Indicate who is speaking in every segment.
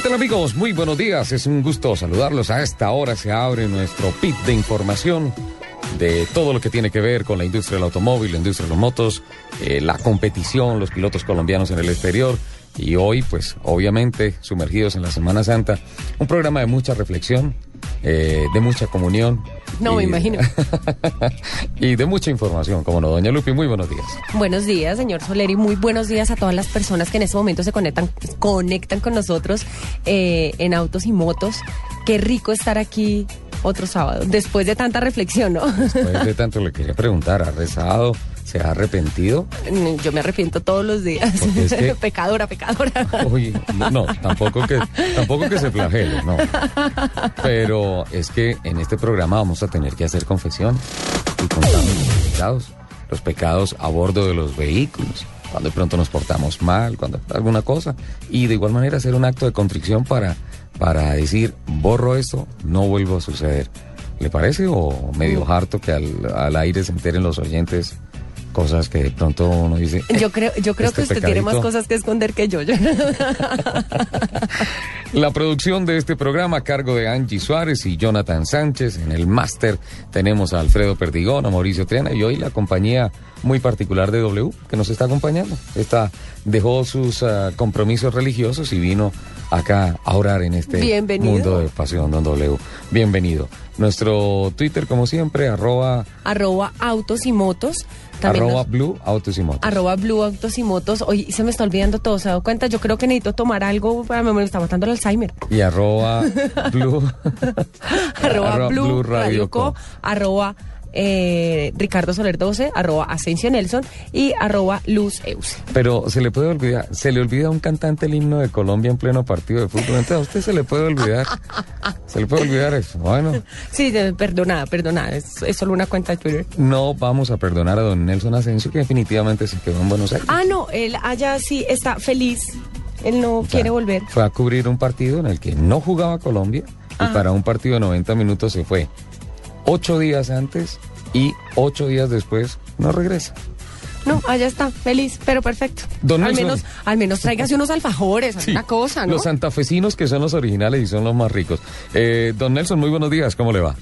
Speaker 1: ¿Qué tal amigos? Muy buenos días. Es un gusto saludarlos. A esta hora se abre nuestro pit de información de todo lo que tiene que ver con la industria del automóvil, la industria de los motos, eh, la competición, los pilotos colombianos en el exterior. Y hoy, pues, obviamente, sumergidos en la Semana Santa, un programa de mucha reflexión, eh, de mucha comunión.
Speaker 2: No, me imagino.
Speaker 1: y de mucha información, como no. Doña Lupi, muy buenos días.
Speaker 2: Buenos días, señor Soleri. Muy buenos días a todas las personas que en este momento se conectan, conectan con nosotros eh, en autos y motos. Qué rico estar aquí otro sábado, después de tanta reflexión, ¿no?
Speaker 1: Después de tanto le quería preguntar, ¿ha rezado? ¿Se ha arrepentido?
Speaker 2: Yo me arrepiento todos los días.
Speaker 1: Porque es que-
Speaker 2: pecadora, pecadora.
Speaker 1: Uy, no, tampoco que, tampoco que se flagele, no. Pero es que en este programa vamos a tener que hacer confesión y contarnos los pecados, los pecados a bordo de los vehículos, cuando de pronto nos portamos mal, cuando alguna cosa, y de igual manera hacer un acto de contrición para, para decir, borro esto, no vuelvo a suceder. ¿Le parece o medio harto que al, al aire se enteren los oyentes cosas que de pronto uno dice...
Speaker 2: Yo creo, yo creo
Speaker 1: este
Speaker 2: que usted tiene más
Speaker 1: pecadito"?
Speaker 2: cosas que esconder que yo. Yo-
Speaker 1: La producción de este programa a cargo de Angie Suárez y Jonathan Sánchez. En el máster tenemos a Alfredo Perdigón, a Mauricio Triana y hoy la compañía muy particular de W que nos está acompañando. Esta dejó sus ah, compromisos religiosos y vino acá a orar en este
Speaker 2: Bienvenido.
Speaker 1: mundo de pasión, don W. Bienvenido. Nuestro Twitter, como siempre, arroba,
Speaker 2: arroba autos y motos. También
Speaker 1: arroba
Speaker 2: nos-
Speaker 1: blue autos y motos.
Speaker 2: Arroba Blue Autos y Motos. Hoy se me está olvidando todo, ¿se ha dado cuenta? Yo creo que necesito tomar algo para me, me está matando el Alzheimer.
Speaker 1: Y arroba blue,
Speaker 2: arroba Blue,
Speaker 1: Radio
Speaker 2: Radio
Speaker 1: Co.
Speaker 2: Co, arroba eh, Ricardo Soler 12, arroba Asensio Nelson y arroba Luz Euse.
Speaker 1: Pero se le puede olvidar, se le olvida a un cantante el himno de Colombia en pleno partido de fútbol. Entonces a usted se le puede olvidar. Se le puede olvidar eso. Bueno,
Speaker 2: Sí, perdonada, perdonada, es, es solo una cuenta de Twitter.
Speaker 1: no vamos a perdonar a don Nelson Asensio, que definitivamente se quedó en Buenos Aires.
Speaker 2: Ah, no, él allá sí está feliz, él no
Speaker 1: O sea,
Speaker 2: quiere volver.
Speaker 1: Fue a cubrir un partido en el que no jugaba Colombia y para un partido de 90 minutos se fue ocho días antes y ocho días después no regresa.
Speaker 2: No, allá está, feliz, pero perfecto.
Speaker 1: Don
Speaker 2: al
Speaker 1: Nelson.
Speaker 2: menos, al menos tráigase unos alfajores,
Speaker 1: Sí,
Speaker 2: alguna cosa, ¿no?
Speaker 1: Los santafesinos que son los originales y son los más ricos. Eh, don Nelson, muy buenos días, ¿cómo le va?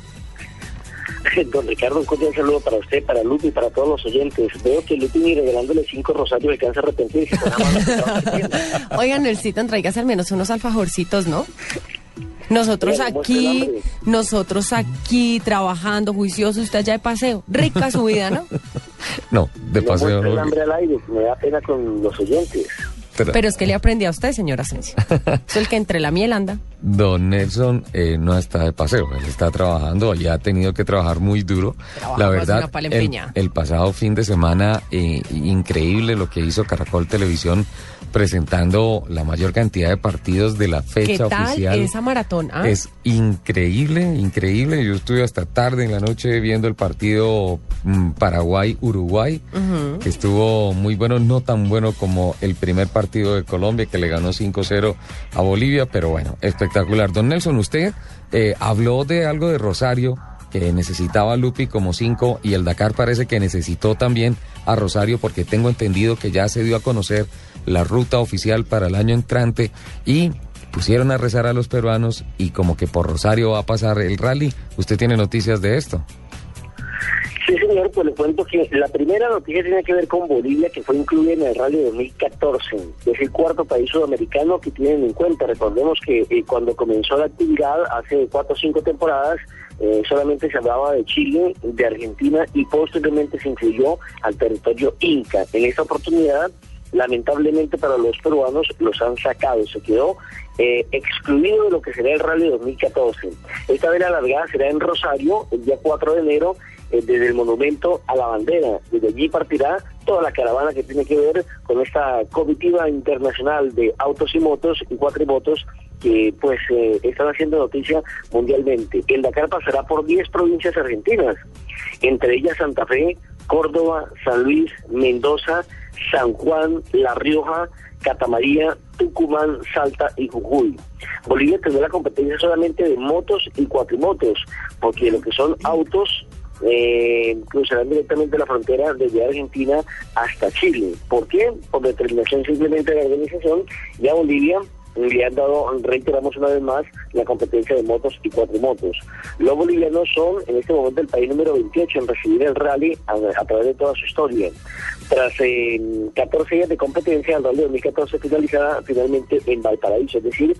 Speaker 3: Don Ricardo, un cordial saludo para usted, para Lupi y para todos los oyentes. Veo que Lupi ni regalándole cinco rosarios alcanza a arrepentirse.
Speaker 2: Oigan, Nelsito, tráigase al menos unos alfajorcitos, ¿no? Nosotros
Speaker 3: el
Speaker 2: aquí, nosotros aquí trabajando, juicioso, usted allá de paseo. Rica su vida, ¿no?
Speaker 1: No, de
Speaker 3: No
Speaker 1: paseo
Speaker 3: el
Speaker 1: no.
Speaker 3: hambre al aire, me da pena con los oyentes.
Speaker 2: Pero es que le aprendí a usted, señor Asensio. Es el que entre la miel anda.
Speaker 1: Don Nelson eh, no está de paseo, él está trabajando y ha tenido que trabajar muy duro. La verdad, el, el pasado fin de semana, eh, increíble lo que hizo Caracol Televisión presentando la mayor cantidad de partidos de la
Speaker 2: ¿Qué
Speaker 1: fecha
Speaker 2: tal
Speaker 1: oficial.
Speaker 2: esa maratón? ah?
Speaker 1: Es increíble, increíble. Yo estuve hasta tarde en la noche viendo el partido mm, Paraguay-Uruguay, que estuvo muy bueno, no tan bueno como el primer partido de Colombia, que le ganó 5-0 a Bolivia, pero bueno, espectacular. Don Nelson, usted eh, habló de algo de Rosario que necesitaba a Lupi como cinco y el Dakar parece que necesitó también a Rosario porque tengo entendido que ya se dio a conocer la ruta oficial para el año entrante y pusieron a rezar a los peruanos y como que por Rosario va a pasar el rally. ¿Usted tiene noticias de esto?
Speaker 3: Sí, señor, pues le cuento que la primera noticia tiene que ver con Bolivia, que fue incluida en el Rally 2014. Es el cuarto país sudamericano que tienen en cuenta. Recordemos que eh, cuando comenzó la actividad, hace cuatro o cinco temporadas, eh, solamente se hablaba de Chile, de Argentina y posteriormente se incluyó al territorio Inca. En esta oportunidad, lamentablemente para los peruanos, los han sacado. Se quedó eh, excluido de lo que será el Rally 2014. Esta vez la largada será en Rosario, el día 4 de enero, desde el monumento a la bandera. Desde allí partirá toda la caravana que tiene que ver con esta comitiva internacional de autos y motos y cuatrimotos que pues eh, están haciendo noticia mundialmente. El Dakar pasará por 10 provincias argentinas, entre ellas Santa Fe, Córdoba, San Luis, Mendoza, San Juan, La Rioja, Catamaría, Tucumán, Salta y Jujuy. Bolivia tendrá la competencia solamente de motos y cuatrimotos, porque lo que son autos eh, cruzarán directamente la frontera desde Argentina hasta Chile. ¿Por qué? Por determinación simplemente de la organización, ya Bolivia le han dado, reiteramos una vez más, la competencia de motos y cuatrimotos. Los bolivianos son en este momento el país número 28 en recibir el rally a, través de toda su historia. Tras 14 días de competencia, el rally 2014 finalizará finalmente en Valparaíso, es decir,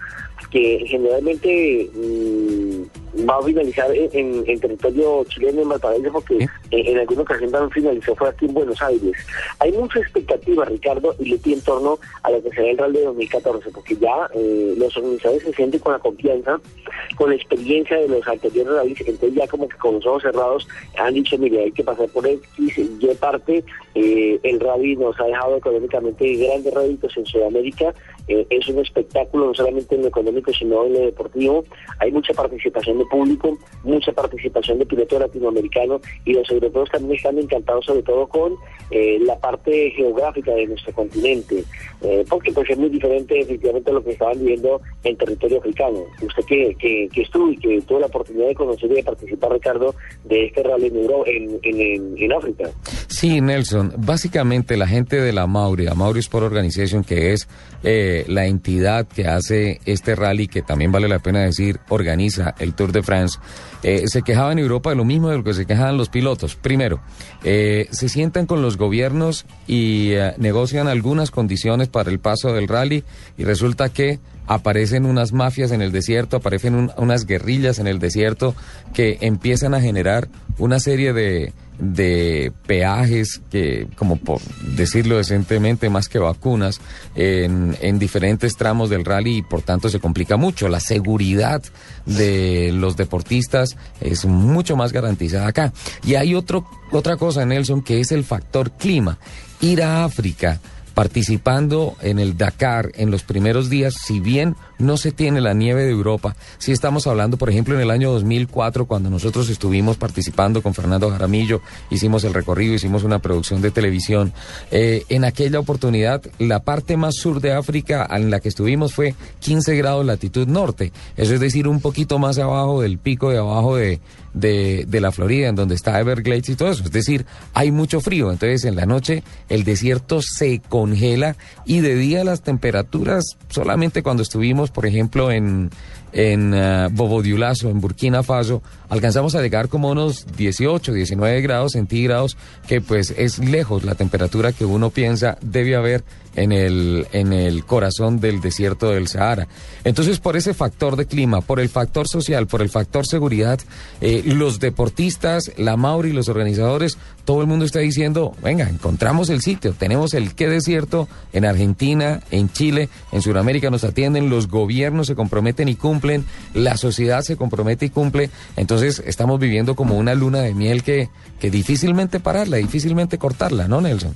Speaker 3: que generalmente mm, va a finalizar en, territorio chileno en Valparaíso porque en, alguna ocasión también finalizó fue aquí en Buenos Aires. Hay mucha expectativa, Ricardo, y le en torno a lo que será el Rally 2014, porque ya eh, los organizadores se sienten con la confianza, con la experiencia de los anteriores rallies, entonces ya como que con los ojos cerrados han dicho, mire, hay que pasar por X, Y parte, eh, el rally nos ha dejado económicamente grandes réditos en Sudamérica, eh, es un espectáculo no solamente en lo económico, sino en lo deportivo, hay mucha participación de público, mucha participación de pilotos latinoamericanos y los europeos también están encantados sobre todo con la parte geográfica de nuestro continente, porque pues es muy diferente definitivamente a lo que estaban viviendo en territorio africano. Usted que, que, estuvo y que tuvo la oportunidad de conocer y de participar, Ricardo, de este rally en, en, en, África.
Speaker 1: Sí, Nelson. Básicamente la gente de la Mauri, la Mauri Sport Organization, que es eh, la entidad que hace este rally, que también vale la pena decir, organiza el Tour de France, eh, se quejaba en Europa de lo mismo de lo que se quejaban los pilotos. Primero, eh, se sientan con los gobiernos y negocian algunas condiciones para el paso del rally y resulta que aparecen unas mafias en el desierto, aparecen unas guerrillas en el desierto que empiezan a generar una serie de, de peajes que, como por decirlo decentemente, más que vacunas, en, en diferentes tramos del rally y por tanto se complica mucho. La seguridad de los deportistas es mucho más garantizada acá. Y hay otro, otra cosa, Nelson, que es el factor clima. Ir a África participando en el Dakar en los primeros días, si bien no se tiene la nieve de Europa, si estamos hablando, por ejemplo, en el año 2004, cuando nosotros estuvimos participando con Fernando Jaramillo, hicimos el recorrido, hicimos una producción de televisión, eh, en aquella oportunidad la parte más sur de África en la que estuvimos fue 15 grados latitud norte, eso es decir, un poquito más abajo del pico de abajo de, de, de, la Florida, en donde está Everglades y todo eso. Es decir, hay mucho frío. Entonces, en la noche el desierto se congela y de día las temperaturas, solamente cuando estuvimos, por ejemplo, en, en uh, Bobodiulazo, en Burkina Faso, alcanzamos a llegar como unos 18, 19 grados centígrados, que pues es lejos la temperatura que uno piensa debe haber en el, en el corazón del desierto del Sahara. Entonces, por ese factor de clima, por el factor social, por el factor seguridad, eh, los deportistas, la Mauri, los organizadores, todo el mundo está diciendo, venga, encontramos el sitio, tenemos el qué desierto en Argentina, en Chile, en Sudamérica nos atienden, los gobiernos se comprometen y cumplen, la sociedad se compromete y cumple. Entonces, estamos viviendo como una luna de miel que, que difícilmente pararla, difícilmente cortarla, ¿no, Nelson?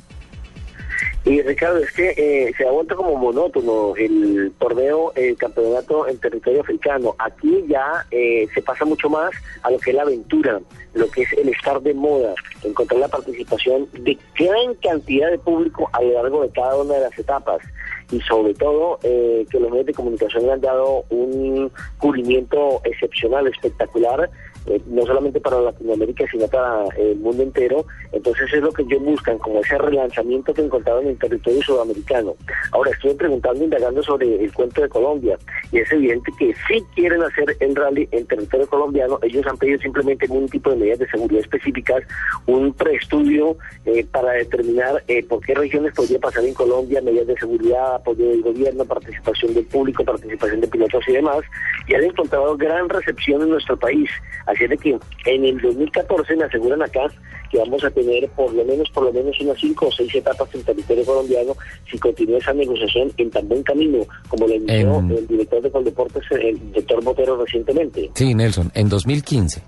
Speaker 3: Y Ricardo, es que eh, se ha vuelto como monótono el torneo, el campeonato en territorio africano. Aquí ya eh, se pasa mucho más a lo que es la aventura, lo que es el estar de moda, encontrar la participación de gran cantidad de público a lo largo de cada una de las etapas y sobre todo eh, que los medios de comunicación le han dado un cubrimiento excepcional, espectacular eh, no solamente para Latinoamérica, sino para el mundo entero. Entonces es lo que ellos buscan, como ese relanzamiento que encontraron en el territorio sudamericano. Ahora estuve preguntando, indagando sobre el cuento de Colombia, y es evidente que si quieren hacer el rally en territorio colombiano, ellos han pedido simplemente un tipo de medidas de seguridad específicas, un preestudio eh, para determinar eh, por qué regiones podría pasar en Colombia, medidas de seguridad, apoyo del gobierno, participación del público, participación de pilotos y demás, y han encontrado gran recepción en nuestro país. Así es de que en el 2014 me aseguran acá que vamos a tener por lo menos por lo menos unas cinco o seis etapas en territorio colombiano si continúa esa negociación en tan buen camino como lo inició el director de Coldeportes, el doctor Botero, recientemente.
Speaker 1: Sí, Nelson, en 2015.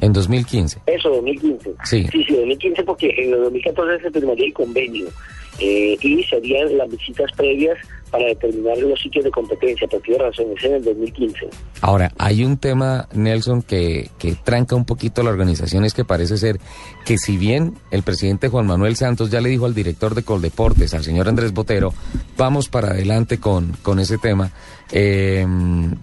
Speaker 1: En 2015.
Speaker 3: Eso, 2015. Sí. Sí, sí, 2015 porque en el 2014 se firmaría el convenio eh, y serían las visitas previas para determinar los sitios de competencia, por qué razón, es en el 2015.
Speaker 1: Ahora, hay un tema, Nelson, que, que tranca un poquito la organización, es que parece ser que si bien el presidente Juan Manuel Santos ya le dijo al director de Coldeportes, al señor Andrés Botero, vamos para adelante con, con ese tema, eh,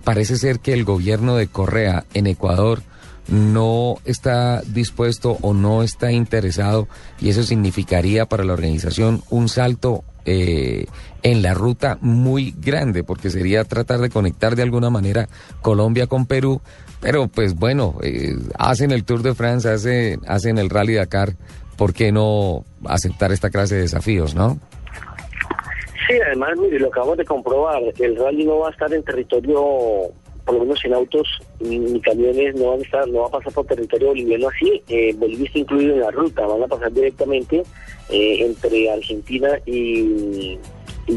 Speaker 1: parece ser que el gobierno de Correa en Ecuador no está dispuesto o no está interesado y eso significaría para la organización un salto eh, en la ruta muy grande, porque sería tratar de conectar de alguna manera Colombia con Perú, pero pues bueno, eh, hacen el Tour de France, hacen, hacen el Rally Dakar, ¿por qué no aceptar esta clase de desafíos, no?
Speaker 3: Sí, además, mire, lo acabamos de comprobar, el rally no va a estar en territorio por lo menos sin autos ni, camiones no van a estar, no va a pasar por territorio boliviano así. Eh, incluido en la ruta, van a pasar directamente eh, entre Argentina y,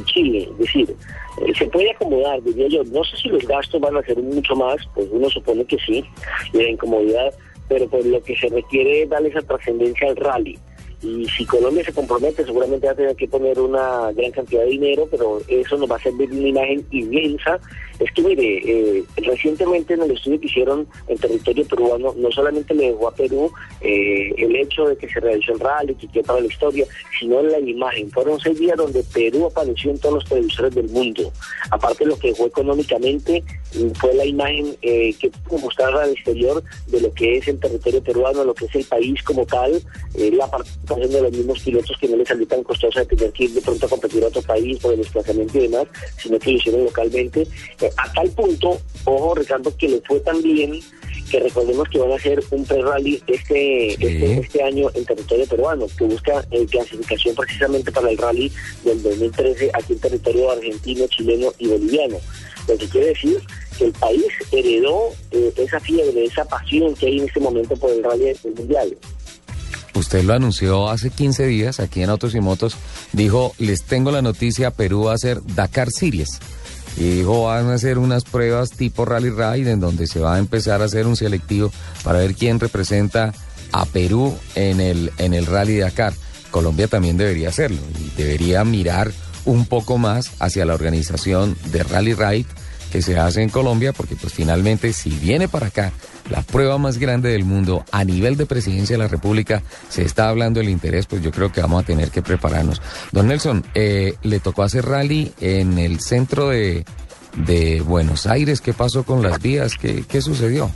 Speaker 3: Chile. Es decir, eh, se puede acomodar, diría yo. No sé si los gastos van a ser mucho más, pues uno supone que sí, y la incomodidad, pero pues lo que se requiere es darle esa trascendencia al rally. Y si Colombia se compromete, seguramente va a tener que poner una gran cantidad de dinero, pero eso nos va a servir una imagen inmensa es que, mire, eh, recientemente en el estudio que hicieron en territorio peruano, no solamente le dejó a Perú eh, el hecho de que se realizó el rally, que quedó para la historia, sino la imagen. Fueron seis días donde Perú apareció en todos los televisores del mundo. Aparte lo que dejó económicamente, mm, fue la imagen eh, que mostrar al exterior de lo que es el territorio peruano, lo que es el país como tal, la participación de los mismos pilotos que no les salió tan costosa de tener que ir de pronto a competir a otro país por el desplazamiento y demás, sino que lo hicieron localmente a tal punto, ojo Ricardo, que le fue tan bien que recordemos que van a hacer un pre-rally este, este, este, año en territorio peruano, que busca eh, clasificación precisamente para el rally del 2013 aquí en territorio argentino, chileno y boliviano. Lo que quiere decir que el país heredó eh, esa fiebre, esa pasión que hay en este momento por el rally mundial.
Speaker 1: Usted lo anunció hace 15 días aquí en Autos y Motos. Dijo, les tengo la noticia, Perú va a hacer Dakar Series y dijo van a hacer unas pruebas tipo Rally Ride en donde se va a empezar a hacer un selectivo para ver quién representa a Perú en el, en el Rally Dakar. Colombia también debería hacerlo y debería mirar un poco más hacia la organización de Rally Ride que se hace en Colombia, porque pues finalmente si viene para acá la prueba más grande del mundo a nivel de presidencia de la República, se está hablando del interés, pues yo creo que vamos a tener que prepararnos. Don Nelson, eh, le tocó hacer rally en el centro de, de Buenos Aires, ¿qué pasó con las vías? ¿Qué, qué sucedió?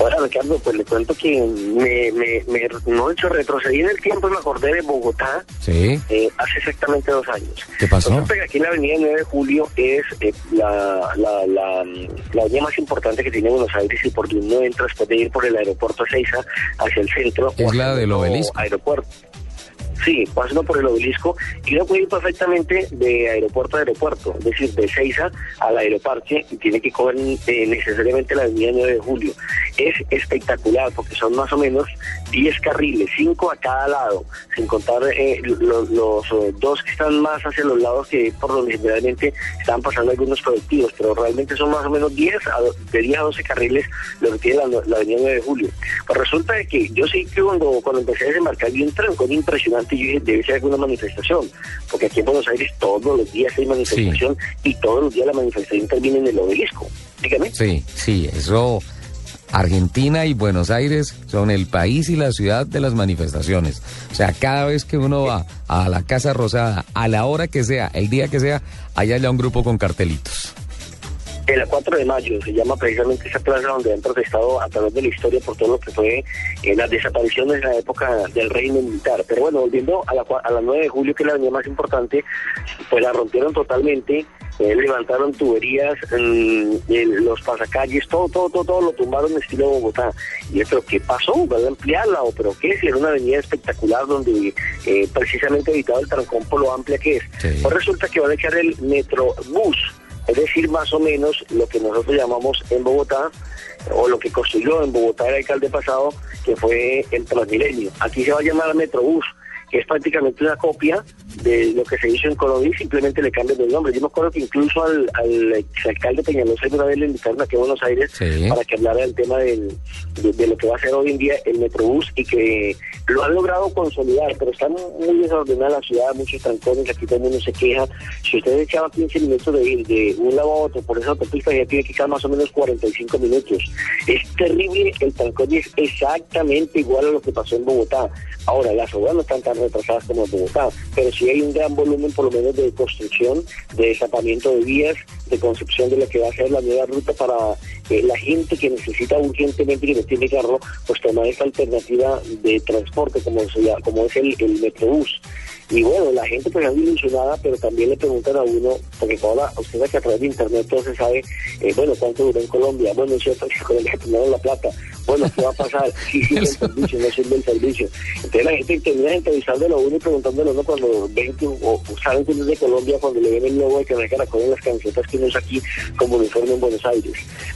Speaker 3: Ahora, Ricardo, pues le cuento que me, me, me no he hecho retrocedí en el tiempo y me acordé de Bogotá
Speaker 1: sí.
Speaker 3: Eh, hace exactamente dos años.
Speaker 1: ¿Qué pasó?
Speaker 3: aquí en la avenida 9 de Julio es eh, la, la, la, la avenida más importante que tiene Buenos Aires y por donde uno entra después de ir por el aeropuerto Seiza hacia el centro.
Speaker 1: Es la del obelisco.
Speaker 3: Aeropuerto. Sí, pasando por el obelisco y uno puede ir perfectamente de aeropuerto a aeropuerto, es decir, de Seiza al aeroparque y tiene que coger eh, necesariamente la avenida 9 de julio. Es espectacular porque son más o menos 10 carriles, 5 a cada lado, sin contar eh, los, eh, dos que están más hacia los lados que por donde generalmente están pasando algunos colectivos, pero realmente son más o menos 10 a, de 10 a 12 carriles lo que tiene la, avenida 9 de julio. Pues resulta de que yo sí que cuando, cuando empecé a desembarcar vi un trancón impresionante y yo dije, debe ser alguna manifestación, porque aquí en Buenos Aires todos los días hay manifestación y todos los días la manifestación termina en el obelisco. Dígame.
Speaker 1: Sí, sí, eso... Argentina y Buenos Aires son el país y la ciudad de las manifestaciones. O sea, cada vez que uno va a la Casa Rosada, a la hora que sea, el día que sea, hay allá un grupo con cartelitos
Speaker 3: la 4 de mayo se llama precisamente esa plaza donde han protestado a través de la historia por todo lo que fue eh, las desapariciones en la época del reino militar. Pero bueno, volviendo a la, a la 9 de julio, que es la avenida más importante, pues la rompieron totalmente, eh, levantaron tuberías, mm, los pasacalles, todo, todo, todo, todo lo tumbaron en estilo Bogotá. Y pero ¿qué pasó? ¿Van a ampliarla o pero qué? Si era una avenida espectacular donde eh, precisamente evitado el trancón por lo amplia que es. Pues resulta que van a echar el Metrobús es decir, más o menos lo que nosotros llamamos en Bogotá, o lo que construyó en Bogotá el alcalde pasado, que fue el Transmilenio. Aquí se va a llamar Metrobús, que es prácticamente una copia de lo que se hizo en Colombia y simplemente le cambian el nombre. Yo me acuerdo que incluso al, al exalcalde Peñalosa una vez le invitaron aquí a Buenos Aires para que hablara del tema del, de, lo que va a ser hoy en día el Metrobús y que lo han logrado consolidar, pero está muy desordenada la ciudad, muchos trancones, aquí todo el mundo se queja. Si usted echaba 15 minutos de ir de un lado a otro por esa autopista, ya tiene que quedar más o menos 45 minutos. Es terrible, el trancón es exactamente igual a lo que pasó en Bogotá. Ahora, las obras no están tan retrasadas como en Bogotá, pero sí hay un gran volumen por lo menos de construcción, de desapamiento de vías, de concepción de lo que va a ser la nueva ruta para eh, la gente que necesita urgentemente que no tiene carro, pues tomar esta alternativa de transporte como, como es el, el Metrobús. Y bueno, la gente pues es ilusionada, pero también le preguntan a uno, porque ahora usted sabe que a través de internet todo se sabe, eh, bueno, cuánto duró en Colombia, bueno, es cierto que Colombia tomaron la plata, bueno, ¿qué va a pasar? Sí sirve el servicio, no sirve el servicio. Entonces la gente termina entrevistándolo a uno y preguntándolo a uno cuando ven que, o saben que es de Colombia, cuando le ven el logo de que me Caracol en las camisetas que uno es aquí como uniforme en Buenos Aires.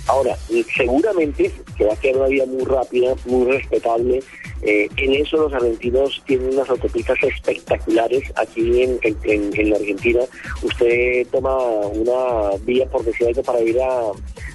Speaker 3: Ahora, seguramente que va a quedar una vida muy rápida, muy respetable, eh, en eso los argentinos tienen unas autopistas espectaculares aquí en, en, la Argentina. Usted toma una vía, por decir algo, para ir a,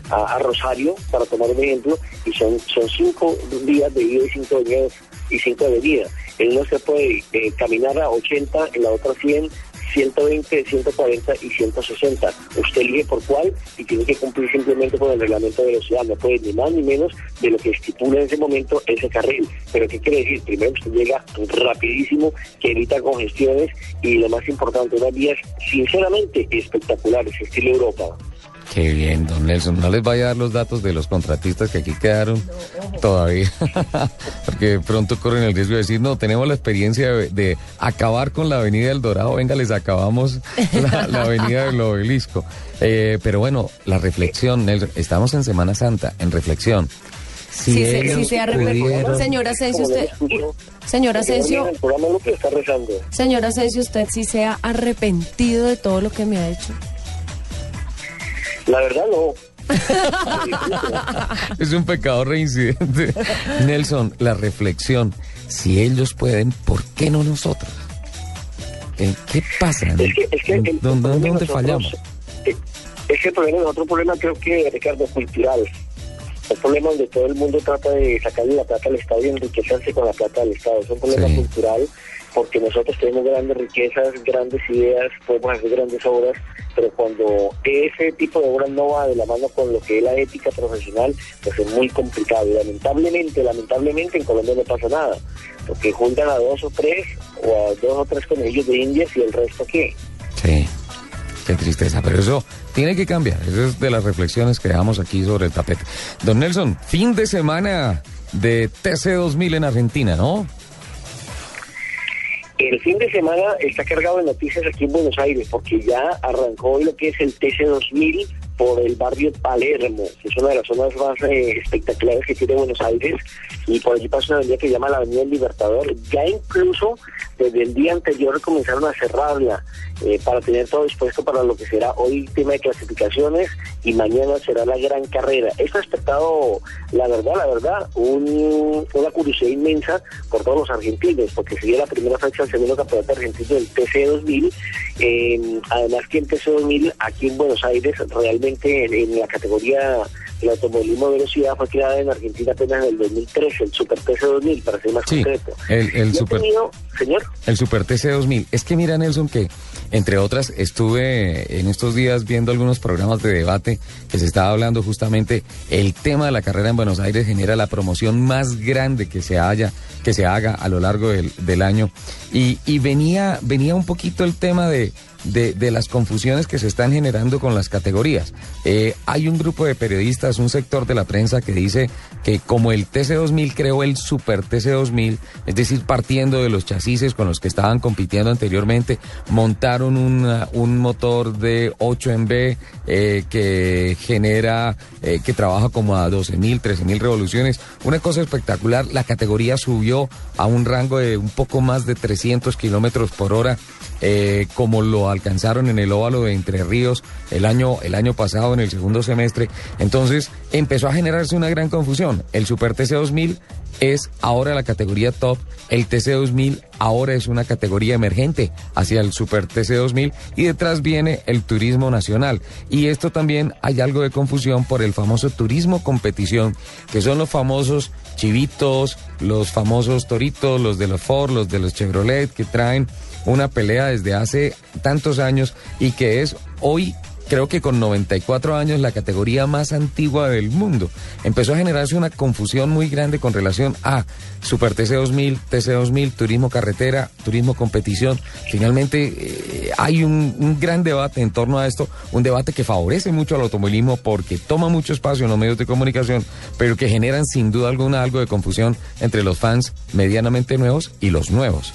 Speaker 3: a, Rosario, para tomar un ejemplo, y son, son cinco días de ida y cinco días y cinco de venida. En uno se puede eh, caminar a 80, en la otra 100, 120, 140 y 160. Usted elige por cuál y tiene que cumplir simplemente con el reglamento de velocidad. No puede ni más ni menos de lo que estipula en ese momento ese carril. Pero ¿qué quiere decir? Primero usted llega rapidísimo, que evita congestiones y lo más importante, unas vías sinceramente espectaculares, estilo Europa.
Speaker 1: Qué bien, don Nelson. No les vaya a dar los datos de los contratistas que aquí quedaron todavía, porque pronto corren el riesgo de decir, no, tenemos la experiencia de, acabar con la Avenida del Dorado, venga, les acabamos la, Avenida del Obelisco. Eh, pero bueno, la reflexión, Nelson, estamos en Semana Santa, en reflexión.
Speaker 2: Si sí, sí, se ha pudieron... Señora Asensio, usted... Señora Asensio... Señora Asensio, ¿usted sí se ha arrepentido de todo lo que me ha hecho?
Speaker 3: La verdad no.
Speaker 1: es un pecado reincidente. Nelson, la reflexión. Si ellos pueden, ¿por qué no nosotros? ¿Qué pasa?
Speaker 3: Es que, ¿Dónde, fallamos? Es que el problema es otro problema, creo que, Ricardo, cultural. El problema donde todo el mundo trata de sacarle la plata al Estado y enriquecerse con la plata del Estado. Es un problema cultural porque nosotros tenemos grandes riquezas, grandes ideas, podemos hacer grandes obras, pero cuando ese tipo de obras no va de la mano con lo que es la ética profesional, pues es muy complicado. Y lamentablemente, lamentablemente en Colombia no pasa nada, porque juntan a dos o tres, o a dos o tres conejillos de indias y el resto qué.
Speaker 1: Sí. Qué tristeza, pero eso tiene que cambiar. Eso es de las reflexiones que dejamos aquí sobre el tapete. Don Nelson, fin de semana de TC2000 en Argentina, ¿no?
Speaker 3: El fin de semana está cargado de noticias aquí en Buenos Aires porque ya arrancó hoy lo que es el TC2000 por el barrio Palermo, que es una de las zonas más eh, espectaculares que tiene Buenos Aires, y por allí pasa una avenida que se llama la Avenida Libertador. Ya incluso desde el día anterior comenzaron a cerrarla eh, para tener todo dispuesto para lo que será hoy tema de clasificaciones y mañana será la gran carrera. Esto ha despertado, la verdad, la verdad, una curiosidad inmensa por todos los argentinos, porque sería la primera fecha del segundo campeonato argentino del TC2000. Eh, además que el TC2000 aquí en Buenos Aires realmente en, la categoría del automovilismo de velocidad fue creada en Argentina apenas en el 2013, el Super TC 2000, para ser más concreto.
Speaker 1: El, Super,
Speaker 3: señor?
Speaker 1: El Super TC 2000. Es que mira, Nelson, que entre otras estuve en estos días viendo algunos programas de debate que se estaba hablando justamente el tema de la carrera en Buenos Aires genera la promoción más grande que se haya que se haga a lo largo del, del año. Y, y venía venía un poquito el tema de de, las confusiones que se están generando con las categorías. Eh, hay un grupo de periodistas, un sector de la prensa que dice que como el TC2000 creó el Super TC2000, es decir, partiendo de los chasis con los que estaban compitiendo anteriormente, montaron un motor de 8 en B eh, que genera, eh, que trabaja como a 12.000, 13.000 revoluciones. Una cosa espectacular, la categoría subió a un rango de un poco más de 300 kilómetros por hora como lo alcanzaron en el óvalo de Entre Ríos el año, el año pasado en el segundo semestre. Entonces empezó a generarse una gran confusión. El Super TC 2000 es ahora la categoría top, el TC 2000 ahora es una categoría emergente hacia el Super TC 2000 y detrás viene el turismo nacional. Y esto también hay algo de confusión por el famoso turismo competición, que son los famosos chivitos, los famosos toritos, los de los Ford, los de los Chevrolet, que traen una pelea desde hace tantos años y que es hoy creo que con 94 años la categoría más antigua del mundo. Empezó a generarse una confusión muy grande con relación a Super TC 2000, TC 2000, turismo carretera, turismo competición. Finalmente eh, hay un, un, gran debate en torno a esto, un debate que favorece mucho al automovilismo porque toma mucho espacio en los medios de comunicación, pero que generan sin duda alguna algo de confusión entre los fans medianamente nuevos y los nuevos.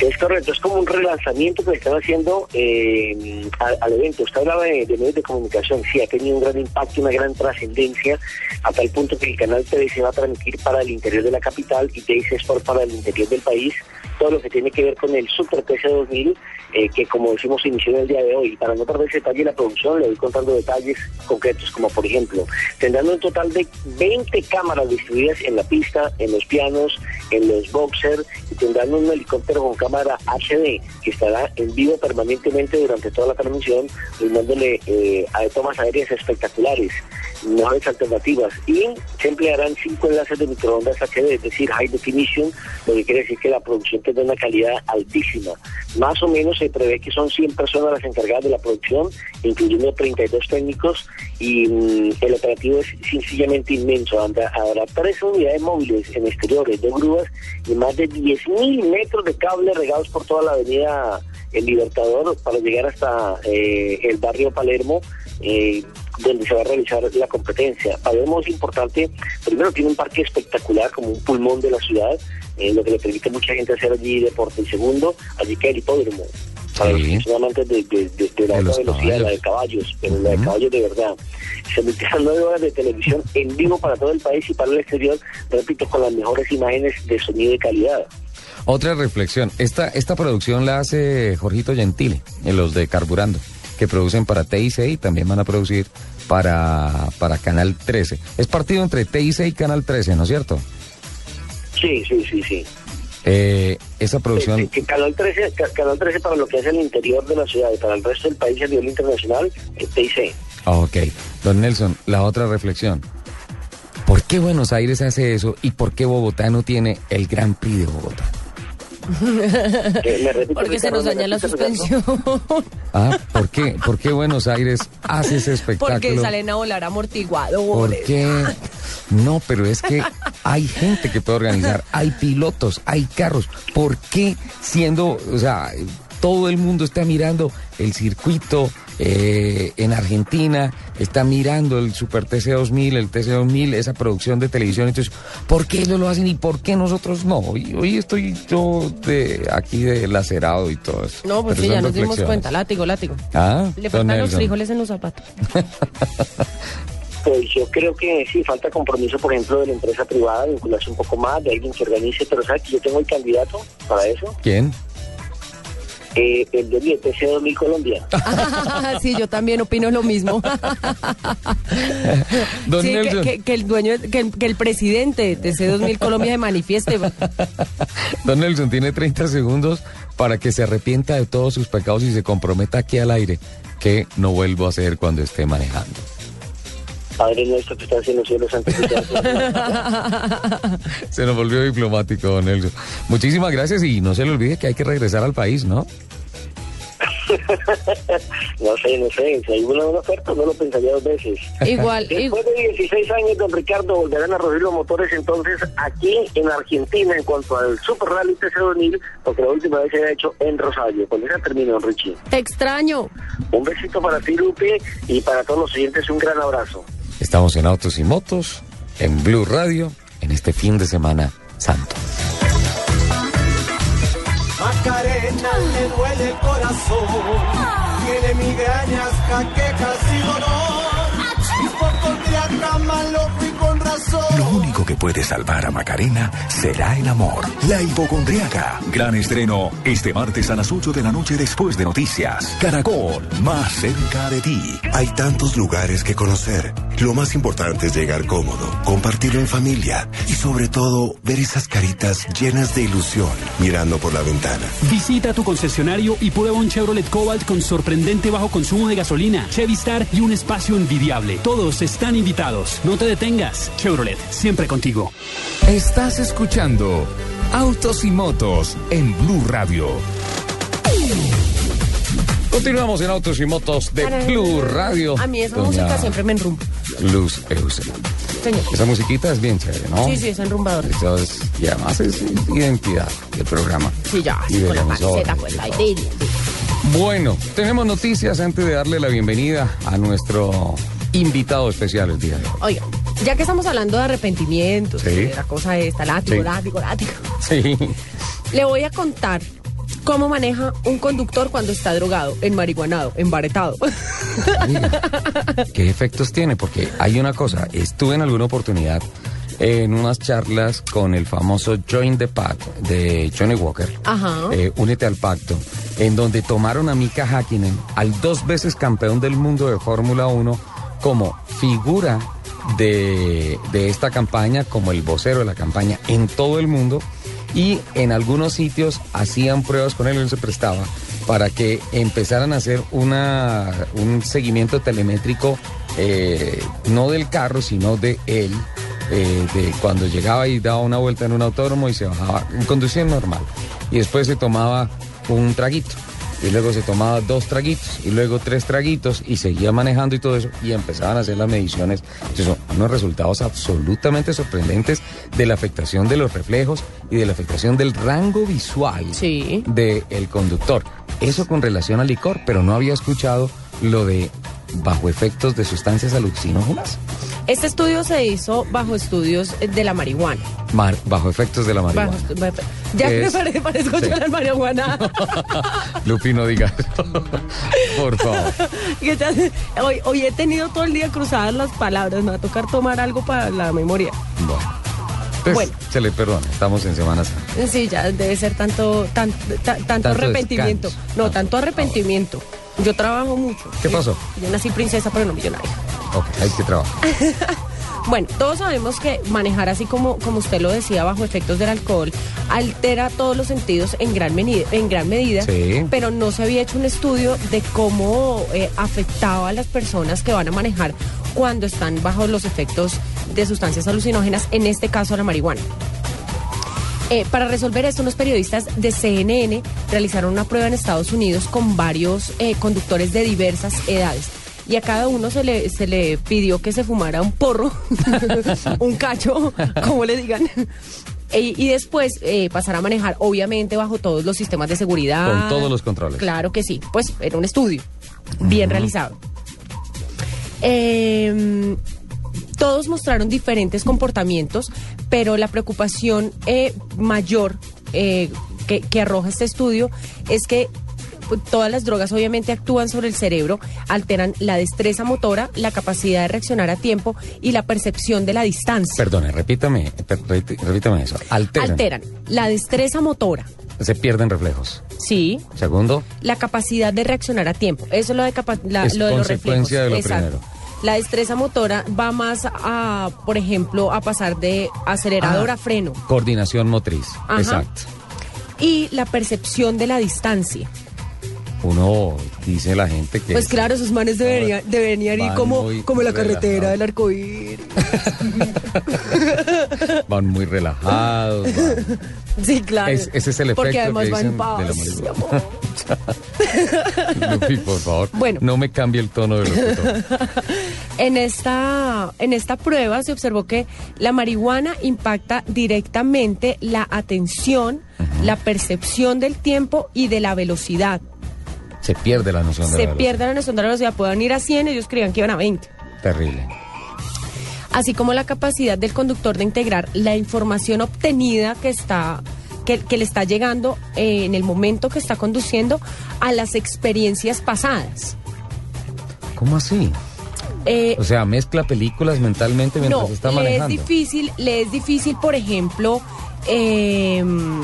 Speaker 3: Es correcto, es como un relanzamiento que están haciendo eh, al, evento. Usted hablaba de, medios de comunicación, sí, ha tenido un gran impacto, una gran trascendencia, a tal punto que el canal 13 va a transmitir para el interior de la capital y Teis Sport para el interior del país todo lo que tiene que ver con el Super TC 2000, eh, que como decimos inició en el día de hoy. Para no perder detalle la producción, le voy contando detalles concretos, como por ejemplo, tendrán un total de 20 cámaras distribuidas en la pista, en los pianos, en los boxers, y tendrán un helicóptero con cámara HD que estará en vivo permanentemente durante toda la transmisión, brindándole eh, a tomas aéreas espectaculares mejores alternativas y se emplearán cinco enlaces de microondas HD, es decir, high definition, lo que quiere decir que la producción tendrá una calidad altísima. Más o menos se prevé que son 100 personas las encargadas de la producción, incluyendo 32 técnicos, y mm, el operativo es sencillamente inmenso. Habrá tres unidades móviles en exteriores de grúas y más de 10.000 metros de cable regados por toda la avenida El Libertador para llegar hasta eh, el barrio Palermo. Eh, donde se va a realizar la competencia. Palermo es importante, primero tiene un parque espectacular como un pulmón de la ciudad, eh, lo que le permite a mucha gente hacer allí deporte. Y segundo, allí queda el hipódromo. Para los que son amantes de, la alta velocidad, la de caballos, pero la de caballos de verdad. Se emiten nueve horas de televisión en vivo para todo el país y para el exterior, repito, con las mejores imágenes de sonido y calidad.
Speaker 1: Otra reflexión, esta, esta producción la hace Jorgito Gentile, en los de Carburando que producen para TIC y también van a producir para, para Canal 13. Es partido entre TIC y Canal 13, ¿no es cierto?
Speaker 3: Sí, sí, sí, sí.
Speaker 1: Eh, esa producción...
Speaker 3: Canal, 13, Canal 13 para lo que es el interior de la ciudad y para el resto del país a nivel internacional, es TIC.
Speaker 1: ok. Don Nelson, la otra reflexión. ¿Por qué Buenos Aires hace eso y por qué Bogotá no tiene el Gran Prix de Bogotá?
Speaker 2: Porque se nos daña la suspensión.
Speaker 1: Ah, ¿por qué? ¿Por qué Buenos Aires hace ese espectáculo?
Speaker 2: Porque salen a volar amortiguadores.
Speaker 1: ¿Por qué? No, pero es que hay gente que puede organizar, hay pilotos, hay carros. ¿Por qué siendo, o sea, todo el mundo está mirando el circuito eh, en Argentina, está mirando el Super TC2000, el TC2000, esa producción de televisión. Entonces, ¿por qué ellos lo hacen y por qué nosotros no? Hoy, hoy estoy yo de aquí de lacerado y todo eso.
Speaker 2: No, pues sí, ya nos dimos cuenta. Látigo, látigo.
Speaker 1: Ah,
Speaker 2: Le faltan los frijoles en los zapatos.
Speaker 3: Pues yo creo que sí, falta compromiso, por ejemplo, de la empresa privada, vincularse un poco más, de alguien que organice, pero ¿sabes que yo tengo el candidato para eso?
Speaker 1: ¿Quién?
Speaker 3: Eh, el de TC 2000 Colombia.
Speaker 2: sí, yo también opino lo mismo. sí, que, el dueño, que, el presidente de TC 2000 Colombia se manifieste.
Speaker 1: Don Nelson tiene 30 segundos para que se arrepienta de todos sus pecados y se comprometa aquí al aire que no vuelvo a hacer cuando esté manejando.
Speaker 3: Padre nuestro que estás en los cielos
Speaker 1: Se nos volvió diplomático, don Nelson. Muchísimas gracias y no se le olvide que hay que regresar al país, ¿no?
Speaker 3: no sé, no sé. Si hay una buena oferta, no lo pensaría dos veces.
Speaker 2: Igual.
Speaker 3: Después de 16 años, don Ricardo, volverán a rodar los motores entonces aquí en Argentina en cuanto al Super Rally TC 2000, porque la última vez se ha hecho en Rosario. Con esa termino, don Richie.
Speaker 2: Te extraño.
Speaker 3: Un besito para ti, Lupe, y para todos los siguientes un gran abrazo.
Speaker 1: Estamos en Autos y Motos, en Blue Radio, en este fin de semana santo.
Speaker 4: Lo único que puede salvar a Macarena será el amor. La hipocondriaca. Gran estreno este martes a las 8 de la noche después de noticias. Caracol, más cerca de ti.
Speaker 5: Hay tantos lugares que conocer. Lo más importante es llegar cómodo, compartirlo en familia y sobre todo ver esas caritas llenas de ilusión mirando por la ventana.
Speaker 6: Visita tu concesionario y prueba un Chevrolet Cobalt con sorprendente bajo consumo de gasolina, Chevy Star y un espacio envidiable. Todos están invitados. No te detengas. Chevrolet, siempre contigo.
Speaker 4: Estás escuchando Autos y Motos en Blue Radio.
Speaker 1: Continuamos en Autos y Motos de Blue Radio.
Speaker 2: A mí esa música siempre me enrumba.
Speaker 1: Luz Eusel. Esa musiquita es bien chévere, ¿no?
Speaker 2: Sí, sí, es enrumbador.
Speaker 1: Eso es, y además es identidad del programa.
Speaker 2: Sí, ya, y con la pues la idea.
Speaker 1: Bueno, tenemos noticias antes de darle la bienvenida a nuestro invitado especial el día de hoy.
Speaker 2: Oiga, ya que estamos hablando de arrepentimientos, sí. de la cosa esta, látigo, sí. látigo, látigo.
Speaker 1: Sí.
Speaker 2: Le voy a contar ¿Cómo maneja un conductor cuando está drogado, enmarihuanado, embaretado?
Speaker 1: ¿Qué efectos tiene? Porque hay una cosa, estuve en alguna oportunidad en unas charlas con el famoso Join the Pact de Johnny Walker.
Speaker 2: Ajá.
Speaker 1: Eh, Únete al pacto, en donde tomaron a Mika Hakkinen, al dos veces campeón del mundo de Fórmula 1, como figura de, de esta campaña, como el vocero de la campaña en todo el mundo. Y en algunos sitios hacían pruebas con él, él se prestaba para que empezaran a hacer una, un seguimiento telemétrico, eh, no del carro, sino de él, eh, de cuando llegaba y daba una vuelta en un autódromo y se bajaba, conducía normal. Y después se tomaba un traguito. Y luego se tomaba dos traguitos y luego tres traguitos y seguía manejando y todo eso y empezaban a hacer las mediciones. Entonces, son unos resultados absolutamente sorprendentes de la afectación de los reflejos y de la afectación del rango visual
Speaker 2: Sí.
Speaker 1: del conductor. Eso con relación al licor, pero no había escuchado lo de bajo efectos de sustancias alucinógenas.
Speaker 2: Este estudio se hizo bajo estudios de la marihuana.
Speaker 1: Mar- bajo efectos de la marihuana.
Speaker 2: Bajo ya me pare- parezco
Speaker 1: sí.
Speaker 2: yo la marihuana.
Speaker 1: Lupi, no digas. Por favor.
Speaker 2: Hoy, hoy he tenido todo el día cruzadas las palabras. Me va a tocar tomar algo para la memoria.
Speaker 1: Bueno. Pues,
Speaker 2: Bueno.
Speaker 1: se le perdona, estamos en Semana Santa.
Speaker 2: Sí, ya debe ser tanto, tan- ta- tanto,
Speaker 1: Tanto
Speaker 2: arrepentimiento.
Speaker 1: descanso.
Speaker 2: No,
Speaker 1: Ah,
Speaker 2: tanto arrepentimiento. Yo trabajo mucho.
Speaker 1: ¿Qué pasó?
Speaker 2: Yo nací princesa, pero no millonaria.
Speaker 1: Ok, hay que trabajar.
Speaker 2: Bueno, todos sabemos que manejar así como, como usted lo decía, bajo efectos del alcohol, altera todos los sentidos en gran, meni- en gran medida,
Speaker 1: Sí.
Speaker 2: pero no se había hecho un estudio de cómo eh, afectaba a las personas que van a manejar cuando están bajo los efectos de sustancias alucinógenas, en este caso la marihuana. Eh, para resolver esto, unos periodistas de CNN realizaron una prueba en Estados Unidos con varios eh, conductores de diversas edades. Y a cada uno se le, se le pidió que se fumara un porro, un cacho, como le digan. E- y después eh, pasar a manejar, obviamente, bajo todos los sistemas de seguridad.
Speaker 1: Con todos los controles.
Speaker 2: Claro que sí. Pues era un estudio bien realizado. Eh, todos mostraron diferentes comportamientos, pero la preocupación eh, mayor eh, que, que arroja este estudio es que pues, todas las drogas obviamente actúan sobre el cerebro, alteran la destreza motora, la capacidad de reaccionar a tiempo y la percepción de la distancia.
Speaker 1: Perdone, repítame, repítame eso. Alteran.
Speaker 2: Alteran la destreza motora,
Speaker 1: Se pierden reflejos.
Speaker 2: sí,
Speaker 1: Segundo,
Speaker 2: la capacidad de reaccionar a tiempo. Eso es lo de, capa- la-
Speaker 1: Es
Speaker 2: lo de los reflejos.
Speaker 1: consecuencia de lo
Speaker 2: Exacto.
Speaker 1: primero.
Speaker 2: La destreza motora va más a, por ejemplo, a pasar de acelerador
Speaker 1: Ah.
Speaker 2: a freno.
Speaker 1: coordinación motriz.
Speaker 2: Ajá.
Speaker 1: Exacto.
Speaker 2: Y la percepción de la distancia.
Speaker 1: Uno dice la gente que.
Speaker 2: Pues claro, esos manes deberían, deberían ir como, como la carretera del arcoíris.
Speaker 1: van muy relajados. van-
Speaker 2: Sí, claro.
Speaker 1: Es- ese es el efecto
Speaker 2: Porque además
Speaker 1: que
Speaker 2: va en
Speaker 1: dicen
Speaker 2: paz.
Speaker 1: de la. Lupi, por favor.
Speaker 2: Bueno.
Speaker 1: No me cambie el tono de locutor.
Speaker 2: En esta, en esta prueba se observó que la marihuana impacta directamente la atención, la percepción del tiempo y de la velocidad.
Speaker 1: Se pierde la noción de
Speaker 2: Se
Speaker 1: la velocidad.
Speaker 2: pierde la noción de la velocidad. Pueden ir a 100, ellos creían que iban a 20.
Speaker 1: Terrible.
Speaker 2: Así como la capacidad del conductor de integrar la información obtenida que está que, que le está llegando eh, en el momento que está conduciendo a las experiencias pasadas.
Speaker 1: ¿Cómo así?
Speaker 2: Eh,
Speaker 1: O sea, mezcla películas mentalmente mientras
Speaker 2: no,
Speaker 1: está
Speaker 2: le es
Speaker 1: manejando.
Speaker 2: difícil, le es difícil, por ejemplo, em,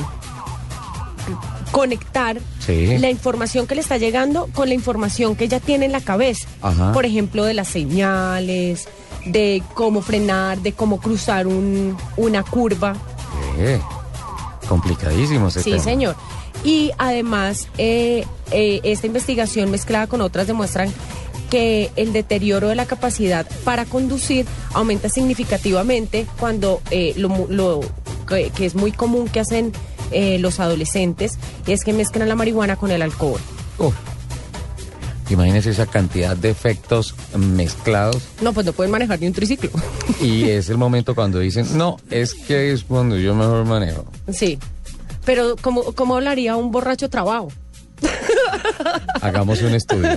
Speaker 2: conectar
Speaker 1: Sí.
Speaker 2: la información que le está llegando con la información que ella tiene en la cabeza.
Speaker 1: Ajá.
Speaker 2: Por ejemplo, de las señales, de cómo frenar, de cómo cruzar un- una curva.
Speaker 1: Eh, complicadísimo ese
Speaker 2: Sí,
Speaker 1: tema.
Speaker 2: señor. Y además, eh, eh, esta investigación mezclada con otras demuestran que el deterioro de la capacidad para conducir aumenta significativamente cuando eh, lo, lo- que, que es muy común que hacen eh, los adolescentes y es que mezclan la marihuana con el alcohol.
Speaker 1: Uf. Imagínese esa cantidad de efectos mezclados
Speaker 2: No, pues no pueden manejar ni un triciclo.
Speaker 1: y es el momento cuando dicen, no, es que es cuando yo mejor manejo.
Speaker 2: sí. Pero ¿cómo, cómo hablaría un borracho trabajo?
Speaker 1: Hagamos un estudio.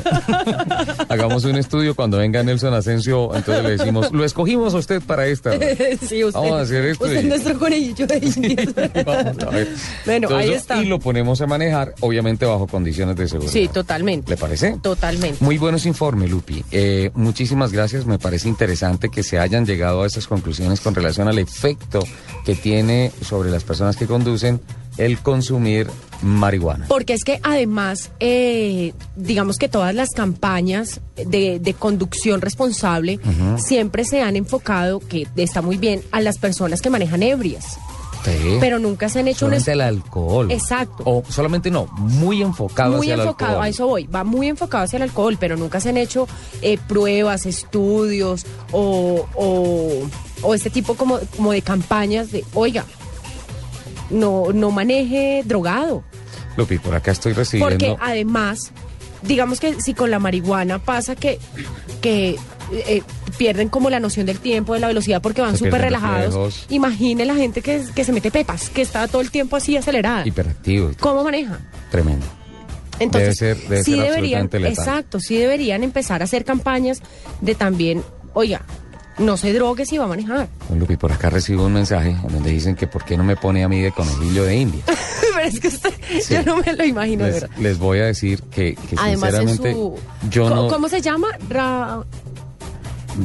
Speaker 1: hagamos un estudio cuando venga Nelson Asensio, entonces le decimos, lo escogimos a usted para esta.
Speaker 2: sí, usted,
Speaker 1: Vamos a hacer esto.
Speaker 2: Usted
Speaker 1: y-
Speaker 2: es nuestro conejillo de.
Speaker 1: Vamos a ver.
Speaker 2: Bueno, ahí está.
Speaker 1: Y lo ponemos a manejar, obviamente bajo condiciones de seguridad.
Speaker 2: Sí, totalmente.
Speaker 1: ¿Le parece?
Speaker 2: Totalmente.
Speaker 1: Muy buenos informes, Lupi. Eh, muchísimas gracias. Me parece interesante que se hayan llegado a esas conclusiones con relación al efecto que tiene sobre las personas que conducen el consumir marihuana.
Speaker 2: Porque es que además, eh, digamos que todas las campañas de, de conducción responsable siempre se han enfocado, que está muy bien, a las personas que manejan ebrias.
Speaker 1: Sí.
Speaker 2: Pero nunca se han hecho un
Speaker 1: solamente
Speaker 2: es-
Speaker 1: el alcohol.
Speaker 2: Exacto.
Speaker 1: O solamente no, muy enfocado
Speaker 2: muy
Speaker 1: hacia
Speaker 2: enfocado,
Speaker 1: el alcohol.
Speaker 2: a eso voy, va muy enfocado hacia el alcohol, pero nunca se han hecho eh, pruebas, estudios o, o, o este tipo como, como de campañas de, oiga, no, no maneje drogado.
Speaker 1: Lupi, por acá estoy recibiendo.
Speaker 2: Porque además, digamos que si con la marihuana pasa que, que eh, pierden como la noción del tiempo, de la velocidad, porque van súper relajados. Imagine la gente que, que se mete pepas, que está todo el tiempo así acelerada.
Speaker 1: Hiperactivo.
Speaker 2: ¿Cómo maneja?
Speaker 1: Tremendo.
Speaker 2: Entonces,
Speaker 1: Debe ser- debe
Speaker 2: sí
Speaker 1: ser
Speaker 2: deberían, exacto, sí deberían empezar a hacer campañas de también, oiga, no se drogue si va a manejar.
Speaker 1: Bueno, Lupi, por acá recibo un mensaje en donde dicen que por qué no me pone a mí de conejillo de India.
Speaker 2: Pero es que usted,
Speaker 1: Sí.
Speaker 2: yo no me lo imagino de
Speaker 1: Les,
Speaker 2: verdad.
Speaker 1: les voy a decir que, que
Speaker 2: Además en
Speaker 1: sinceramente
Speaker 2: su...
Speaker 1: yo
Speaker 2: ¿Cómo,
Speaker 1: no
Speaker 2: cómo se llama? Ra-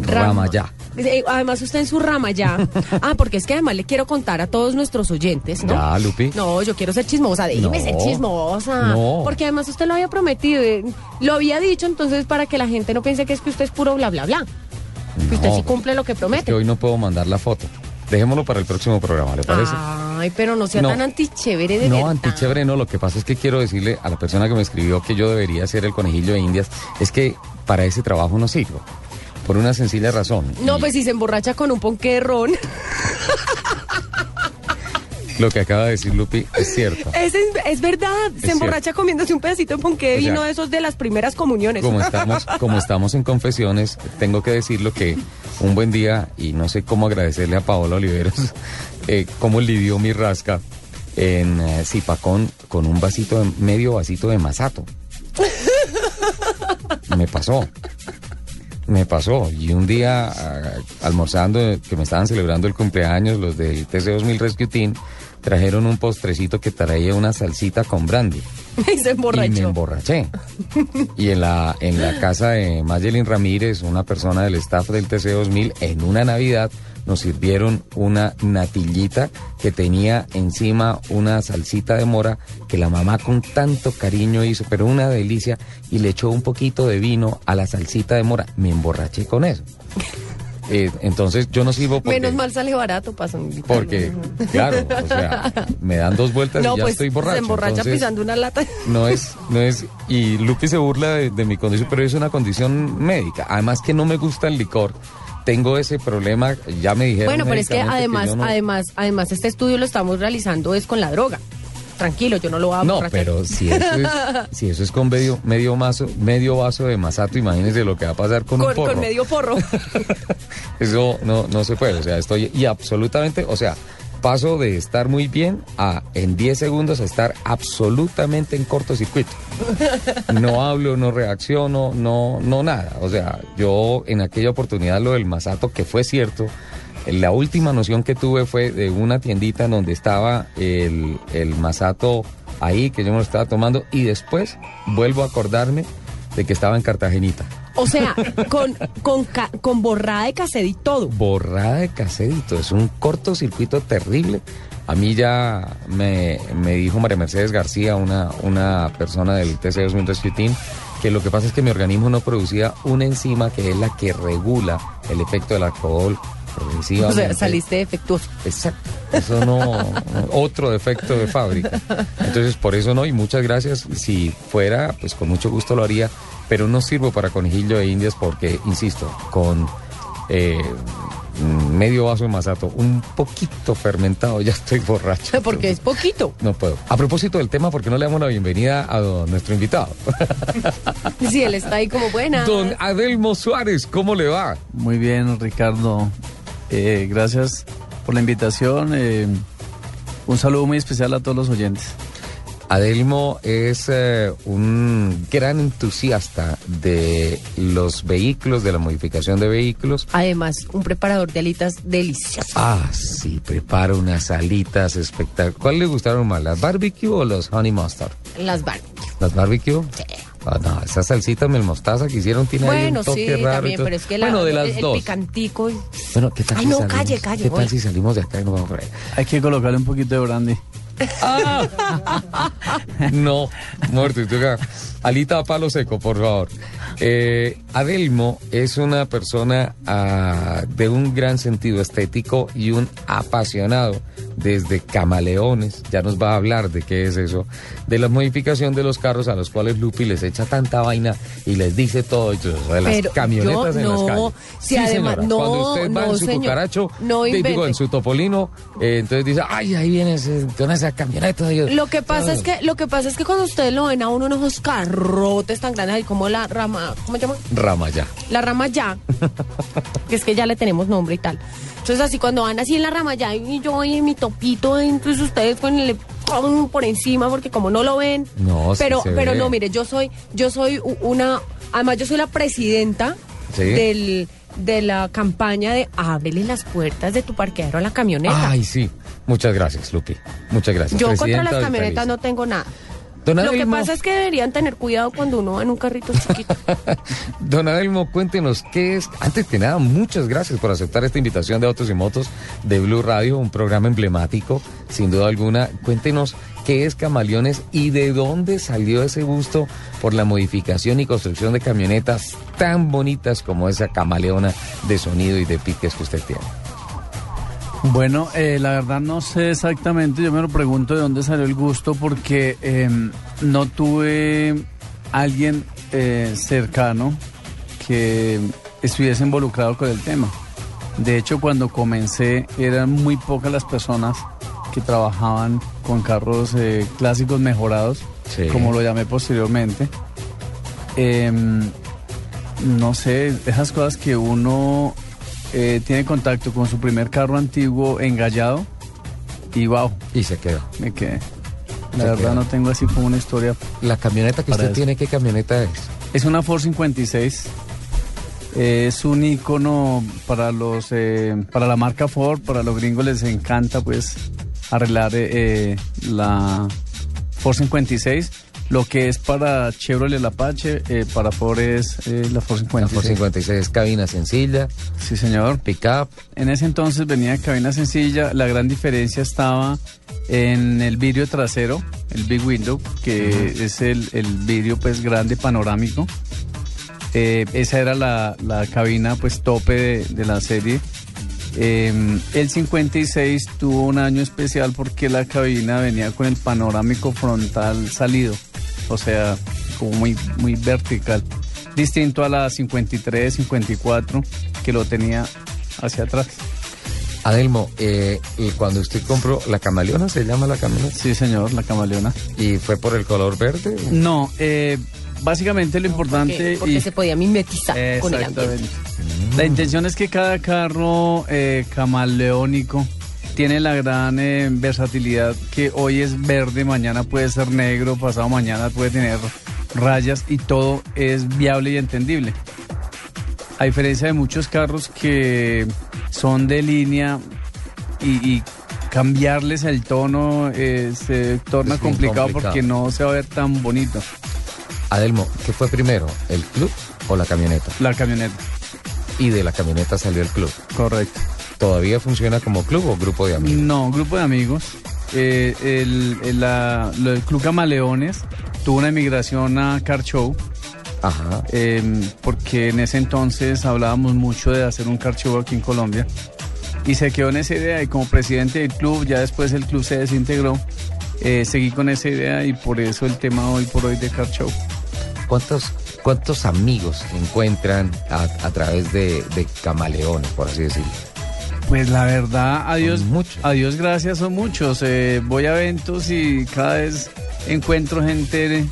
Speaker 1: Ramayá.
Speaker 2: Eh, Además usted en su rama ya. Ah, porque es que además le quiero contar a todos nuestros oyentes, ¿no?
Speaker 1: Ya, Lupi.
Speaker 2: No, yo quiero ser chismosa, déjeme
Speaker 1: No.
Speaker 2: ser chismosa.
Speaker 1: No.
Speaker 2: Porque además usted lo había prometido, eh, lo había dicho, entonces para que la gente no piense que es que usted es puro bla bla bla. Que usted sí cumple lo que
Speaker 1: Es
Speaker 2: promete.
Speaker 1: que hoy no puedo mandar la foto. Dejémoslo para el próximo programa, ¿le parece?
Speaker 2: Ay, pero no sea
Speaker 1: No.
Speaker 2: tan antichévere de
Speaker 1: no,
Speaker 2: verdad.
Speaker 1: antichévere no. Lo que pasa es que quiero decirle a la persona que me escribió que yo debería ser el conejillo de Indias, es que para ese trabajo no sirvo. Por una sencilla razón.
Speaker 2: No,
Speaker 1: Y
Speaker 2: pues si se emborracha con un ponque de ron.
Speaker 1: Lo que acaba de decir Lupi es cierto.
Speaker 2: Es, es, es verdad, se
Speaker 1: cierto.
Speaker 2: emborracha comiéndose un pedacito de ponque de vino esos de las primeras comuniones.
Speaker 1: Como estamos, como estamos en confesiones, tengo que decirlo que un buen día, y no sé cómo agradecerle a Paola Oliveros, eh, cómo lidió mi rasca en eh, Zipacón con un vasito, de, medio vasito de masato. Me pasó. Me pasó. Y un día, ah, almorzando, que me estaban celebrando el cumpleaños, los del TC2000 Rescue Team, trajeron un postrecito que traía una salsita con brandy.
Speaker 2: y se emborrachó.
Speaker 1: Y me emborraché. Y en la, en la casa de Mayelin Ramírez, una persona del staff del TC2000, en una Navidad nos sirvieron una natillita que tenía encima una salsita de mora que la mamá con tanto cariño hizo, pero una delicia, y le echó un poquito de vino a la salsita de mora. Me emborraché con eso. Eh, entonces yo no sirvo porque...
Speaker 2: Menos mal sale barato para.
Speaker 1: Porque, claro, o sea, me dan dos vueltas
Speaker 2: No,
Speaker 1: y ya
Speaker 2: pues
Speaker 1: estoy borracho.
Speaker 2: se emborracha
Speaker 1: entonces-
Speaker 2: pisando una lata.
Speaker 1: no es, no es, y Lupi se burla de, de mi condición, pero es una condición médica. Además que no me gusta el licor, tengo ese problema, ya me dijeron.
Speaker 2: Bueno, pero es que además,
Speaker 1: no-
Speaker 2: además, además este estudio lo estamos realizando es con la droga. Tranquilo, yo no lo a
Speaker 1: No, pero si eso es, si eso es con medio, medio vaso, medio vaso de masato, imagínense lo que va a pasar con, un porro.
Speaker 2: con medio porro.
Speaker 1: Eso no, no se puede, o sea, estoy, y absolutamente, o sea, paso de estar muy bien a en 10 segundos a estar absolutamente en cortocircuito. No hablo, no reacciono, no, no nada. O sea, yo en aquella oportunidad lo del masato, que fue cierto, la última noción que tuve fue de una tiendita en donde estaba el, el masato ahí, que yo me lo estaba tomando, y después vuelvo a acordarme de que estaba en Cartagenita.
Speaker 2: O sea, con, con, con borrada de cassette y todo.
Speaker 1: borrada de caserito. Es un cortocircuito terrible. A mí ya me, me dijo María Mercedes García, una, una persona del TC2000 Rescue Team, que lo que pasa es que mi organismo no producía una enzima que es la que regula el efecto del alcohol
Speaker 2: O sea, saliste defectuoso.
Speaker 1: Exacto. Eso no, otro defecto de fábrica. Entonces, por eso no, y muchas gracias. Si fuera, pues con mucho gusto lo haría, pero no sirvo para conejillo de indias porque, insisto, con eh, medio vaso de masato, un poquito fermentado, ya estoy borracho.
Speaker 2: Porque es poquito.
Speaker 1: No puedo. A propósito del tema, ¿por qué no le damos la bienvenida a don- nuestro invitado?
Speaker 2: Sí, él está ahí como buena.
Speaker 1: Don Adelmo Suárez, ¿cómo le va?
Speaker 7: Muy bien, Ricardo. Eh, gracias por la invitación. eh, un saludo muy especial a todos los oyentes.
Speaker 1: Adelmo es eh, un gran entusiasta de los vehículos, de la modificación de vehículos.
Speaker 2: Además, un preparador de alitas delicioso.
Speaker 1: Ah, sí, prepara unas alitas espectaculares. ¿Cuál le gustaron más, las barbecue o los honey mustard?
Speaker 2: Las barbecue.
Speaker 1: ¿Las barbecue? Sí. Ah, no, esa salsita mel mostaza que hicieron tiene ahí
Speaker 2: Bueno,
Speaker 1: un toque
Speaker 2: sí,
Speaker 1: raro.
Speaker 2: también, pero es que la,
Speaker 1: bueno, de las
Speaker 2: el, el
Speaker 1: dos.
Speaker 2: picantico. y-
Speaker 1: Bueno, ¿qué tal
Speaker 2: Ay,
Speaker 1: si
Speaker 2: no,
Speaker 1: salimos?
Speaker 2: calle, calle,
Speaker 1: ¿Qué tal
Speaker 2: voy.
Speaker 1: si salimos de acá y nos vamos por ahí?
Speaker 7: Hay que colocarle un poquito de brandy.
Speaker 1: No, muerto. Alita a palo seco, por favor. Eh, Adelmo es una persona ah, de un gran sentido estético y un apasionado desde camaleones. Ya nos va a hablar de qué es eso. De la modificación de los carros a los cuales Lupi les echa tanta vaina y les dice todo. y todo de las
Speaker 2: Pero
Speaker 1: camionetas
Speaker 2: yo
Speaker 1: en las
Speaker 2: no,
Speaker 1: calles.
Speaker 2: si además-
Speaker 1: señora,
Speaker 2: no,
Speaker 1: Cuando usted va
Speaker 2: no,
Speaker 1: en su
Speaker 2: señor,
Speaker 1: cucaracho,
Speaker 2: no
Speaker 1: digo, en su topolino, eh, entonces dice, ay, ahí viene ese, con esa camioneta. Dios".
Speaker 2: Lo que pasa
Speaker 1: Ah.
Speaker 2: es que lo que pasa es que cuando ustedes lo ven a uno en esos carrotes tan grandes ahí como la rama, ¿cómo se llama?
Speaker 1: Rama ya.
Speaker 2: La rama ya, que es que ya le tenemos nombre y tal. Entonces así cuando van así en la rama ya y yo en mi topito, entonces ustedes con por encima porque como no lo ven.
Speaker 1: No, sí
Speaker 2: pero
Speaker 1: se
Speaker 2: pero
Speaker 1: ve.
Speaker 2: no, mire, yo soy yo soy una además yo soy la presidenta
Speaker 1: Sí.
Speaker 2: del de la campaña de ábrele las puertas de tu parqueadero a la camioneta.
Speaker 1: Ay, sí. Muchas gracias, Lupi. Muchas gracias.
Speaker 2: yo contra las camionetas no tengo nada.
Speaker 1: Don
Speaker 2: Lo que pasa es que deberían tener cuidado cuando uno va en un carrito chiquito.
Speaker 1: Don Adelmo, cuéntenos qué es. Antes que nada, muchas gracias por aceptar esta invitación de Autos y Motos de Blue Radio, un programa emblemático, sin duda alguna. Cuéntenos qué es Camaleones y de dónde salió ese gusto por la modificación y construcción de camionetas tan bonitas como esa camaleona de sonido y de piques que usted tiene.
Speaker 7: Bueno, eh, la verdad no sé exactamente, yo me lo pregunto de dónde salió el gusto porque eh, no tuve alguien eh, cercano que estuviese involucrado con el tema. De hecho, cuando comencé eran muy pocas las personas que trabajaban con carros eh, clásicos mejorados,
Speaker 1: Sí.
Speaker 7: como lo llamé posteriormente. Em, no sé, esas cosas que uno eh, tiene contacto con su primer carro antiguo engallado y wow,
Speaker 1: Y se quedó.
Speaker 7: me quedé.
Speaker 1: Se
Speaker 7: La verdad
Speaker 1: quedó.
Speaker 7: no tengo así como una historia.
Speaker 1: La camioneta que usted
Speaker 7: eso.
Speaker 1: tiene, ¿qué camioneta es?
Speaker 7: Es una Ford 56. eh, Es un icono para los eh, para la marca Ford, para los gringos les encanta pues arreglar eh, eh, la Ford 56. Lo que es para Chevrolet el Apache, eh, para Ford es eh, la Ford
Speaker 1: La
Speaker 7: 56.
Speaker 1: Ford 56 es cabina sencilla,
Speaker 7: Sí, señor.
Speaker 1: pick-up.
Speaker 7: En ese entonces venía cabina sencilla. La gran diferencia estaba en el vidrio trasero, el big window, que es el, el vidrio pues grande panorámico. Eh, esa era la, la cabina pues tope de, de la serie. Eh, el 56 tuvo un año especial porque la cabina venía con el panorámico frontal salido, o sea, como muy, muy vertical. Distinto a la 53, 54, que lo tenía hacia atrás.
Speaker 1: Adelmo, eh, y cuando usted compró la camaleona, se llama la camioneta,
Speaker 7: Sí, señor, la camaleona.
Speaker 1: y fue por el color verde.
Speaker 7: No, eh, básicamente lo importante...
Speaker 2: Porque, porque
Speaker 7: y-
Speaker 2: se podía mimetizar con el ambiente.
Speaker 7: La intención es que cada carro eh, camaleónico tiene la gran eh, versatilidad que hoy es verde, mañana puede ser negro, pasado mañana puede tener rayas y todo es viable y entendible. A diferencia de muchos carros que son de línea y, y cambiarles el tono eh, se torna complicado. porque no se va a ver tan bonito
Speaker 1: Adelmo, ¿qué fue primero, el club o la camioneta?
Speaker 7: la camioneta.
Speaker 1: Y de la camioneta salió el club.
Speaker 7: Correcto.
Speaker 1: ¿Todavía funciona como club o grupo de amigos?
Speaker 7: No, grupo de amigos. Eh, el, la- Club Camaleones tuvo una emigración a Car Show,
Speaker 1: Ajá.
Speaker 7: eh, porque en ese entonces hablábamos mucho de hacer un Car Show aquí en Colombia. Y se quedó en esa idea y como presidente del club, ya después el club se desintegró, eh, seguí con esa idea y por eso el tema hoy por hoy de Car Show.
Speaker 1: ¿Cuántos, cuántos amigos encuentran a, a través de, de camaleones, por así decirlo?
Speaker 7: Pues la verdad, a Dios,
Speaker 1: Son muchos.
Speaker 7: a Dios gracias, son muchos. Eh, voy a eventos y cada vez encuentro gente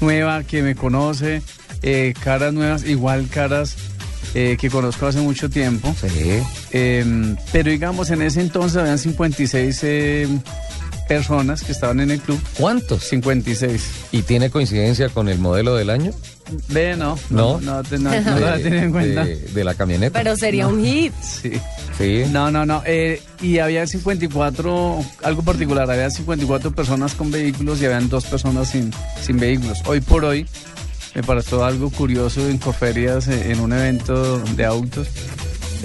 Speaker 7: nueva que me conoce, eh, caras nuevas, igual caras eh, que conozco hace mucho tiempo.
Speaker 1: Sí.
Speaker 7: Eh, pero digamos, en ese entonces habían 56 eh, personas que estaban en el club.
Speaker 1: ¿Cuántos?
Speaker 7: 56.
Speaker 1: ¿Y tiene coincidencia con el modelo del año?
Speaker 7: Ve, no,
Speaker 1: No.
Speaker 7: no, no, no, no la
Speaker 1: De-
Speaker 7: tiene en cuenta.
Speaker 1: De, de la camioneta.
Speaker 2: Pero sería un hit.
Speaker 7: Sí.
Speaker 1: Sí.
Speaker 7: No, no, no. eh, y había 54, algo particular, había 54 personas con vehículos y habían dos personas sin, sin vehículos. Hoy por hoy me pareció algo curioso en Corferias, eh, en un evento de autos.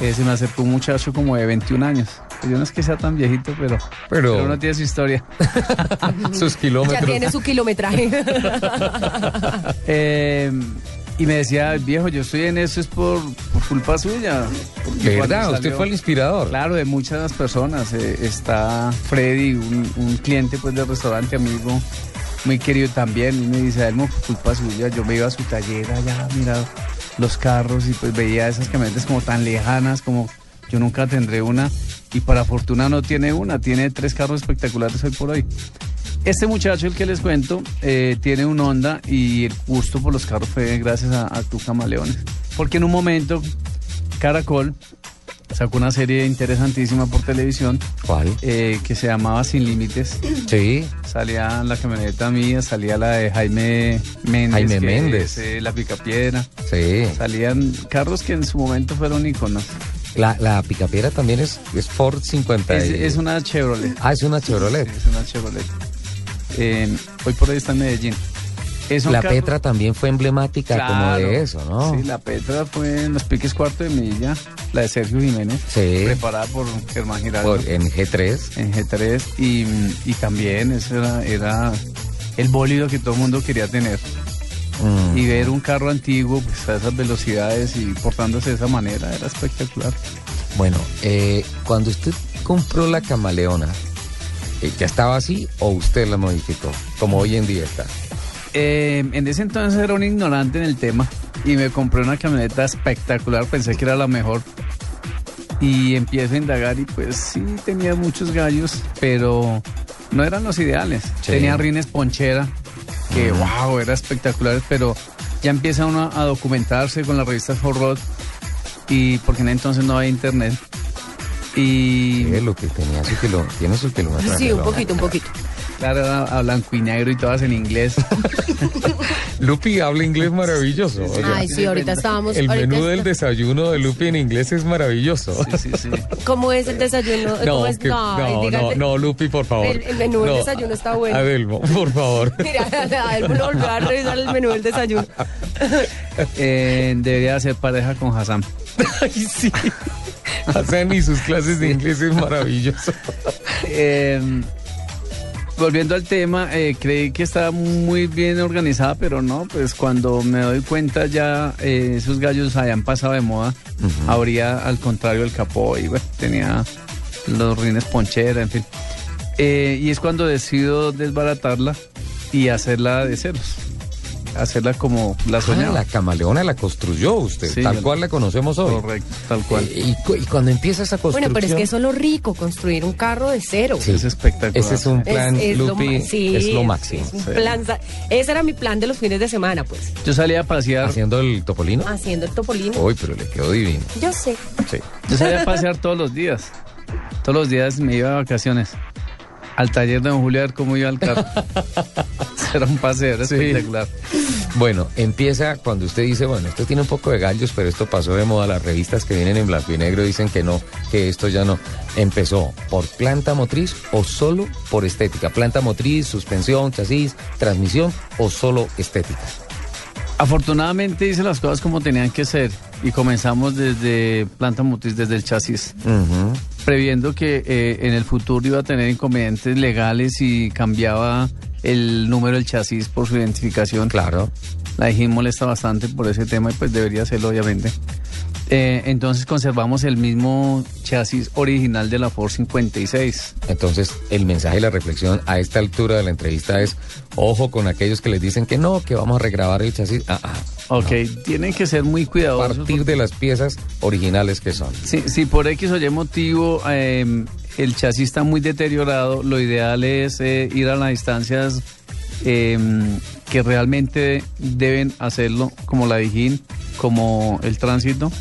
Speaker 7: eh, se me acercó un muchacho como de 21 años. Yo no es que sea tan viejito, pero,
Speaker 1: Pero-
Speaker 7: pero no tiene su historia.
Speaker 1: Sus
Speaker 2: Ya
Speaker 1: kilómetros.
Speaker 2: tiene su kilometraje.
Speaker 7: Eh, y me decía, viejo, yo estoy en eso es por, por culpa suya. Porque
Speaker 1: ¿De
Speaker 7: cuando
Speaker 1: verdad? ¿Usted fue el inspirador?
Speaker 7: Claro, de muchas personas. eh, está Freddy, un, un cliente pues del restaurante, amigo, muy querido también. Y me dice, Elmo, por culpa suya, yo me iba a su taller allá, mira los carros y pues veía esas camionetas como tan lejanas, como yo nunca tendré una. Y para fortuna no tiene una, tiene tres carros espectaculares hoy por hoy. Este muchacho, el que les cuento, eh, tiene un Honda y el gusto por los carros fue gracias a, a tu camaleones. Porque en un momento, Caracol sacó una serie interesantísima por televisión
Speaker 1: ¿Cuál?
Speaker 7: eh, que se llamaba Sin Límites.
Speaker 1: Sí.
Speaker 7: Salía la camioneta mía, salía la de Jaime Méndez.
Speaker 1: Jaime Méndez.
Speaker 7: es, eh, la Picapiedra.
Speaker 1: Sí.
Speaker 7: Salían carros que en su momento fueron íconos.
Speaker 1: La, la picapiedra también es, es Ford 50.
Speaker 7: Es, es una Chevrolet.
Speaker 1: Ah, es una Chevrolet.
Speaker 7: Es una Chevrolet. Eh, hoy por hoy está en Medellín. Es
Speaker 1: La
Speaker 7: carro-
Speaker 1: Petra también fue emblemática como de eso, ¿no?
Speaker 7: Sí, la Petra fue en los piques cuarto de milla, la de Sergio Jiménez,
Speaker 1: Sí.
Speaker 7: preparada por Germán Giraldo
Speaker 1: Por- en G3.
Speaker 7: en G3 y, y también eso era, era el bólido que todo el mundo quería tener.
Speaker 1: Mm.
Speaker 7: Y ver un carro antiguo pues, a esas velocidades y portándose de esa manera era espectacular.
Speaker 1: Bueno, eh, cuando usted compró la camaleona, eh, ¿ya estaba así o usted la modificó? Como hoy en día está.
Speaker 7: Eh, en ese entonces era un ignorante en el tema y me compré una camioneta espectacular, pensé que era la mejor. Y empiezo a indagar y pues sí tenía muchos gallos, pero no eran los ideales.
Speaker 1: Sí.
Speaker 7: Tenía rines ponchera, que wow, era espectacular, pero ya empieza uno a documentarse con las revistas Hot Rod y porque en entonces no había internet. Y
Speaker 1: Eh, lo que tenía su kilo, tiene su kilómetro.
Speaker 2: Sí, un poquito, un poquito.
Speaker 7: Claro, era a blanco y negro y todas en inglés.
Speaker 1: Lupi habla inglés maravilloso. o sea,
Speaker 2: Ay, sí, ahorita estábamos.
Speaker 1: el
Speaker 2: ahorita
Speaker 1: menú del desayuno de Lupi en inglés es maravilloso.
Speaker 7: Sí, sí, sí.
Speaker 2: ¿Cómo es el desayuno?
Speaker 1: No,
Speaker 2: ¿Cómo es?
Speaker 1: que-
Speaker 2: Ay,
Speaker 1: no, no, no, Lupi, por favor.
Speaker 2: El- el menú del
Speaker 1: No,
Speaker 2: desayuno está bueno.
Speaker 1: Adelmo, por favor.
Speaker 2: Mira, a él me lo volvió a revisar el menú del desayuno.
Speaker 7: Eh, debería ser pareja con Hassan.
Speaker 1: Ay, sí. Hacen y sus clases de inglés es maravilloso.
Speaker 7: Eh, volviendo al tema, eh, creí que estaba muy bien organizada, pero no, pues cuando me doy cuenta ya eh, esos gallos habían pasado de moda. Habría al contrario el capó y bueno, tenía los rines ponchera, en fin. Eh, y es cuando decido desbaratarla y hacerla de ceros. Hacerla como la
Speaker 1: Ah,
Speaker 7: soñaba.
Speaker 1: la camaleona la construyó usted,
Speaker 7: Sí,
Speaker 1: tal cual la conocemos hoy.
Speaker 7: Correcto, tal cual.
Speaker 1: Eh, y, cu- y cuando empieza esa construcción...
Speaker 2: Bueno, pero es que eso es lo rico, construir un carro de cero.
Speaker 1: Sí.
Speaker 7: Es espectacular.
Speaker 1: Ese es un plan,
Speaker 2: es lo
Speaker 1: Lupi,
Speaker 2: sí,
Speaker 1: es lo máximo.
Speaker 2: es un
Speaker 1: Sí.
Speaker 2: plan sa- ese era mi plan de los fines de semana, pues.
Speaker 7: Yo salía a pasear.
Speaker 1: Haciendo el topolino.
Speaker 2: Haciendo el topolino.
Speaker 1: Uy, pero le quedó divino.
Speaker 2: Yo sé.
Speaker 1: Sí.
Speaker 7: Yo salía a pasear todos los días. Todos los días me iba de vacaciones. Al taller de don ver cómo iba el carro. Era un paseo, era
Speaker 1: Sí.
Speaker 7: espectacular.
Speaker 1: Bueno, empieza cuando usted dice, bueno, esto tiene un poco de gallos, pero esto pasó de moda. Las revistas que vienen en blanco y negro dicen que no, que esto ya no. ¿Empezó por planta motriz o solo por estética? Planta motriz, suspensión, chasis, transmisión o solo estética.
Speaker 7: Afortunadamente hice las cosas como tenían que ser y comenzamos desde planta motriz, desde el chasis. Previendo que eh, en el futuro iba a tener inconvenientes legales y cambiaba el número del chasis por su identificación.
Speaker 1: Claro.
Speaker 7: La DGIN molesta bastante por ese tema y pues debería hacerlo obviamente. Eh, entonces conservamos el mismo chasis original de la Ford 56.
Speaker 1: Entonces, el mensaje y la reflexión a esta altura de la entrevista es, ojo con aquellos que les dicen que no, que vamos a regrabar el chasis. Ah, ah.
Speaker 7: Ok, tienen que ser muy
Speaker 1: A
Speaker 7: cuidadosos.
Speaker 1: partir de las piezas originales que son.
Speaker 7: Si, si por X o Y motivo eh, el chasis está muy deteriorado, lo ideal es eh, ir a las distancias eh, que realmente deben hacerlo, como la Dijín, como el tránsito,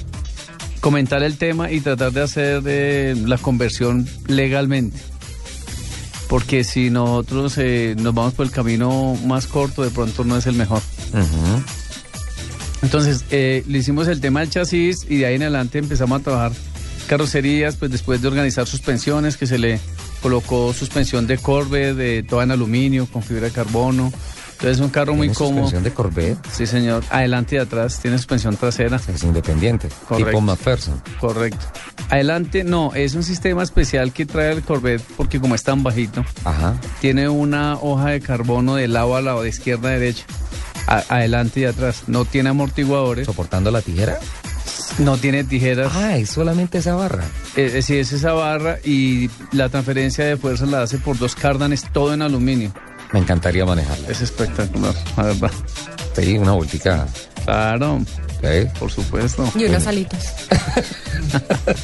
Speaker 7: comentar el tema y tratar de hacer eh, la conversión legalmente. porque si nosotros eh, nos vamos por el camino más corto, de pronto no es el mejor. Entonces, eh, le hicimos el tema del chasis y de ahí en adelante empezamos a trabajar carrocerías, pues después de organizar suspensiones, que se le colocó suspensión de Corvette, de toda en aluminio, con fibra de carbono. Entonces es un carro muy
Speaker 1: ¿Tiene
Speaker 7: cómodo.
Speaker 1: suspensión de Corvette?
Speaker 7: Sí, señor. Adelante y atrás, tiene suspensión trasera.
Speaker 1: Es independiente.
Speaker 7: Correcto.
Speaker 1: Tipo McPherson.
Speaker 7: Correcto. Adelante, no, es un sistema especial que trae el Corvette porque como es tan bajito,
Speaker 1: Ajá.
Speaker 7: tiene una hoja de carbono de lado a lado, de izquierda a derecha, a- adelante y atrás. No tiene amortiguadores,
Speaker 1: ¿Soportando la tijera?
Speaker 7: no tiene tijeras.
Speaker 1: Ah, es solamente esa barra.
Speaker 7: Es decir, es esa barra y la transferencia de fuerza la hace por dos cárdanes, todo en aluminio.
Speaker 1: Me encantaría manejarla.
Speaker 7: Es espectacular, la verdad.
Speaker 1: Sí, una vueltica.
Speaker 7: Claro,
Speaker 1: ¿eh?
Speaker 7: por supuesto.
Speaker 2: Y unas alitas.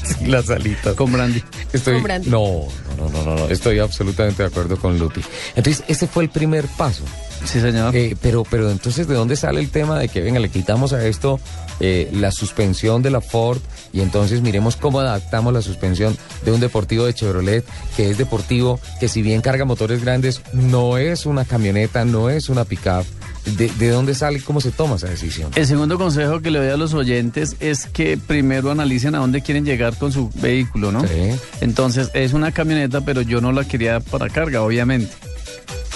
Speaker 1: Sí, las alitas.
Speaker 7: Con brandy.
Speaker 1: Estoy,
Speaker 2: Con brandy.
Speaker 1: no, no, no, no, no, estoy absolutamente de acuerdo con Lupi. Entonces, ese fue el primer paso.
Speaker 7: Sí, señor.
Speaker 1: Eh, pero, pero entonces, ¿de dónde sale el tema de que, venga, le quitamos a esto eh, la suspensión de la Ford y entonces miremos cómo adaptamos la suspensión de un deportivo de Chevrolet, que es deportivo, que si bien carga motores grandes, no es una camioneta, no es una pickup? ¿De, de dónde sale y cómo se toma esa decisión?
Speaker 7: El segundo consejo que le doy a los oyentes es que primero analicen a dónde quieren llegar con su vehículo, ¿no?
Speaker 1: Sí.
Speaker 7: Entonces, es una camioneta, pero yo no la quería para carga, obviamente.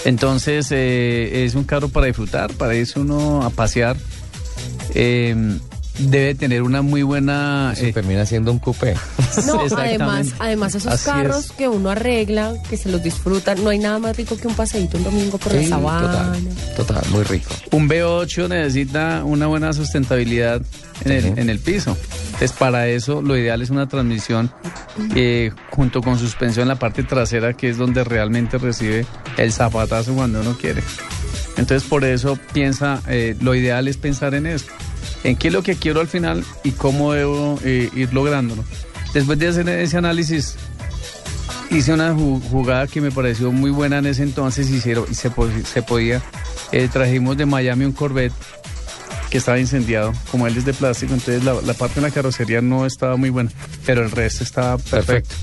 Speaker 7: Entonces, eh, es un carro para disfrutar, para irse uno a pasear. Eh, debe tener una muy buena...
Speaker 1: Eso
Speaker 7: eh,
Speaker 1: termina siendo un coupé.
Speaker 2: No, además, además esos
Speaker 7: Así
Speaker 2: carros
Speaker 7: es.
Speaker 2: que uno arregla, que se los disfruta, no hay nada más rico que un paseíto un domingo por
Speaker 1: Sí,
Speaker 2: la sabana.
Speaker 1: total, total, muy rico.
Speaker 7: Un V8 necesita una buena sustentabilidad en el,
Speaker 1: Ujú.
Speaker 7: en el piso. Entonces, para eso lo ideal es una transmisión eh, junto con suspensión en la parte trasera, que es donde realmente recibe el zapatazo cuando uno quiere. Entonces, por eso piensa, eh, lo ideal es pensar en eso. En qué es lo que quiero al final y cómo debo eh, ir lográndolo. Después de hacer ese análisis, hice una ju- jugada que me pareció muy buena en ese entonces y se, podía. Eh, trajimos de Miami un Corvette estaba incendiado, como él es de plástico, entonces la, la parte de la carrocería no estaba muy buena, pero el resto estaba perfecto.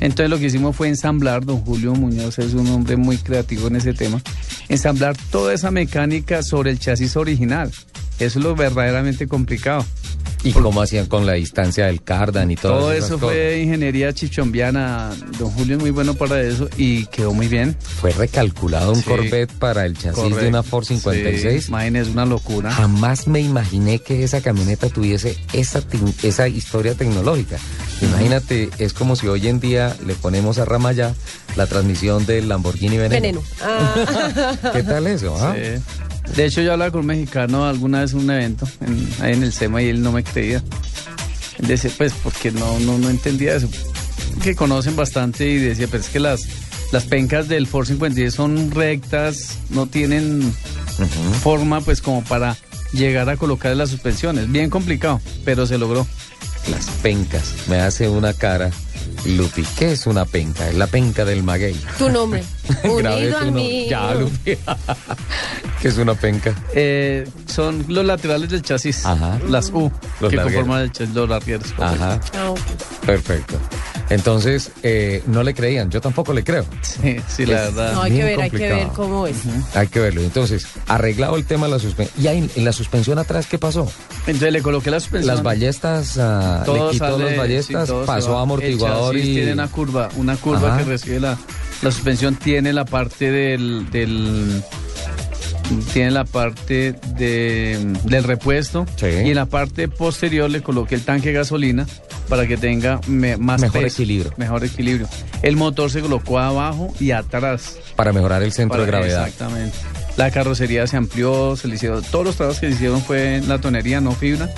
Speaker 7: Entonces lo que hicimos fue ensamblar, don Julio Muñoz es un hombre muy creativo en ese tema, ensamblar toda esa mecánica sobre el chasis original. Eso es lo verdaderamente complicado.
Speaker 1: ¿Y cómo hacían con la distancia del cardan y
Speaker 7: Todo
Speaker 1: esas
Speaker 7: eso
Speaker 1: cosas?
Speaker 7: fue ingeniería chichombiana. Don Julio es muy bueno para eso y quedó muy bien.
Speaker 1: Fue recalculado un
Speaker 7: Sí.
Speaker 1: Corvette para el chasis de una Ford 56.
Speaker 7: Sí, imagínese, es una locura.
Speaker 1: Jamás me imaginé que esa camioneta tuviese esa, esa historia tecnológica. Imagínate, es como si hoy en día le ponemos a Ramaya la transmisión del Lamborghini Veneno.
Speaker 2: Veneno. Ah.
Speaker 1: ¿Qué tal eso? ah?
Speaker 7: De hecho, yo hablaba con un mexicano alguna vez en un evento, en- ahí en el SEMA, y él no me creía. Él decía, pues, porque no, no, no entendía eso. Que conocen bastante y decía, pero es que las, las pencas del Ford 56 son rectas, no tienen forma, pues, como para llegar a colocar las suspensiones. Bien complicado, pero se logró.
Speaker 1: Las pencas. Me hace una cara. Lupi, ¿qué es una penca? Es la penca del maguey.
Speaker 2: Tu nombre. Unido
Speaker 1: nombre.
Speaker 2: mío.
Speaker 1: Ya, Lupi. ¿Qué es una penca?
Speaker 7: Eh, son los laterales del chasis,
Speaker 1: Ajá.
Speaker 7: las U,
Speaker 1: Los
Speaker 7: que
Speaker 1: largueros.
Speaker 7: conforman el chasis, los largueros.
Speaker 1: Ajá,
Speaker 2: Ah,
Speaker 1: perfecto. Entonces, eh, no le creían. Yo tampoco le creo.
Speaker 7: Sí, sí, la
Speaker 1: Es-
Speaker 7: verdad.
Speaker 2: No, hay que ver, hay que ver cómo es.
Speaker 1: Hay que verlo. Entonces, arreglado el tema de la suspensión. ¿Y ahí en la suspensión atrás qué pasó?
Speaker 7: Entonces le coloqué la suspensión.
Speaker 1: Las ballestas,
Speaker 7: Todo
Speaker 1: le quitó
Speaker 7: sale-
Speaker 1: las ballestas,
Speaker 7: sí,
Speaker 1: pasó a amortiguador y...
Speaker 7: tiene una curva, una curva
Speaker 1: Ajá.
Speaker 7: que recibe la, la suspensión tiene la parte del, del tiene la parte de, del repuesto
Speaker 1: Sí.
Speaker 7: y en la parte posterior le coloqué el tanque de gasolina para que tenga me- más
Speaker 1: Mejor
Speaker 7: peso,
Speaker 1: equilibrio.
Speaker 7: Mejor equilibrio. El motor se colocó abajo y atrás.
Speaker 1: Para mejorar el centro de gravedad.
Speaker 7: Exactamente. La carrocería se amplió, se le hicieron, todos los trabajos que se hicieron fue en la tonería, no fibra.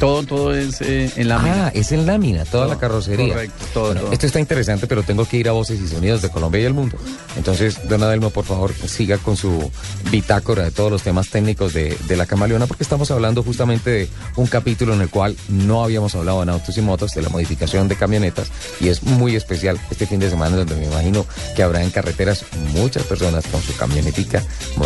Speaker 7: Todo, todo es eh, en lámina.
Speaker 1: Ah, es en lámina, toda
Speaker 7: Todo,
Speaker 1: la carrocería.
Speaker 7: correcto, todo,
Speaker 1: Bueno,
Speaker 7: todo.
Speaker 1: Esto está interesante, pero tengo que ir a Voces y Sonidos de Colombia y el Mundo. Entonces, don Adelmo, por favor, siga con su bitácora de todos los temas técnicos de, de la camaleona, porque estamos hablando justamente de un capítulo en el cual no habíamos hablado en autos y motos, de la modificación de camionetas, y es muy especial este fin de semana, donde me imagino que habrá en carreteras muchas personas con su camionetica,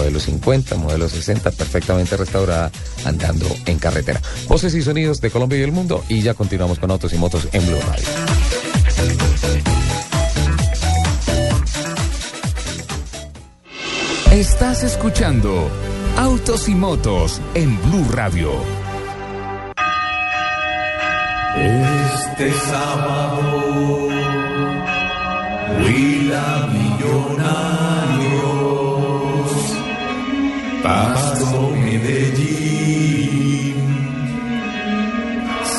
Speaker 1: modelo 50, modelo 60, perfectamente restaurada, andando en carretera. Voces y Sonidos de Colombia y el Mundo, y ya continuamos con autos y motos en Blue Radio.
Speaker 4: Estás escuchando Autos y Motos en Blue Radio.
Speaker 8: Este sábado, Huila Millonarios, Paso Medellín,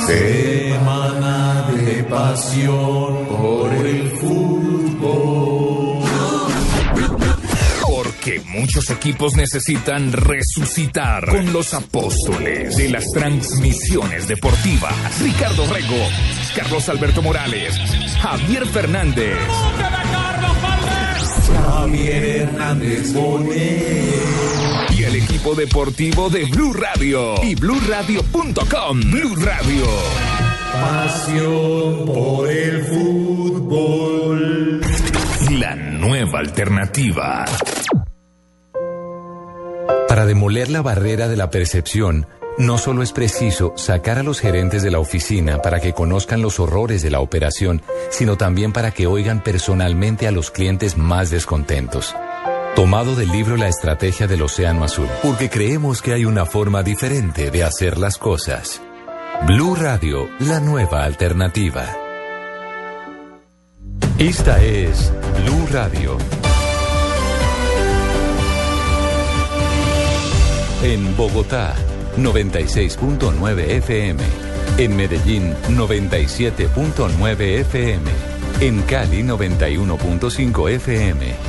Speaker 8: semana de pasión por el fútbol.
Speaker 4: Porque muchos equipos necesitan resucitar con los apóstoles de las transmisiones deportivas. Ricardo Rego, Carlos Alberto Morales, Javier Fernández.
Speaker 8: Javier Hernández Bonet.
Speaker 4: Equipo deportivo de Blue Radio y BlueRadio.com. Blue Radio.
Speaker 8: Pasión por el fútbol.
Speaker 4: La nueva alternativa.
Speaker 9: Para demoler la barrera de la percepción, no solo es preciso sacar a los gerentes de la oficina para que conozcan los horrores de la operación, sino también para que oigan personalmente a los clientes más descontentos. Tomado del libro La Estrategia del Océano Azul, porque creemos que hay una forma diferente de hacer las cosas. Blue Radio, la nueva alternativa. Esta es Blue Radio. En Bogotá, 96.9 FM. En Medellín, 97.9 FM. En Cali, 91.5 FM.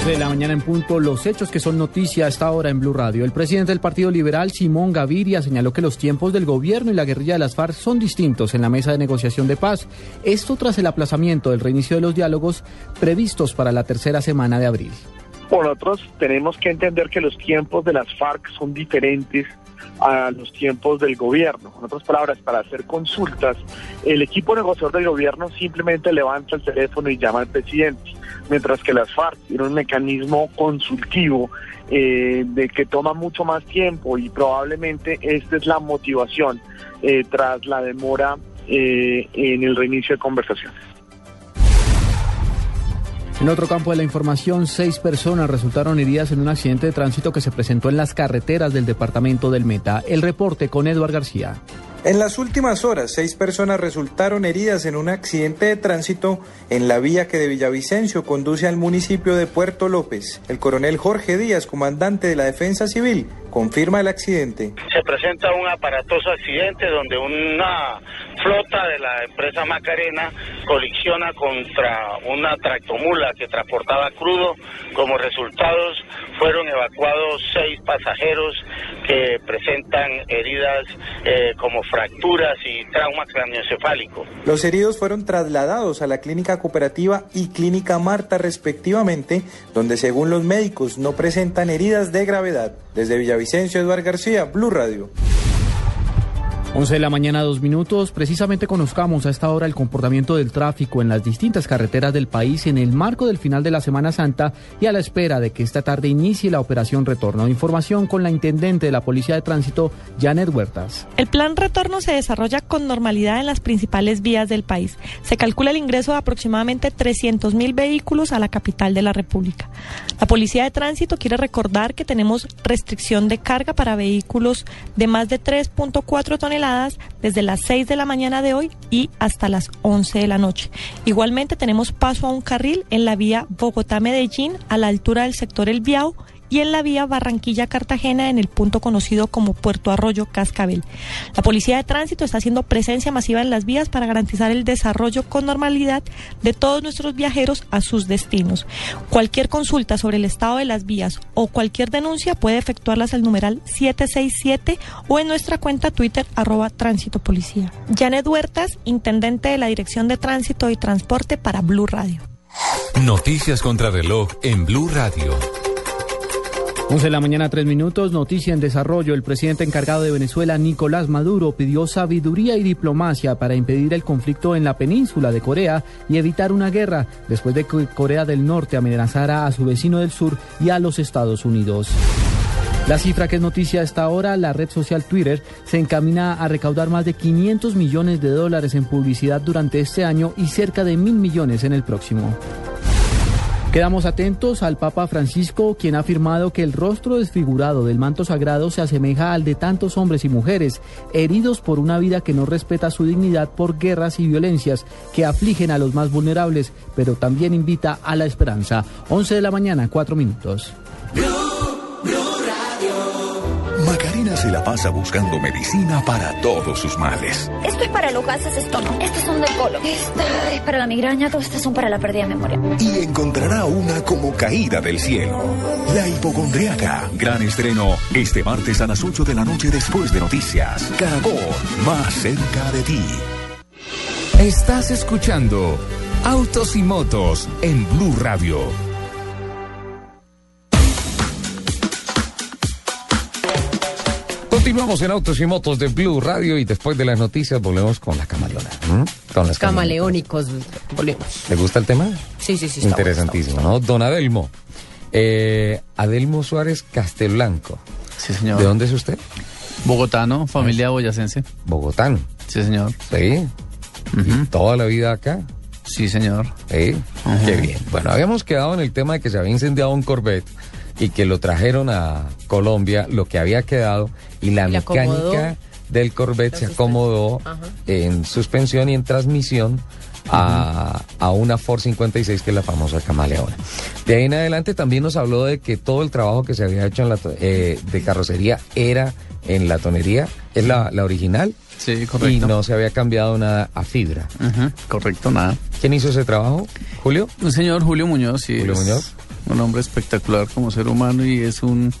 Speaker 10: 11 de la mañana en punto, los hechos que son noticia a esta hora en Blue Radio. El presidente del Partido Liberal, Simón Gaviria, señaló que los tiempos del gobierno y la guerrilla de las FARC son distintos en la mesa de negociación de paz. Esto tras el aplazamiento del reinicio de los diálogos previstos para la tercera semana de abril.
Speaker 11: Nosotros tenemos que entender que los tiempos de las FARC son diferentes a los tiempos del gobierno. En otras palabras, para hacer consultas, el equipo negociador del gobierno simplemente levanta el teléfono y llama al presidente, mientras que las FARC tienen un mecanismo consultivo eh, de que toma mucho más tiempo y probablemente esta es la motivación eh, tras la demora eh, en el reinicio de conversaciones.
Speaker 10: En otro campo de la información, seis personas resultaron heridas en un accidente de tránsito que se presentó en las carreteras del departamento del Meta. El reporte con Eduard García.
Speaker 12: En las últimas horas, seis personas resultaron heridas en un accidente de tránsito en la vía que de Villavicencio conduce al municipio de Puerto López. El coronel Jorge Díaz, comandante de la Defensa Civil, confirma el accidente.
Speaker 13: Se presenta un aparatoso accidente donde una flota de la empresa Macarena colisiona contra una tractomula que transportaba crudo. Como resultados, fueron evacuados seis pasajeros que presentan heridas eh, como fracturas y trauma craneoencefálico.
Speaker 12: Los heridos fueron trasladados a la clínica cooperativa y clínica Marta respectivamente, donde según los médicos no presentan heridas de gravedad. Desde Villavicencio, Eduardo García, Blue Radio.
Speaker 10: 11 de la mañana, dos minutos. Precisamente conozcamos a esta hora el comportamiento del tráfico en las distintas carreteras del país en el marco del final de la Semana Santa y a la espera de que esta tarde inicie la operación Retorno. Información con la intendente de la Policía de Tránsito, Janet Huertas.
Speaker 14: El plan Retorno se desarrolla con normalidad en las principales vías del país. Se calcula el ingreso de aproximadamente 300 mil vehículos a la capital de la República. La Policía de Tránsito quiere recordar que tenemos restricción de carga para vehículos de más de 3.4 toneladas desde las 6 de la mañana de hoy y hasta las 11 de la noche. Igualmente tenemos paso a un carril en la vía Bogotá-Medellín a la altura del sector El Biao y en la vía Barranquilla-Cartagena en el punto conocido como Puerto Arroyo Cascabel. La Policía de Tránsito está haciendo presencia masiva en las vías para garantizar el desarrollo con normalidad de todos nuestros viajeros a sus destinos. Cualquier consulta sobre el estado de las vías o cualquier denuncia puede efectuarlas al numeral 767 o en nuestra cuenta Twitter arroba tránsito policía. Janet Huertas, intendente de la Dirección de Tránsito y Transporte para Blue Radio.
Speaker 9: Noticias contra reloj en Blue Radio.
Speaker 10: 11 de la mañana, tres minutos. Noticia en desarrollo. El presidente encargado de Venezuela, Nicolás Maduro, pidió sabiduría y diplomacia para impedir el conflicto en la península de Corea y evitar una guerra después de que Corea del Norte amenazara a su vecino del sur y a los Estados Unidos. La cifra que es noticia hasta ahora, la red social Twitter se encamina a recaudar más de 500 millones de dólares en publicidad durante este año y cerca de mil millones en el próximo. Quedamos atentos al Papa Francisco, quien ha afirmado que el rostro desfigurado del manto sagrado se asemeja al de tantos hombres y mujeres, heridos por una vida que no respeta su dignidad por guerras y violencias que afligen a los más vulnerables, pero también invita a la esperanza. 11 de la mañana, 4 minutos.
Speaker 4: Macarena se la pasa buscando medicina para todos sus males.
Speaker 15: Esto es para los gases de estómago. Estos son del colon. Esta es para la migraña. Todas estas son para la pérdida de memoria.
Speaker 4: Y encontrará una como caída del cielo. La hipocondriaca. Gran estreno este martes a las 8 de la noche después de noticias. Caracol, más cerca de ti. Estás escuchando Autos y Motos en Blue Radio.
Speaker 1: Continuamos en Autos y Motos de Blue Radio y después de las noticias volvemos con la camaleona. ¿m? Con las
Speaker 2: Camaleónicos, volvemos.
Speaker 1: ¿Le gusta el tema?
Speaker 2: Sí, sí, sí. está
Speaker 1: Interesantísimo, ¿no? Don Adelmo. Eh, Adelmo Suárez Castelblanco.
Speaker 7: Sí, señor.
Speaker 1: ¿De dónde es usted?
Speaker 7: Bogotano, familia boyacense.
Speaker 1: Bogotano.
Speaker 7: Sí, señor.
Speaker 1: Sí. ¿Y ¿Toda la vida acá?
Speaker 7: Sí, señor.
Speaker 1: Sí. Qué bien. Bueno, habíamos quedado en el tema de que se había incendiado un Corvette y que lo trajeron a Colombia, lo que había quedado, y la
Speaker 2: Y le acomodó.
Speaker 1: mecánica del Corvette se acomodó en suspensión y en transmisión a, a una Ford 56 que es la famosa camaleona. De ahí en adelante también nos habló de que todo el trabajo que se había hecho en la to- eh, de carrocería era en la tonería, es la, la original.
Speaker 7: Sí, correcto.
Speaker 1: Y no se había cambiado nada a fibra.
Speaker 7: Correcto, nada.
Speaker 1: ¿Quién hizo ese trabajo? ¿Julio?
Speaker 7: Un señor Julio Muñoz, sí.
Speaker 1: Julio
Speaker 7: es
Speaker 1: Muñoz.
Speaker 7: Un hombre espectacular como ser humano y es un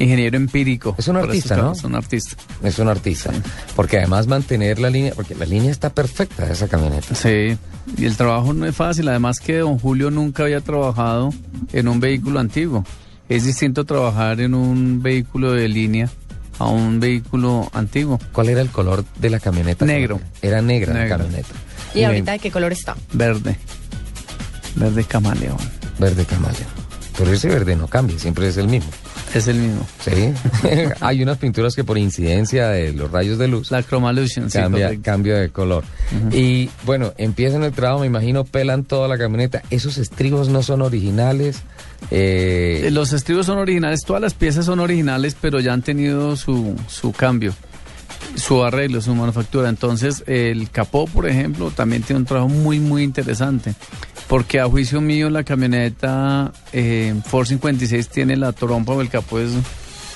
Speaker 7: ingeniero empírico.
Speaker 1: Es un artista, ¿no?
Speaker 7: Es un artista.
Speaker 1: Es un artista. Porque además mantener la línea, porque la línea está perfecta de esa camioneta.
Speaker 7: Sí, y el trabajo no es fácil. Además que don Julio nunca había trabajado en un vehículo antiguo. Es distinto trabajar en un vehículo de línea a un vehículo antiguo.
Speaker 1: ¿Cuál era el color de la camioneta?
Speaker 7: Negro.
Speaker 1: Era negra la
Speaker 7: Negro.
Speaker 1: camioneta.
Speaker 2: ¿Y ahorita de qué color está?
Speaker 7: Verde. Verde camaleón.
Speaker 1: Verde camaleón. Pero ese verde no cambia, siempre es el mismo.
Speaker 7: Es el mismo.
Speaker 1: Sí. Hay unas pinturas que por incidencia de los rayos de luz
Speaker 7: La Chromalution, sí,
Speaker 1: cambia,
Speaker 7: correcto.
Speaker 1: cambia de color. Y bueno, empiezan el trabajo, me imagino, pelan toda la camioneta. Esos estribos no son originales. Eh,
Speaker 7: Eh, Los estribos son originales, todas las piezas son originales, pero ya han tenido su, su cambio, su arreglo, su manufactura. Entonces, el capó, por ejemplo, también tiene un trabajo muy, muy interesante. Porque a juicio mío, la camioneta eh, Ford 56 tiene la trompa o el capó es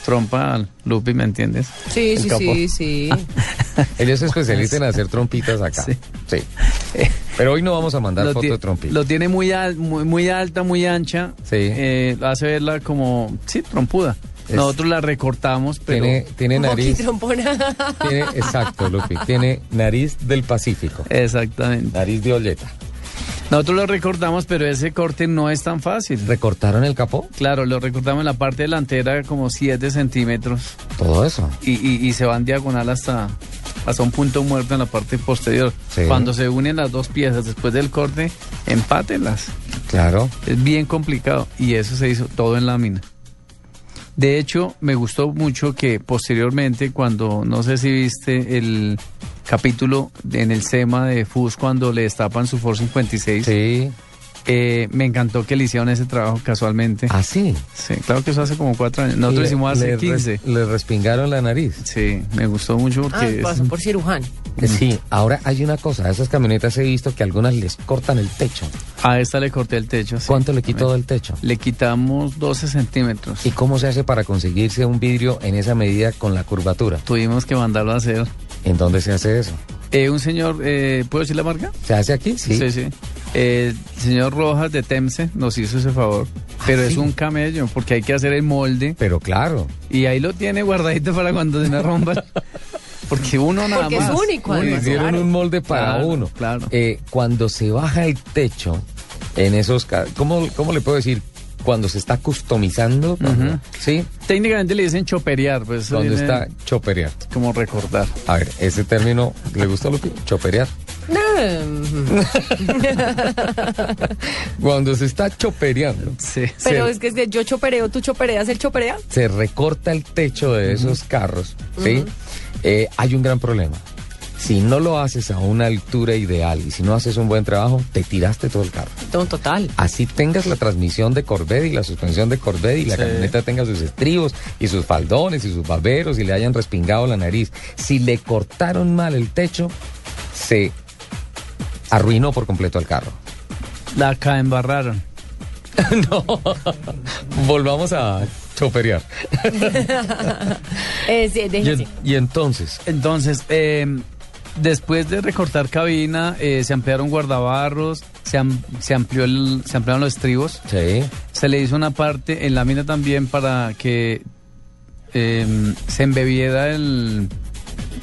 Speaker 7: trompa Lupi, ¿me entiendes?
Speaker 2: Sí,
Speaker 7: El
Speaker 2: sí,
Speaker 7: capó.
Speaker 2: sí, sí.
Speaker 1: ellos se especializan en hacer trompitas acá. Sí. Pero hoy no vamos a mandar
Speaker 7: Lo
Speaker 1: foto de trompitas.
Speaker 7: Lo tiene muy, al- muy, muy alta, muy ancha.
Speaker 1: Sí.
Speaker 7: Eh, hace verla como, sí, trompuda.
Speaker 1: Es-
Speaker 7: Nosotros la recortamos, pero...
Speaker 1: Tiene, tiene nariz.
Speaker 2: trompona.
Speaker 1: Tiene, exacto, Lupi. Tiene nariz del Pacífico.
Speaker 7: Exactamente.
Speaker 1: Nariz de Olleta.
Speaker 7: Nosotros lo recortamos, pero ese corte no es tan fácil.
Speaker 1: ¿Recortaron el capó?
Speaker 7: Claro, lo recortamos en la parte delantera como 7 centímetros
Speaker 1: Todo eso.
Speaker 7: y, y- y se va en diagonal hasta, hasta un punto muerto en la parte posterior.
Speaker 1: Sí.
Speaker 7: Cuando se unen las dos piezas después del corte, empátenlas.
Speaker 1: Claro.
Speaker 7: Es bien complicado y eso se hizo todo en lámina. De hecho, me gustó mucho que posteriormente, cuando no sé si viste el capítulo en el SEMA de FUS cuando le destapan su Ford 56,
Speaker 1: Sí.
Speaker 7: Eh, me encantó que le hicieron ese trabajo casualmente.
Speaker 1: ¿Ah, sí?
Speaker 7: Sí, claro que eso hace como cuatro años. Nosotros
Speaker 1: Le-
Speaker 7: hicimos hace
Speaker 1: le res-
Speaker 7: 15.
Speaker 1: le respingaron la nariz.
Speaker 7: Sí, me gustó mucho
Speaker 2: Ah,
Speaker 7: porque... es-
Speaker 2: pasó por cirujano.
Speaker 1: Eh, Sí, ahora hay una cosa, a esas camionetas he visto que algunas les cortan el techo.
Speaker 7: A esta le corté el techo. sí.
Speaker 1: ¿Cuánto le quitó del techo?
Speaker 7: Le quitamos 12 centímetros.
Speaker 1: ¿Y cómo se hace para conseguirse un vidrio en esa medida con la curvatura?
Speaker 7: Tuvimos que mandarlo a hacer.
Speaker 1: ¿En dónde se hace eso?
Speaker 7: Eh, un señor, eh, ¿puedo decir la marca?
Speaker 1: ¿Se hace aquí? Sí.
Speaker 7: Sí, sí. Eh, el señor Rojas de Temse nos hizo ese favor. Pero
Speaker 1: ¿Ah,
Speaker 7: es
Speaker 1: sí?
Speaker 7: un camello, porque hay que hacer el molde.
Speaker 1: Pero claro.
Speaker 7: Y ahí lo tiene guardadito para cuando se me rompa. Porque uno nada
Speaker 2: Porque es
Speaker 7: más.
Speaker 2: único, además.
Speaker 1: Hicieron
Speaker 2: claro.
Speaker 1: un molde para
Speaker 7: Claro,
Speaker 1: uno.
Speaker 7: claro.
Speaker 1: Eh, cuando se baja el techo en esos ¿cómo, ¿cómo le puedo decir? Cuando se está customizando, cuando-. ¿sí?
Speaker 7: Técnicamente le dicen choperear, pues
Speaker 1: Cuando está choperear.
Speaker 7: como recordar.
Speaker 1: A ver, ese término, ¿le gustó Lupi? Choperear. Cuando se está chopereando,
Speaker 7: Sí.
Speaker 2: Pero
Speaker 1: se,
Speaker 2: es que es de yo chopereo, tú chopereas, él choperea.
Speaker 1: se recorta el techo de esos carros, ¿sí? Eh, hay un gran problema. Si no lo haces a una altura ideal y si no haces un buen trabajo, te tiraste todo el carro.
Speaker 2: No, total.
Speaker 1: Así tengas la transmisión de Corvette y la suspensión de Corvette y la
Speaker 7: Sí.
Speaker 1: camioneta tenga sus estribos y sus faldones y sus baberos y le hayan respingado la nariz. Si le cortaron mal el techo, se arruinó por completo el carro.
Speaker 7: La ca embarraron.
Speaker 1: no, volvamos a choperear.
Speaker 2: Eh, sí,
Speaker 1: Y, en- y entonces,
Speaker 7: Entonces, eh, después de recortar cabina, eh, se ampliaron guardabarros, se, am- se, amplió el- se ampliaron los estribos,
Speaker 1: sí,
Speaker 7: se le hizo una parte en la mina también para que eh, se embebiera el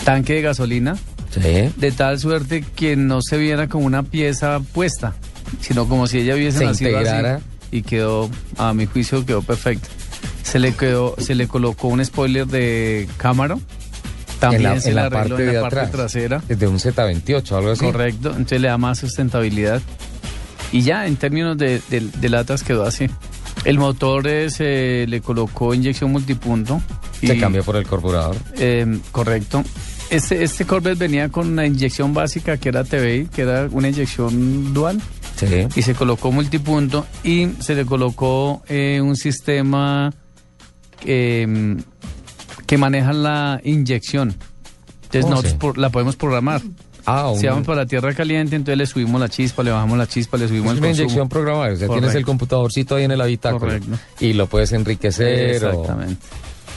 Speaker 7: tanque de gasolina,
Speaker 1: sí.
Speaker 7: de tal suerte que no se viera como una pieza puesta, sino como si ella hubiese
Speaker 1: Se
Speaker 7: nacido así.
Speaker 1: integrara.
Speaker 7: Y quedó, a mi juicio, quedó perfecto. Se le quedó, se le colocó un spoiler de cámara. También
Speaker 1: en la,
Speaker 7: se
Speaker 1: en la
Speaker 7: arregló
Speaker 1: parte
Speaker 7: en
Speaker 1: de
Speaker 7: la parte
Speaker 1: atrás.
Speaker 7: trasera.
Speaker 1: De un Z28, algo así.
Speaker 7: Correcto, entonces le da más sustentabilidad. Y ya, en términos de, de- de latas quedó así. El motor eh, se le colocó inyección multipunto.
Speaker 1: Se cambió por el carburador.
Speaker 7: eh, correcto. Este, este Corvette venía con una inyección básica que era TBI, que era una inyección dual,
Speaker 1: Sí.
Speaker 7: y se colocó multipunto y se le colocó eh, un sistema eh, que maneja la inyección. Entonces
Speaker 1: Oh,
Speaker 7: nosotros
Speaker 1: sí.
Speaker 7: por- la podemos programar.
Speaker 1: Ah,
Speaker 7: Si vamos para la tierra caliente, entonces le subimos la chispa, le bajamos la chispa, le subimos
Speaker 1: Es
Speaker 7: el
Speaker 1: una
Speaker 7: consumo.
Speaker 1: inyección programada, o sea, tienes el computadorcito ahí en el habitáculo
Speaker 7: Correcto.
Speaker 1: y lo puedes enriquecer. o-
Speaker 7: Exactamente.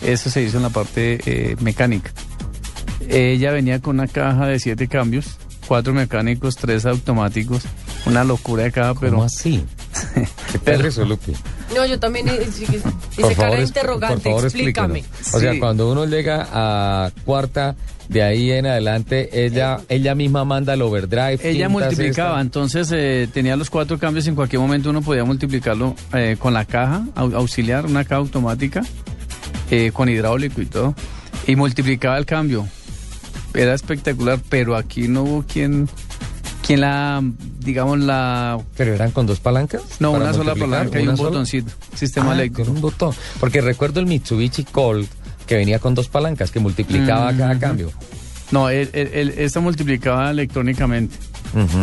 Speaker 7: Eso se hizo en la parte eh, mecánica. Ella venía con una caja de siete cambios, cuatro mecánicos, tres automáticos, una locura de caja, pero
Speaker 1: ¿Cómo así? ¿Qué tal eso, Lupi?
Speaker 2: No, yo también eh, sí que- dice cara
Speaker 1: es-
Speaker 2: interrogante,
Speaker 1: por favor,
Speaker 2: explícame.
Speaker 1: explíquenos. O sea, cuando uno llega a cuarta, de ahí en adelante, ella, ella misma manda el overdrive.
Speaker 7: ella
Speaker 1: quinta,
Speaker 7: multiplicaba,
Speaker 1: sexta.
Speaker 7: entonces eh, tenía los cuatro cambios, en cualquier momento uno podía multiplicarlo eh, con la caja au- auxiliar, una caja automática, eh, con hidráulico y todo, y multiplicaba el cambio. Era espectacular, pero aquí no hubo quien, quien la, digamos, la
Speaker 1: Pero eran con dos palancas.
Speaker 7: No, una sola palanca y un
Speaker 1: sola.
Speaker 7: botoncito. Sistema
Speaker 1: Ah,
Speaker 7: eléctrico.
Speaker 1: con un botón. Porque recuerdo el Mitsubishi Colt que venía con dos palancas que multiplicaba
Speaker 7: Mm,
Speaker 1: cada
Speaker 7: ujú.
Speaker 1: cambio.
Speaker 7: No, el- el- el- esta multiplicaba electrónicamente.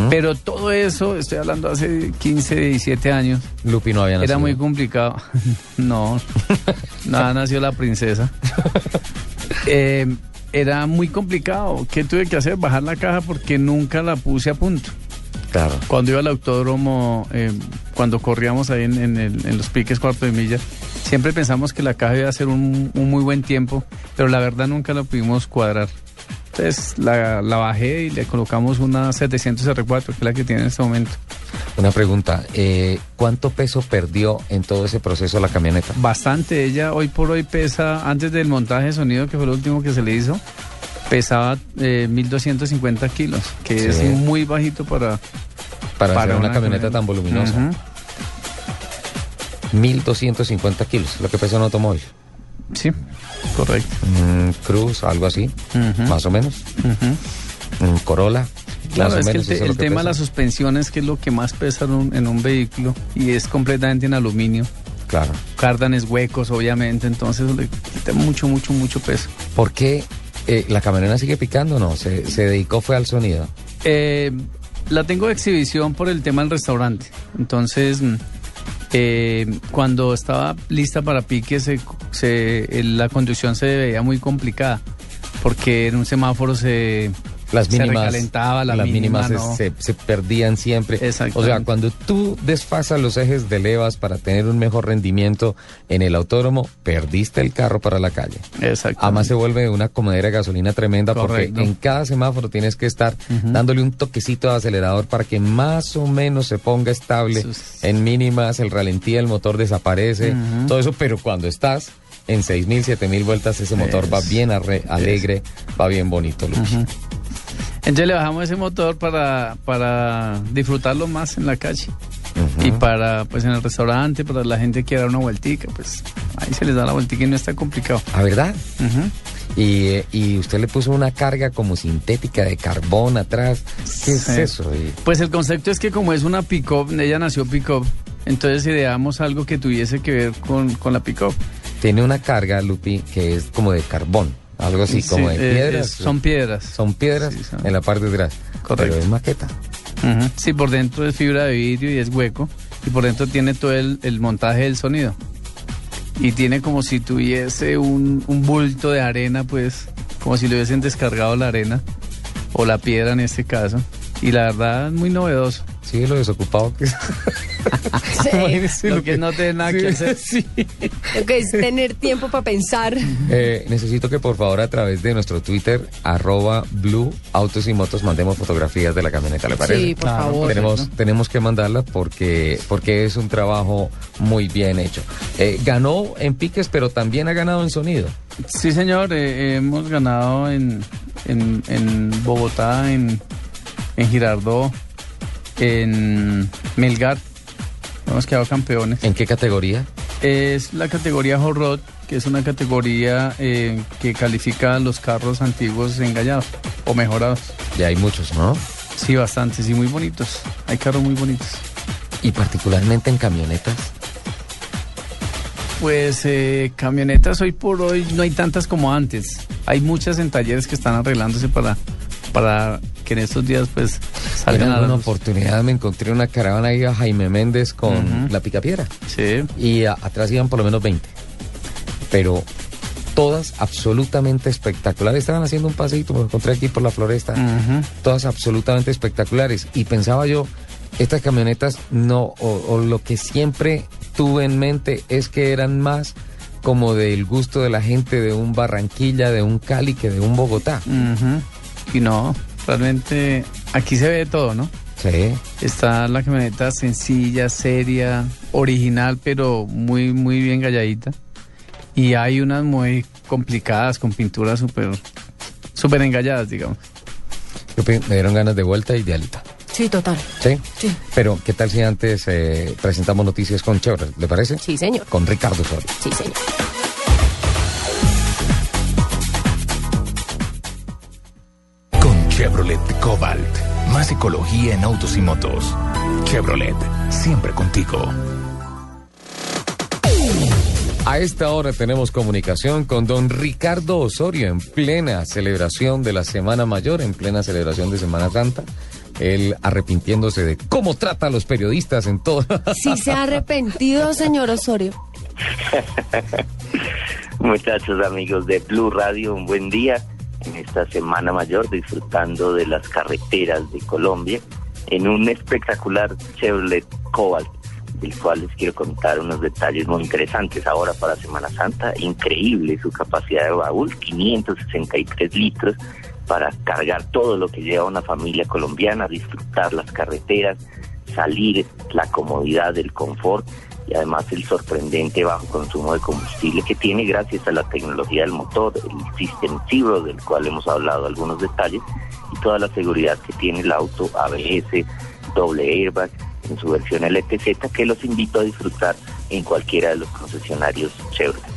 Speaker 7: Pero todo eso, estoy hablando hace 15, 17 años,
Speaker 1: Lupi no había
Speaker 7: era
Speaker 1: nacido.
Speaker 7: muy complicado. no, nada, nació la princesa. Eh, era muy complicado. ¿Qué tuve que hacer? Bajar la caja porque nunca la puse a punto.
Speaker 1: Claro.
Speaker 7: Cuando iba al autódromo, eh, cuando corríamos ahí en, en el- en los piques cuarto de milla, siempre pensamos que la caja iba a ser un, un muy buen tiempo, pero la verdad nunca la pudimos cuadrar. Entonces la, la bajé y le colocamos una 700 R4, que es la que tiene en este momento.
Speaker 1: Una pregunta. eh, ¿Cuánto peso perdió en todo ese proceso la camioneta?
Speaker 7: Bastante, ella hoy por hoy pesa, antes del montaje de sonido, que fue lo último que se le hizo, pesaba eh, 1250 kilos, que
Speaker 1: Sí.
Speaker 7: es muy bajito para...
Speaker 1: Para,
Speaker 7: Para
Speaker 1: hacer una,
Speaker 7: una
Speaker 1: camioneta
Speaker 7: camioneta.
Speaker 1: tan voluminosa.
Speaker 7: Ujú.
Speaker 1: 1250 kilos, lo que pesa un automóvil.
Speaker 7: Sí, correcto.
Speaker 1: Un Cruz, algo así, más o menos. Un Corolla.
Speaker 7: Claro, es que el, te-
Speaker 1: es que
Speaker 7: tema de
Speaker 1: pesa.
Speaker 7: las suspensiones, que es lo que más pesa en un, en un vehículo, y es completamente en aluminio.
Speaker 1: Claro.
Speaker 7: Cárdanes huecos, obviamente, entonces le quita mucho, mucho, mucho peso.
Speaker 1: ¿Por qué eh, la camioneta sigue picando o no? Se, se dedicó fue al sonido.
Speaker 7: Eh, la tengo de exhibición por el tema del restaurante. Entonces, mm, eh, cuando estaba lista para pique, se, se- la conducción se veía muy complicada. Porque en un semáforo se,
Speaker 1: Las
Speaker 7: se
Speaker 1: mínimas,
Speaker 7: recalentaba, la
Speaker 1: las
Speaker 7: mínima,
Speaker 1: mínimas
Speaker 7: no.
Speaker 1: se, se perdían siempre. O sea, cuando tú desfasas los ejes de levas para tener un mejor rendimiento en el autódromo, perdiste el carro para la calle.
Speaker 7: Exacto.
Speaker 1: Además se vuelve una comedera de gasolina tremenda
Speaker 7: Correcto.
Speaker 1: porque en cada semáforo tienes que estar dándole un toquecito de acelerador para que más o menos se ponga estable en mínimas, el ralentí del motor desaparece,
Speaker 7: Ujú.
Speaker 1: todo eso, pero cuando estás en 6.000, 7.000 vueltas, ese motor va bien arre- alegre, va bien bonito. Luchi.
Speaker 7: Ujú. Entonces le bajamos ese motor para, para disfrutarlo más en la calle. Y para, pues en el restaurante, para la gente que da una vueltica, pues ahí se les da la vueltica y no está complicado.
Speaker 1: ¿A verdad?
Speaker 7: Ujú.
Speaker 1: Y, y usted le puso una carga como sintética de carbón atrás. ¿Qué es
Speaker 7: Sí.
Speaker 1: eso? Y-
Speaker 7: Pues el concepto es que como es una pick-up, ella nació pick-up, entonces ideamos algo que tuviese que ver con, con la pick-up.
Speaker 1: tiene una carga, Lupi, que es como de carbón. Algo así,
Speaker 7: Sí,
Speaker 1: como de
Speaker 7: eh,
Speaker 1: piedras.
Speaker 7: es- son piedras.
Speaker 1: Son piedras en la parte de atrás.
Speaker 7: Correcto.
Speaker 1: Pero es maqueta.
Speaker 7: Sí, por dentro es fibra de vidrio y es hueco. Y por dentro tiene todo el, el montaje del sonido. Y tiene como si tuviese un, un bulto de arena, pues, como si le hubiesen descargado la arena, o la piedra en este caso. Y la verdad, es muy novedoso.
Speaker 1: Sí, lo desocupado que es. Imagínese
Speaker 7: Lo que no tiene nada que hacer.
Speaker 2: Lo que es tener tiempo para pensar.
Speaker 1: Eh, necesito que por favor a través de nuestro Twitter, arroba Blue Autos y Motos, mandemos fotografías de la camioneta, ¿le parece?
Speaker 2: Sí, por Claro, favor.
Speaker 1: Tenemos, tenemos que mandarla porque, porque es un trabajo muy bien hecho. Eh, ganó en piques, pero también ha ganado en sonido.
Speaker 7: Sí, señor, eh, hemos ganado en, en, en Bogotá, en, en Girardot, en Melgar. Hemos quedado campeones.
Speaker 1: ¿En qué categoría?
Speaker 7: Es la categoría Hot Rod, que es una categoría eh, que califica los carros antiguos engañados o mejorados.
Speaker 1: Ya hay muchos, ¿no?
Speaker 7: Sí, bastantes y muy bonitos. Hay carros muy bonitos.
Speaker 1: Y particularmente en camionetas.
Speaker 7: Pues eh, camionetas hoy por hoy no hay tantas como antes. Hay muchas en talleres que están arreglándose para, para que en estos días pues salgan
Speaker 1: En
Speaker 7: a la
Speaker 1: alguna
Speaker 7: luz.
Speaker 1: oportunidad me encontré una caravana ahí a Jaime Méndez con
Speaker 7: Ujú.
Speaker 1: la picapiedra.
Speaker 7: Sí.
Speaker 1: Y a- atrás iban por lo menos 20. Pero todas absolutamente espectaculares. Estaban haciendo un paseíto, me encontré aquí por la floresta. Todas absolutamente espectaculares. Y pensaba yo, estas camionetas no, o, o lo que siempre tuve en mente es que eran más como del gusto de la gente de un Barranquilla, de un Cali, que de un Bogotá.
Speaker 7: Y no, realmente aquí se ve de todo, ¿no?
Speaker 1: Sí.
Speaker 7: Está la camioneta sencilla, seria, original, pero muy, muy bien galladita. Y hay unas muy complicadas, con pinturas súper, súper engalladas, digamos.
Speaker 1: Me dieron ganas de vuelta y de alta.
Speaker 2: Sí, total.
Speaker 1: ¿Sí?
Speaker 2: Sí.
Speaker 1: Pero, ¿qué tal si antes eh, presentamos noticias con Chevrolet? ¿Le parece?
Speaker 2: Sí, señor.
Speaker 1: Con Ricardo Osorio.
Speaker 2: Sí, señor.
Speaker 4: Chevrolet Cobalt. Más ecología en autos y motos. Chevrolet, siempre contigo.
Speaker 1: A esta hora tenemos comunicación con don Ricardo Osorio en plena celebración de la Semana Mayor, en plena celebración de Semana Santa. Él arrepintiéndose de cómo trata a los periodistas en todo.
Speaker 2: Sí se ha arrepentido, señor Osorio.
Speaker 16: Muchachos amigos de Blue Radio, un buen día en esta Semana Mayor disfrutando de las carreteras de Colombia en un espectacular Chevrolet Cobalt, del cual les quiero contar unos detalles muy interesantes ahora para Semana Santa. Increíble su capacidad de baúl, 563 litros para cargar todo lo que lleva una familia colombiana, disfrutar las carreteras, salir, la comodidad, el confort y además el sorprendente bajo consumo de combustible que tiene gracias a la tecnología del motor, el System Zero, del cual hemos hablado algunos detalles, y toda la seguridad que tiene el auto, ABS, doble airbag, en su versión LTZ, que los invito a disfrutar en cualquiera de los concesionarios Chevrolet.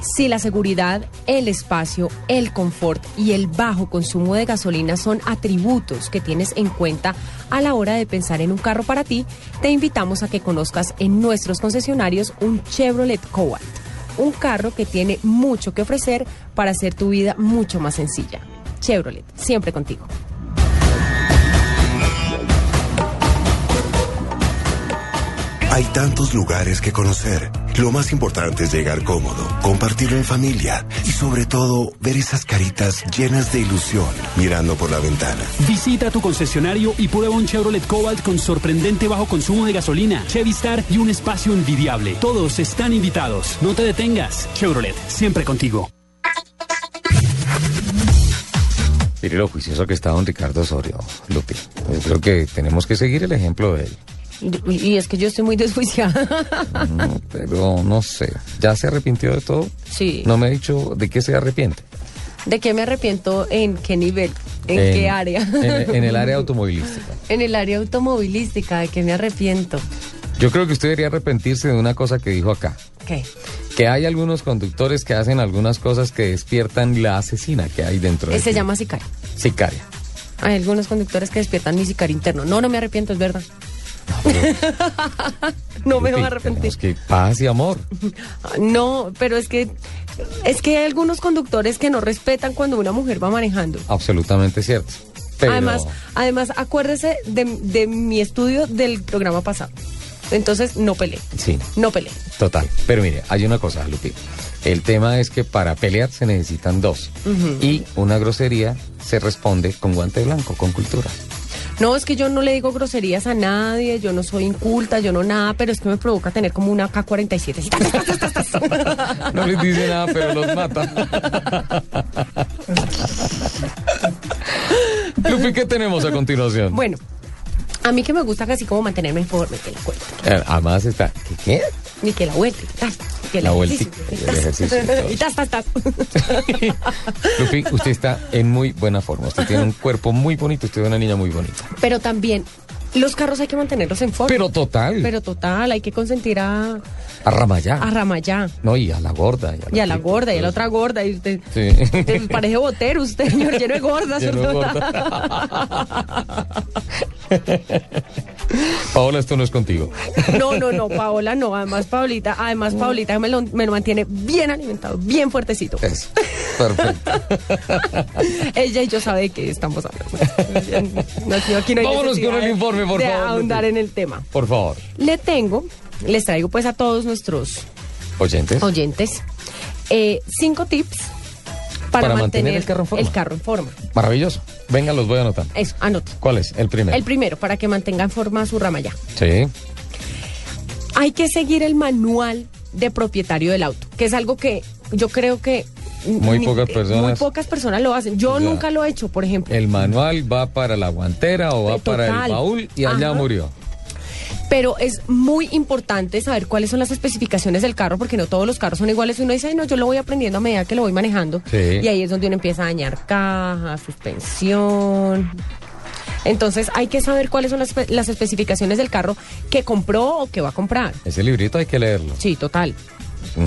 Speaker 2: Si la seguridad, el espacio, el confort y el bajo consumo de gasolina son atributos que tienes en cuenta a la hora de pensar en un carro para ti, te invitamos a que conozcas en nuestros concesionarios un Chevrolet Cobalt, un carro que tiene mucho que ofrecer para hacer tu vida mucho más sencilla. Chevrolet, siempre contigo.
Speaker 5: Hay tantos lugares que conocer. Lo más importante es llegar cómodo, compartirlo en familia y sobre todo ver esas caritas llenas de ilusión mirando por la ventana.
Speaker 6: Visita tu concesionario y prueba un Chevrolet Cobalt con sorprendente bajo consumo de gasolina, Chevy Star y un espacio envidiable. Todos están invitados. No te detengas. Chevrolet, siempre contigo.
Speaker 1: Mire lo juicioso que está don Ricardo Osorio, Lupi. Yo creo que tenemos que seguir el ejemplo de él.
Speaker 2: Y, es que yo estoy muy desjuiciada.
Speaker 1: Mm, pero no sé, ¿ya se arrepintió de todo?
Speaker 2: Sí.
Speaker 1: No me ha dicho de qué se arrepiente.
Speaker 2: ¿De qué me arrepiento? ¿En qué nivel? ¿En, qué área?
Speaker 1: En, en el área automovilística.
Speaker 2: en el área automovilística, ¿de qué me arrepiento?
Speaker 1: Yo creo que usted debería arrepentirse de una cosa que dijo acá.
Speaker 2: ¿Qué?
Speaker 1: Que hay algunos conductores que hacen algunas cosas que despiertan la asesina que hay dentro de
Speaker 2: Ese se llama sicario.
Speaker 1: Sicaria.
Speaker 2: Hay algunos conductores que despiertan mi sicario interno. No, no me arrepiento, es verdad. no me voy a arrepentir.
Speaker 1: Que paz y amor.
Speaker 2: No, pero es que es que hay algunos conductores que no respetan cuando una mujer va manejando.
Speaker 1: Absolutamente cierto. Pero
Speaker 2: Además, además acuérdese de, de mi estudio del programa pasado. Entonces, no peleé,
Speaker 1: sí,
Speaker 2: no peleé.
Speaker 1: total. Pero mire, hay una cosa, Lupi. El tema es que para pelear se necesitan dos. Y una grosería se responde con guante blanco, con cultura.
Speaker 2: No, es que yo no le digo groserías a nadie, yo no soy inculta, yo no nada, pero es que me provoca tener como una K-47. así, tas, tas, tas, tas, tas.
Speaker 1: No les dice nada, pero los mata. Lupi, ¿qué tenemos a continuación?
Speaker 2: Bueno, a mí que me gusta casi como mantenerme en forma, que la cuenta,
Speaker 1: Eh, Además está. ¿Qué?
Speaker 2: ni que la vuelta, tas,
Speaker 1: La
Speaker 2: el
Speaker 1: vuelta, el ejercicio y
Speaker 2: tas, tas, tas.
Speaker 1: Lupi, usted está en muy buena forma. Usted tiene un cuerpo muy bonito. Usted es una niña muy bonita.
Speaker 2: Pero también, los carros hay que mantenerlos en forma.
Speaker 1: Pero total.
Speaker 2: Pero total, hay que consentir a,
Speaker 1: A Ramayá.
Speaker 2: a Ramayá.
Speaker 1: No, y a la gorda. Y a la,
Speaker 2: Y a la gorda, y a la otra gorda. Y usted,
Speaker 1: Sí.
Speaker 2: usted parece botero, usted, señor, lleno de gordas.
Speaker 1: Lleno de Paola, esto no es contigo.
Speaker 2: No, no, no, Paola no. Además, Paolita, además, Paolita me lo, me lo mantiene bien alimentado, bien fuertecito.
Speaker 1: Eso. Perfecto.
Speaker 2: Ella y yo sabe qué estamos hablando. No, aquí, no hay
Speaker 1: Vámonos con el
Speaker 2: de-
Speaker 1: por
Speaker 2: de
Speaker 1: favor,
Speaker 2: ahondar en el tema.
Speaker 1: Por favor.
Speaker 2: Le tengo, les traigo pues a todos nuestros
Speaker 1: Oyentes.
Speaker 2: oyentes eh, cinco tips para,
Speaker 1: Para mantener
Speaker 2: mantener,
Speaker 1: el carro en forma.
Speaker 2: el carro en forma.
Speaker 1: Maravilloso. Venga, los voy a anotar.
Speaker 2: Eso, anote.
Speaker 1: ¿Cuál es? El primero.
Speaker 2: El primero, para que mantenga en forma su rama ya.
Speaker 1: Sí.
Speaker 2: Hay que seguir el manual de propietario del auto, que es algo que yo creo que
Speaker 1: Muy pocas personas.
Speaker 2: Muy pocas personas lo hacen. Yo
Speaker 1: Ya.
Speaker 2: nunca lo he hecho, por ejemplo.
Speaker 1: El manual va para la guantera o va
Speaker 2: Eh,
Speaker 1: para el baúl y allá murió.
Speaker 2: Pero es muy importante saber cuáles son las especificaciones del carro, porque no todos los carros son iguales. Uno dice, "Ay, no, yo lo voy aprendiendo a medida que lo voy manejando.
Speaker 1: Sí.
Speaker 2: Y ahí es donde uno empieza a dañar caja, suspensión. Entonces hay que saber cuáles son las, las especificaciones del carro que compró o que va a comprar.
Speaker 1: Ese librito hay que leerlo.
Speaker 2: Sí, total.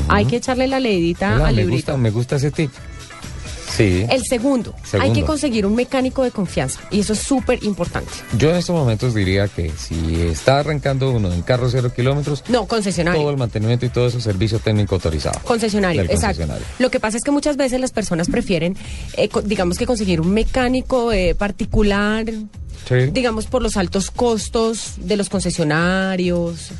Speaker 2: Hay que echarle la leidita
Speaker 1: Hola,
Speaker 2: al
Speaker 1: me
Speaker 2: librito.
Speaker 1: gusta, me gusta ese tip. Sí.
Speaker 2: El segundo, hay que conseguir un mecánico de confianza y eso es súper importante.
Speaker 1: Yo en estos momentos diría que si está arrancando uno en carro cero kilómetros,
Speaker 2: No, concesionario.
Speaker 1: todo el mantenimiento y todo eso, servicio técnico autorizado.
Speaker 2: Concesionario,
Speaker 1: Del
Speaker 2: exacto.
Speaker 1: concesionario.
Speaker 2: Lo que pasa es que muchas veces las personas prefieren, eh, digamos que conseguir un mecánico eh, particular,
Speaker 1: Sí.
Speaker 2: digamos por los altos costos de los concesionarios,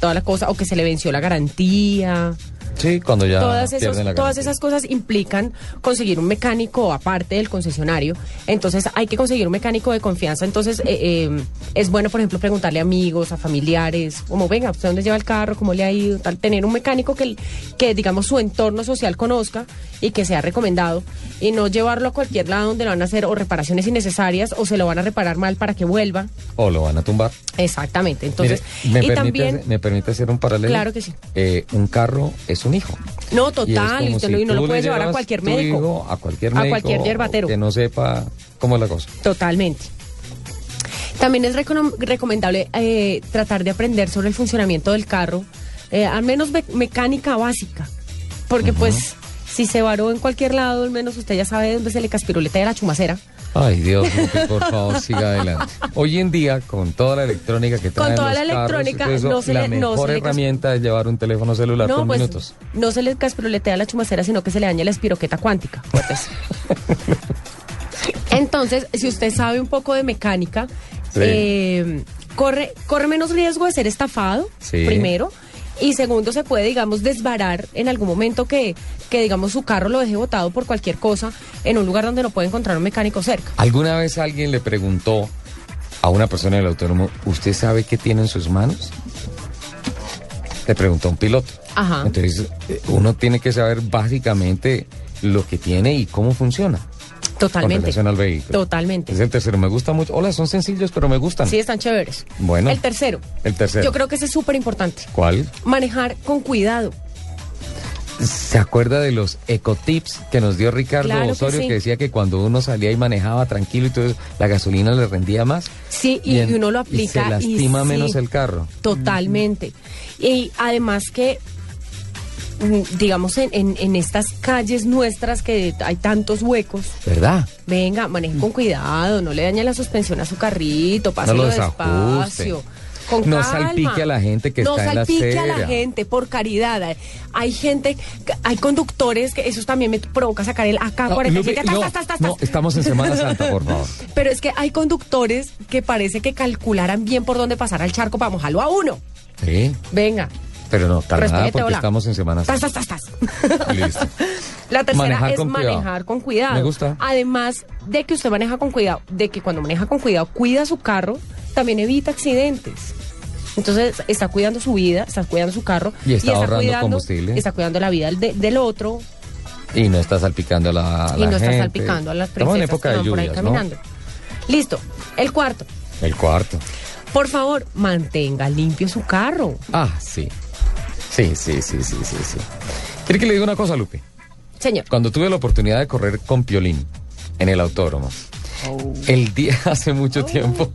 Speaker 2: toda la cosa, o que se le venció la garantía.
Speaker 1: Sí, cuando ya
Speaker 2: todas, esos-
Speaker 1: la
Speaker 2: todas esas cosas implican conseguir un mecánico aparte del concesionario. Entonces hay que conseguir un mecánico de confianza. Entonces eh, eh, es bueno, por ejemplo, preguntarle a amigos, a familiares, como venga, ¿usted dónde lleva el carro? ¿Cómo le ha ido? Tal, tener un mecánico que, que, digamos, su entorno social conozca y que sea recomendado y no llevarlo a cualquier lado donde le van a hacer o reparaciones innecesarias o se lo van a reparar mal para que vuelva.
Speaker 1: O lo van a tumbar.
Speaker 2: Exactamente. Entonces,
Speaker 1: Mire, me,
Speaker 2: y
Speaker 1: permite,
Speaker 2: también...
Speaker 1: ¿me permite hacer un paralelo?
Speaker 2: Claro que sí.
Speaker 1: Eh, un carro es un hijo.
Speaker 2: No, total, y
Speaker 1: si
Speaker 2: no lo
Speaker 1: le
Speaker 2: puede llevar a cualquier médico.
Speaker 1: hijo a cualquier
Speaker 2: A
Speaker 1: médico.
Speaker 2: cualquier yerbatero.
Speaker 1: Que no sepa cómo es la cosa.
Speaker 2: Totalmente. También es recomendable eh, tratar de aprender sobre el funcionamiento del carro, eh, al menos me- mecánica básica, porque pues si se varó en cualquier lado, al menos usted ya sabe dónde se le caspiruleta de la chumacera.
Speaker 1: Ay, Dios, por favor, siga adelante. Hoy en día, con toda la electrónica que
Speaker 2: Con
Speaker 1: traen
Speaker 2: toda
Speaker 1: los
Speaker 2: la electrónica,
Speaker 1: eso,
Speaker 2: no se
Speaker 1: la
Speaker 2: le- no
Speaker 1: mejor
Speaker 2: se
Speaker 1: herramienta es llevar un teléfono celular
Speaker 2: no,
Speaker 1: con
Speaker 2: pues
Speaker 1: minutos.
Speaker 2: no se le caspiruletea la chumacera, sino que se le daña la espiroqueta cuántica. Entonces, si usted sabe un poco de mecánica,
Speaker 1: Sí.
Speaker 2: eh, corre, corre menos riesgo de ser estafado,
Speaker 1: Sí.
Speaker 2: primero. Y segundo, se puede, digamos, desbarar en algún momento que, que, digamos, su carro lo deje botado por cualquier cosa en un lugar donde no puede encontrar un mecánico cerca.
Speaker 1: ¿Alguna vez alguien le preguntó a una persona del autónomo, ¿usted sabe qué tiene en sus manos? Le preguntó a un piloto.
Speaker 2: Ajá.
Speaker 1: Entonces, eh, uno tiene que saber básicamente lo que tiene y cómo funciona. Con
Speaker 2: Totalmente.
Speaker 1: relación al vehículo.
Speaker 2: Totalmente.
Speaker 1: Es el tercero, me gusta mucho. Hola, son sencillos, pero me gustan.
Speaker 2: Sí, están chéveres.
Speaker 1: Bueno.
Speaker 2: El tercero.
Speaker 1: El tercero.
Speaker 2: Yo creo que ese es súper importante.
Speaker 1: ¿Cuál?
Speaker 2: Manejar con cuidado.
Speaker 1: ¿Se acuerda de los ecotips que nos dio Ricardo
Speaker 2: Claro que
Speaker 1: Osorio,
Speaker 2: sí.
Speaker 1: que decía que cuando uno salía y manejaba tranquilo y todo, la gasolina le rendía más?
Speaker 2: Sí, y,
Speaker 1: en-
Speaker 2: y uno lo
Speaker 1: y
Speaker 2: aplica.
Speaker 1: se lastima menos el carro.
Speaker 2: Totalmente. Y además que, digamos, en, en, en estas calles nuestras que hay tantos huecos,
Speaker 1: ¿Verdad?
Speaker 2: venga, maneje con cuidado, no le dañe la suspensión a su carrito, páselo
Speaker 1: lo desajuste.
Speaker 2: despacio. Con
Speaker 1: No
Speaker 2: calma.
Speaker 1: salpique a la gente que
Speaker 2: no
Speaker 1: está en la
Speaker 2: salpique a la
Speaker 1: acera.
Speaker 2: gente, por caridad. Hay gente, hay conductores que eso también me provoca sacar el AK-47.
Speaker 1: Lupe,
Speaker 2: tas,
Speaker 1: no, no, estamos en Semana Santa, por favor.
Speaker 2: Pero es que hay conductores que parece que calcularan bien por dónde pasar al charco para mojarlo a uno.
Speaker 1: Sí,
Speaker 2: Venga.
Speaker 1: Pero no,
Speaker 2: Respete,
Speaker 1: porque
Speaker 2: hola.
Speaker 1: estamos en Semana
Speaker 2: Tas,
Speaker 1: Santa.
Speaker 2: tas, tas, tas.
Speaker 1: Listo.
Speaker 2: La tercera
Speaker 1: Manejar
Speaker 2: es
Speaker 1: con cuidado.
Speaker 2: manejar con cuidado.
Speaker 1: Me gusta.
Speaker 2: Además de que usted maneja con cuidado, de que cuando maneja con cuidado cuida su carro, también evita accidentes. Entonces está cuidando su vida, está cuidando su carro
Speaker 1: Y está ahorrando
Speaker 2: cuidando,
Speaker 1: combustible.
Speaker 2: Está cuidando la vida del, de- del otro
Speaker 1: Y no está salpicando a la, a
Speaker 2: y
Speaker 1: la
Speaker 2: no está salpicando a las
Speaker 1: Estamos en
Speaker 2: princesas
Speaker 1: época
Speaker 2: que
Speaker 1: de
Speaker 2: van por ahí caminando. Listo. El cuarto.
Speaker 1: El cuarto.
Speaker 2: Por favor, mantenga limpio su carro.
Speaker 1: Ah, sí. Sí, sí, sí, sí, sí, sí. ¿Quiere que le diga una cosa, Lupe?
Speaker 2: Señor.
Speaker 1: Cuando tuve la oportunidad de correr con Piolín en el autódromo, el día, hace mucho tiempo,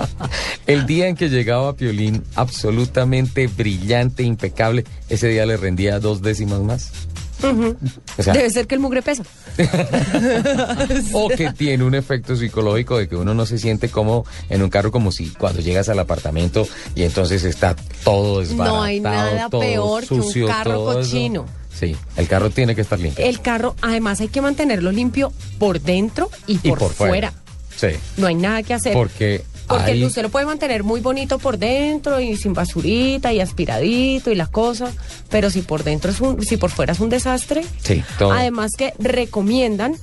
Speaker 1: el día en que llegaba Piolín absolutamente brillante, impecable, ese día le rendía dos décimas más. O sea-
Speaker 2: Debe ser que el mugre pesa.
Speaker 1: O que tiene un efecto psicológico de que uno no se siente como en un carro como si cuando llegas al apartamento y entonces está todo desbaratado,
Speaker 2: No hay nada
Speaker 1: todo
Speaker 2: peor que un
Speaker 1: sucio,
Speaker 2: carro
Speaker 1: eso.
Speaker 2: cochino.
Speaker 1: Sí, el carro tiene que estar limpio.
Speaker 2: El carro, además, hay que mantenerlo limpio por dentro y por,
Speaker 1: y por
Speaker 2: fuera.
Speaker 1: fuera. Sí,
Speaker 2: No hay nada que hacer.
Speaker 1: porque
Speaker 2: Porque
Speaker 1: hay-
Speaker 2: usted lo puede mantener muy bonito por dentro y sin basurita y aspiradito y las cosas, pero si por dentro es un, si por fuera es un desastre.
Speaker 1: Sí, todo.
Speaker 2: Además que recomiendan,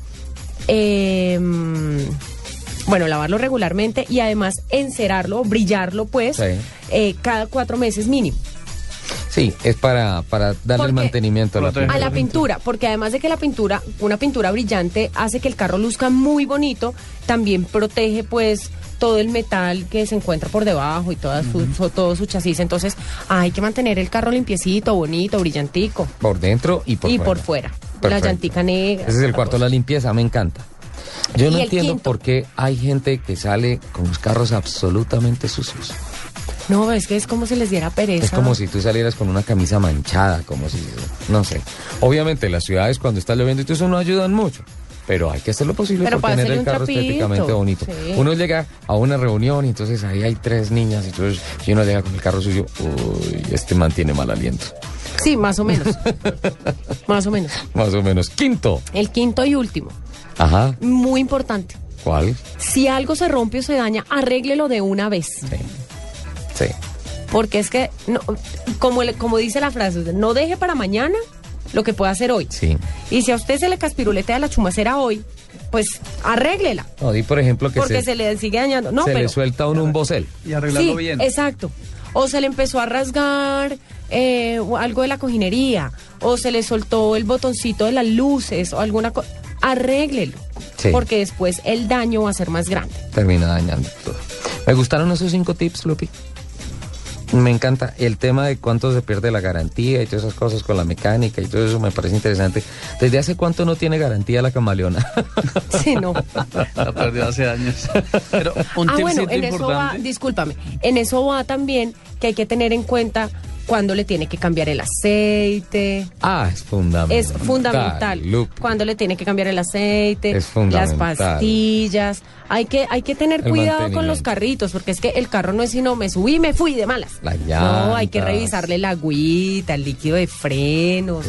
Speaker 2: eh, bueno, lavarlo regularmente y además encerarlo, brillarlo, pues,
Speaker 1: Sí.
Speaker 2: eh, cada cuatro meses mínimo.
Speaker 1: Sí, es para, para darle el mantenimiento a la
Speaker 2: A la
Speaker 1: pintura,
Speaker 2: porque además de que la pintura, una pintura brillante hace que el carro luzca muy bonito, también protege pues todo el metal que se encuentra por debajo y toda su, todo su chasis. Entonces hay que mantener el carro limpiecito, bonito, brillantico.
Speaker 1: Por dentro y por
Speaker 2: y
Speaker 1: fuera.
Speaker 2: por fuera. La llantica negra.
Speaker 1: Ese es el cuarto, la limpieza, me encanta. Yo no entiendo
Speaker 2: quinto.
Speaker 1: por qué hay gente que sale con los carros absolutamente sucios.
Speaker 2: No, es que es como si les diera pereza.
Speaker 1: Es como si tú salieras con una camisa manchada, como si, no sé. Obviamente las ciudades cuando está lloviendo y todo eso no ayudan mucho, pero hay que hacer lo posible
Speaker 2: Pero
Speaker 1: por tener el carro
Speaker 2: trapito,
Speaker 1: estéticamente bonito.
Speaker 2: sí.
Speaker 1: Uno llega a una reunión y entonces ahí hay tres niñas y, entonces, uno llega con el carro suyo, uy, este mantiene mal aliento.
Speaker 2: Sí, más o menos. más o menos.
Speaker 1: Más o menos. Quinto.
Speaker 2: El quinto y último,
Speaker 1: Ajá.
Speaker 2: muy importante.
Speaker 1: ¿Cuál?
Speaker 2: Si algo se rompe o se daña, arréglelo de una vez.
Speaker 1: Sí.
Speaker 2: Porque es que, no, como, como dice la frase, no deje para mañana lo que pueda hacer hoy.
Speaker 1: Sí.
Speaker 2: Y si a usted se le caspiruletea la chumacera hoy, pues arréglela.
Speaker 1: No, di por ejemplo que
Speaker 2: porque
Speaker 1: se,
Speaker 2: se, le sigue dañando. No,
Speaker 1: se
Speaker 2: pero,
Speaker 1: le suelta a uno un bocel.
Speaker 7: Y arreglarlo
Speaker 2: sí,
Speaker 7: bien.
Speaker 2: Exacto. O se le empezó a rasgar eh, algo de la cojinería, o se le soltó el botoncito de las luces, o alguna cosa. Arréglelo.
Speaker 1: Sí.
Speaker 2: Porque después el daño va a ser más grande.
Speaker 1: termina dañando todo. Me gustaron esos cinco tips, Lupi. Me encanta el tema de cuánto se pierde la garantía y todas esas cosas con la mecánica y todo eso me parece interesante. ¿Desde hace cuánto no tiene garantía la camaleona?
Speaker 2: Sí, no.
Speaker 7: La perdió hace años. Pero un
Speaker 2: ah, bueno, en eso va,
Speaker 7: importante.
Speaker 2: discúlpame, en eso va también que hay que tener en cuenta cuándo le tiene que cambiar el aceite.
Speaker 1: Ah, es fundamental.
Speaker 2: Es fundamental.
Speaker 1: Lupe.
Speaker 2: Cuando le tiene que cambiar el aceite,
Speaker 1: Es fundamental.
Speaker 2: las pastillas. Hay que, hay que tener
Speaker 1: El
Speaker 2: cuidado con los carritos, porque es que el carro no es sino me subí y me fui de malas.
Speaker 1: Las
Speaker 2: No, hay que revisarle la agüita, el líquido de frenos.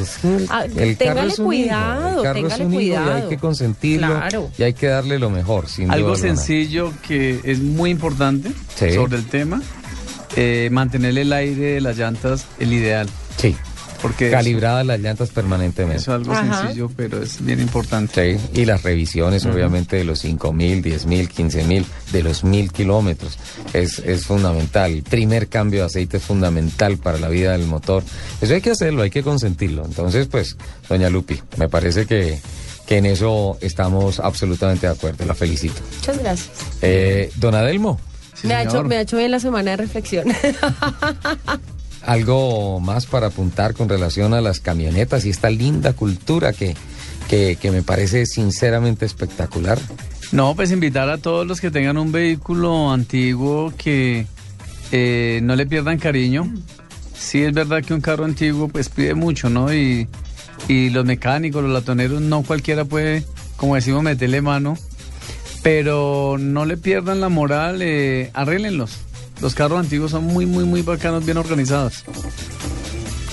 Speaker 2: Ah,
Speaker 1: El carro
Speaker 2: téngale
Speaker 1: es
Speaker 2: cuidado,
Speaker 1: el carro
Speaker 2: téngale
Speaker 1: es
Speaker 2: cuidado.
Speaker 1: y hay que consentirlo
Speaker 2: Claro.
Speaker 1: y hay que darle lo mejor, sin
Speaker 7: Algo
Speaker 1: duda
Speaker 7: sencillo que es muy importante
Speaker 1: Sí.
Speaker 7: sobre el tema, eh, mantener el aire de las llantas el ideal.
Speaker 1: Sí.
Speaker 7: Porque
Speaker 1: Calibradas las llantas permanentemente.
Speaker 7: Eso es algo
Speaker 2: Ajá.
Speaker 7: sencillo, pero es bien importante.
Speaker 1: Sí, y las revisiones, obviamente, de los 5.000, 10.000, 15.000, de los 1.000 kilómetros. Es, es fundamental. El primer cambio de aceite es fundamental para la vida del motor. Eso hay que hacerlo, hay que consentirlo. Entonces, pues, doña Lupi, me parece que, que en eso estamos absolutamente de acuerdo. La felicito.
Speaker 2: Muchas gracias.
Speaker 1: Eh, don Adelmo,
Speaker 2: me, ha hecho, me ha hecho bien la semana de reflexión.
Speaker 1: algo más para apuntar con relación a las camionetas y esta linda cultura que, que, que me parece sinceramente espectacular.
Speaker 7: No, pues invitar a todos los que tengan un vehículo antiguo que eh, no le pierdan cariño. Sí es verdad que un carro antiguo pues pide mucho, ¿no? Y, y los mecánicos, los latoneros, no cualquiera puede, como decimos, meterle mano. Pero no le pierdan la moral, eh, arréglenlos. Los carros antiguos son muy, muy, muy bacanos, bien organizados.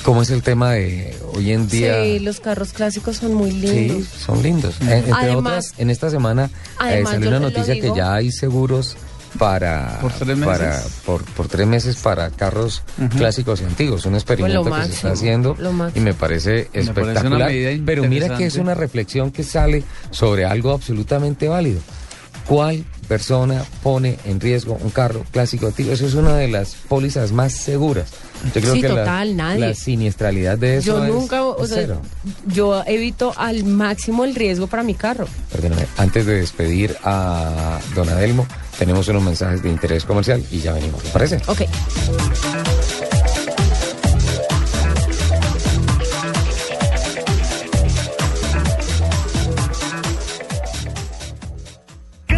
Speaker 1: ¿Cómo es el tema de hoy en día?
Speaker 2: Sí, los carros clásicos son muy
Speaker 1: Sí,
Speaker 2: lindos.
Speaker 1: son lindos. Eh, entre
Speaker 2: Además-
Speaker 1: otras, en esta semana eh, salió una noticia que ya hay seguros para
Speaker 7: ¿Por tres meses?
Speaker 1: para por, por tres meses para carros clásicos y antiguos. Un experimento
Speaker 2: Pues lo
Speaker 1: que se está haciendo y me parece
Speaker 7: parece una
Speaker 1: espectacular.
Speaker 7: medida
Speaker 1: Pero mira que es una reflexión que sale sobre algo absolutamente válido. ¿Cuál persona pone en riesgo un carro clásico antiguo? Eso es una de las pólizas más seguras. Yo creo
Speaker 2: Sí,
Speaker 1: que la-
Speaker 2: nadie.
Speaker 1: la siniestralidad de eso
Speaker 2: Yo
Speaker 1: es-
Speaker 2: nunca, o sea, yo evito al máximo el riesgo para mi carro.
Speaker 1: Perdóname, antes de despedir a don Adelmo, tenemos unos mensajes de interés comercial y ya venimos, ¿le parece?
Speaker 2: Ok.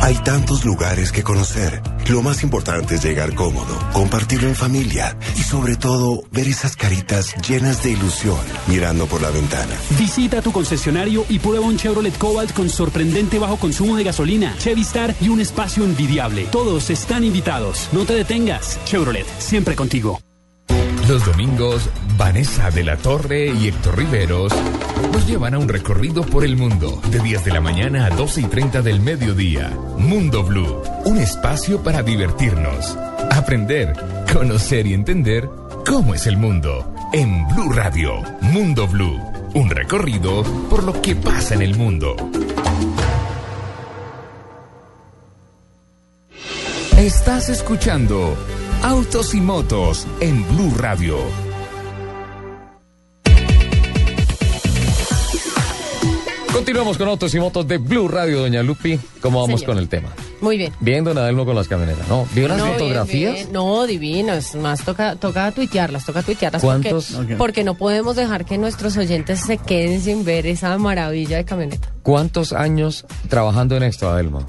Speaker 5: Hay tantos lugares que conocer. Lo más importante es llegar cómodo, compartirlo en familia y sobre todo ver esas caritas llenas de ilusión mirando por la ventana.
Speaker 6: Visita tu concesionario y prueba un Chevrolet Cobalt con sorprendente bajo consumo de gasolina, Chevy Star y un espacio envidiable. Todos están invitados. No te detengas. Chevrolet, siempre contigo.
Speaker 4: Los domingos, Vanessa de la Torre y Héctor Riveros nos llevan a un recorrido por el mundo de 10 de la mañana a 12 y 30 del mediodía. Mundo Blue, un espacio para divertirnos, aprender, conocer y entender cómo es el mundo. En Blue Radio, Mundo Blue, un recorrido por lo que pasa en el mundo. Estás escuchando Autos y Motos en Blue Radio.
Speaker 1: Continuamos con Autos y Motos de Blue Radio, doña Lupi. ¿Cómo vamos
Speaker 2: Señor.
Speaker 1: con el tema?
Speaker 2: Muy bien.
Speaker 1: Bien, don Adelmo con las camionetas, ¿no? ¿Vio las
Speaker 2: No, bien,
Speaker 1: fotografías?
Speaker 2: bien. No, divino. Es más, toca, toca tuitearlas, toca tuitearlas.
Speaker 1: ¿Cuántos?
Speaker 2: Porque, porque no podemos dejar que nuestros oyentes se queden sin ver esa maravilla de camioneta.
Speaker 1: ¿Cuántos años trabajando en esto, Adelmo?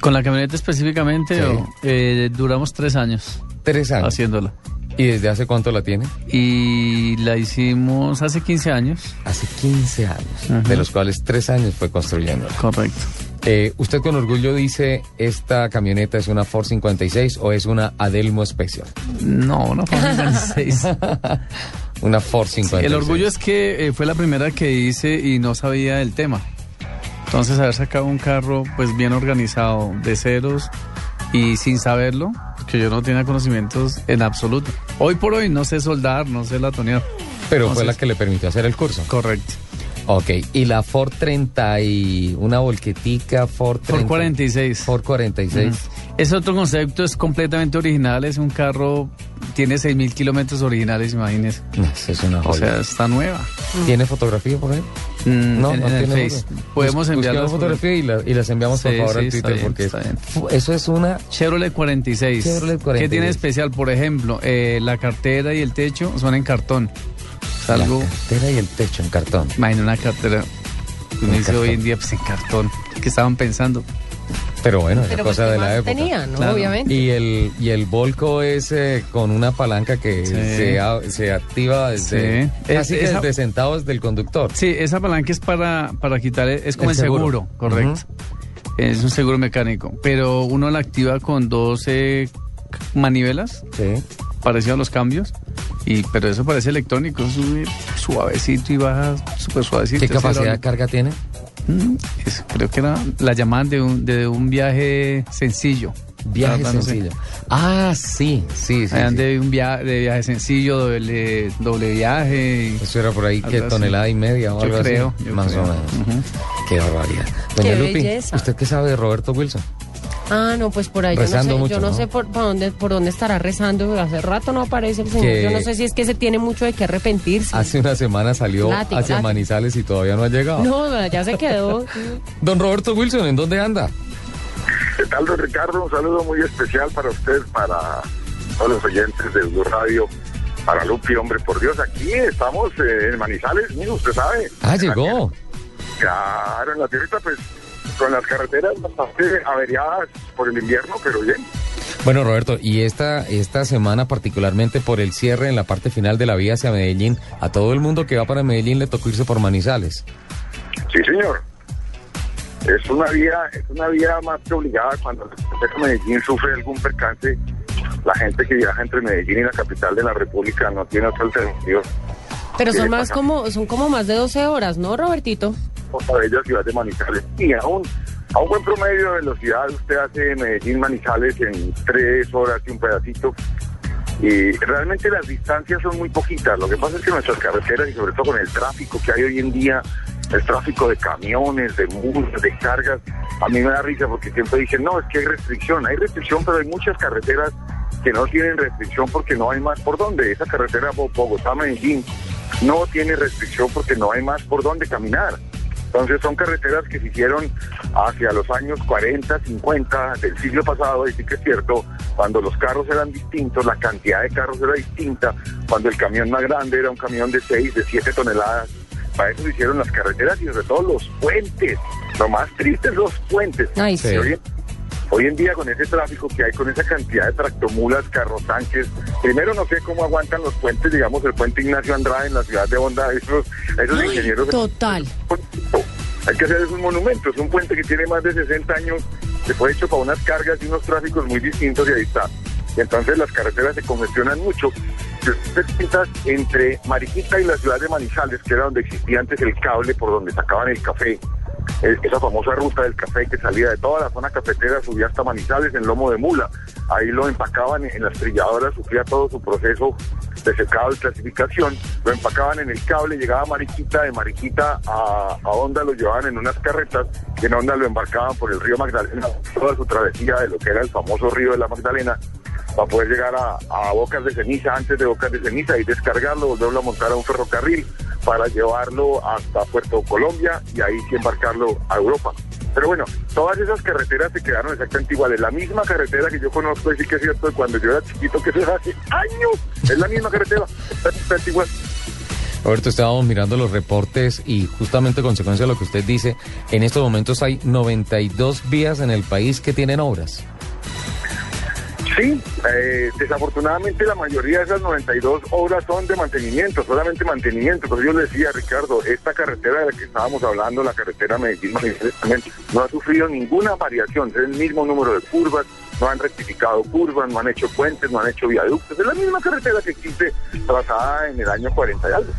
Speaker 7: Con la camioneta específicamente,
Speaker 1: Sí.
Speaker 7: o, eh, duramos tres años
Speaker 1: Tres años.
Speaker 7: haciéndola.
Speaker 1: ¿Y desde hace cuánto la tiene?
Speaker 7: Y la hicimos hace 15 años.
Speaker 1: Hace 15 años,
Speaker 7: Ajá.
Speaker 1: de los cuales tres años fue construyéndola.
Speaker 7: Correcto.
Speaker 1: Eh, ¿Usted con orgullo dice esta camioneta es una Ford 56 o es una Adelmo Special?
Speaker 7: No, una Ford 56.
Speaker 1: Una Ford 56.
Speaker 7: El orgullo es que eh, fue la primera que hice y no sabía el tema. Entonces haber sacado un carro pues bien organizado de ceros y sin saberlo, que yo no tenía conocimientos en absoluto. Hoy por hoy no sé soldar, no sé latonear.
Speaker 1: Pero fue la que le permitió hacer el curso.
Speaker 7: Correcto.
Speaker 1: Ok, y la Ford 30 y una volquetica Ford 30.
Speaker 7: Ford 46.
Speaker 1: Ford 46.
Speaker 7: Ujú. Ese otro concepto es completamente original, es un carro, tiene 6.000 kilómetros originales, imagínese.
Speaker 1: Es una
Speaker 7: O
Speaker 1: joya.
Speaker 7: sea, está nueva.
Speaker 1: ¿Tiene fotografía por ahí?
Speaker 7: Mm,
Speaker 1: No,
Speaker 7: en,
Speaker 1: no
Speaker 7: en el
Speaker 1: tiene
Speaker 7: Face. Podemos
Speaker 1: busquemos
Speaker 7: por-
Speaker 1: fotografía y, la- y las enviamos por
Speaker 7: Sí,
Speaker 1: favor
Speaker 7: sí, está
Speaker 1: Twitter
Speaker 7: bien,
Speaker 1: porque
Speaker 7: está bien.
Speaker 1: fu- eso es una
Speaker 7: Chevrolet 46.
Speaker 1: Chevrolet
Speaker 7: ¿Qué
Speaker 1: 46.
Speaker 7: tiene de especial? Por ejemplo, eh, la cartera y el techo son en cartón. Es algo,
Speaker 1: la cartera y el techo en cartón.
Speaker 7: imagina una cartera. Me dice hoy en día, pues en cartón. ¿Qué estaban pensando?
Speaker 1: Pero bueno, es
Speaker 2: Pero
Speaker 1: cosa de
Speaker 2: ¿qué
Speaker 1: la época.
Speaker 2: tenía, no? Obviamente.
Speaker 1: Y el, y el Volco es eh, con una palanca que
Speaker 7: Sí.
Speaker 1: se, a- se activa desde,
Speaker 7: Sí.
Speaker 1: casi
Speaker 7: Es-
Speaker 1: que
Speaker 7: esa-
Speaker 1: desde sentados del conductor.
Speaker 7: Sí, esa palanca es para, para quitar, es como
Speaker 1: El
Speaker 7: el, seguro,
Speaker 1: seguro.
Speaker 7: correcto. Es un seguro mecánico, pero uno la activa con 12 manivelas,
Speaker 1: Sí.
Speaker 7: parecido a los cambios, y pero eso parece electrónico, es muy suavecito y baja súper suavecito.
Speaker 1: ¿Qué capacidad de carga tiene?
Speaker 7: Mm, eso, creo que era la llamaban de un, de un viaje sencillo.
Speaker 1: Viaje sencillo. Ah, sí, sí, sí.
Speaker 7: De un viaje, de viaje sencillo, doble, doble viaje.
Speaker 1: Eso era por ahí, ¿qué
Speaker 7: algo así.
Speaker 1: tonelada y media o
Speaker 7: Yo
Speaker 1: algo
Speaker 7: creo,
Speaker 1: así?
Speaker 7: yo
Speaker 1: Más
Speaker 7: creo.
Speaker 1: o menos.
Speaker 7: Ujú.
Speaker 1: Qué barbaridad. Doña
Speaker 2: Qué
Speaker 1: Lupi,
Speaker 2: belleza.
Speaker 1: ¿usted qué sabe de Roberto Wilson?
Speaker 2: Ah, no, pues por ahí yo no
Speaker 1: Rezando
Speaker 2: sé,
Speaker 1: mucho,
Speaker 2: yo no,
Speaker 1: ¿no?
Speaker 2: sé por, por dónde por dónde estará rezando, hace rato no aparece el señor.
Speaker 1: Que-
Speaker 2: Yo no sé si es que se tiene mucho de qué arrepentirse.
Speaker 1: Hace una semana salió
Speaker 2: Látigo,
Speaker 1: hacia
Speaker 2: látigo.
Speaker 1: Manizales y todavía no ha llegado.
Speaker 2: No, ya se quedó.
Speaker 1: Don Roberto Wilson, ¿en dónde anda?
Speaker 17: ¿Qué tal, don Ricardo? Un saludo muy especial para usted, para todos los oyentes de Blue Radio, para Lupi, hombre, por Dios, aquí estamos eh, en Manizales, mire, usted sabe.
Speaker 1: Ah, llegó.
Speaker 17: Claro, en la tierrita, pues, con las carreteras bastante averiadas por el invierno, pero bien.
Speaker 1: Bueno, Roberto, y esta, esta semana, particularmente por el cierre en la parte final de la vía hacia Medellín, a todo el mundo que va para Medellín le tocó irse por Manizales.
Speaker 17: Sí, señor. Es una vía, es una vía más que obligada cuando la gente de Medellín sufre algún percance. La gente que viaja entre Medellín y la capital de la República no tiene otra alternativa.
Speaker 2: Pero son más
Speaker 17: pasar
Speaker 2: como son como más de 12 horas, ¿no, Robertito?
Speaker 17: la bella ciudad de Manizales. Y a un, a un buen promedio de velocidad usted hace Medellín-Manizales en tres horas y un pedacito. Y realmente las distancias son muy poquitas. Lo que pasa es que nuestras carreteras y sobre todo con el tráfico que hay hoy en día, el tráfico de camiones, de mulas, de cargas, a mí me da risa porque siempre dicen, no, es que hay restricción. Hay restricción, pero hay muchas carreteras que no tienen restricción porque no hay más por dónde. Esa carretera Bo- Bogotá-Medellín no tiene restricción porque no hay más por dónde caminar. Entonces son carreteras que se hicieron hacia los años 40, 50 del siglo pasado, y sí que es cierto, cuando los carros eran distintos, la cantidad de carros era distinta, cuando el camión más grande era un camión de 6, de 7 toneladas, para eso se hicieron las carreteras y sobre todo los puentes. Lo más triste es los puentes.
Speaker 2: Ay, sí.
Speaker 17: Hoy, en- día con ese tráfico que hay, con esa cantidad de tractomulas, carros tanques, primero no sé cómo aguantan los puentes, digamos el puente Ignacio Andrade en la ciudad de Honda, esos, esos
Speaker 2: Ay,
Speaker 17: ingenieros...
Speaker 2: Total.
Speaker 17: Hay que hacer un monumento, es un puente que tiene más de 60 años, que fue hecho para unas cargas y unos tráficos muy distintos y ahí está. Y entonces las carreteras se congestionan mucho. Entre Mariquita y la ciudad de Manizales, que era donde existía antes el cable por donde sacaban el café, eh, esa famosa ruta del café que salía de toda la zona cafetera, subía hasta Manizales en lomo de mula. Ahí lo empacaban en las trilladoras, sufría todo su proceso de secado y clasificación. Lo empacaban en el cable, llegaba Mariquita, de Mariquita a, a Honda lo llevaban en unas carretas y en Honda lo embarcaban por el río Magdalena, toda su travesía de lo que era el famoso río de la Magdalena para poder llegar a, Bocas de Ceniza, antes de Bocas de Ceniza, y descargarlo, volverlo a montar a un ferrocarril para llevarlo hasta Puerto Colombia y ahí sí embarcarlo a Europa. Pero bueno, todas esas carreteras se quedaron exactamente iguales. La misma carretera que yo conozco, y sí que es cierto, cuando yo era chiquito, que eso hace años, es la misma carretera, exactamente igual.
Speaker 1: Roberto, estábamos mirando los reportes y justamente consecuencia de lo que usted dice, en estos momentos hay 92 vías en el país que tienen obras.
Speaker 17: Sí, eh, desafortunadamente la mayoría de esas 92 obras son de mantenimiento, solamente mantenimiento. Pero yo le decía, Ricardo, esta carretera de la que estábamos hablando, la carretera Medellín, no ha sufrido ninguna variación, es el mismo número de curvas, no han rectificado curvas, no han hecho puentes, no han hecho viaductos, es la misma carretera que existe trazada en el año 40 y algo.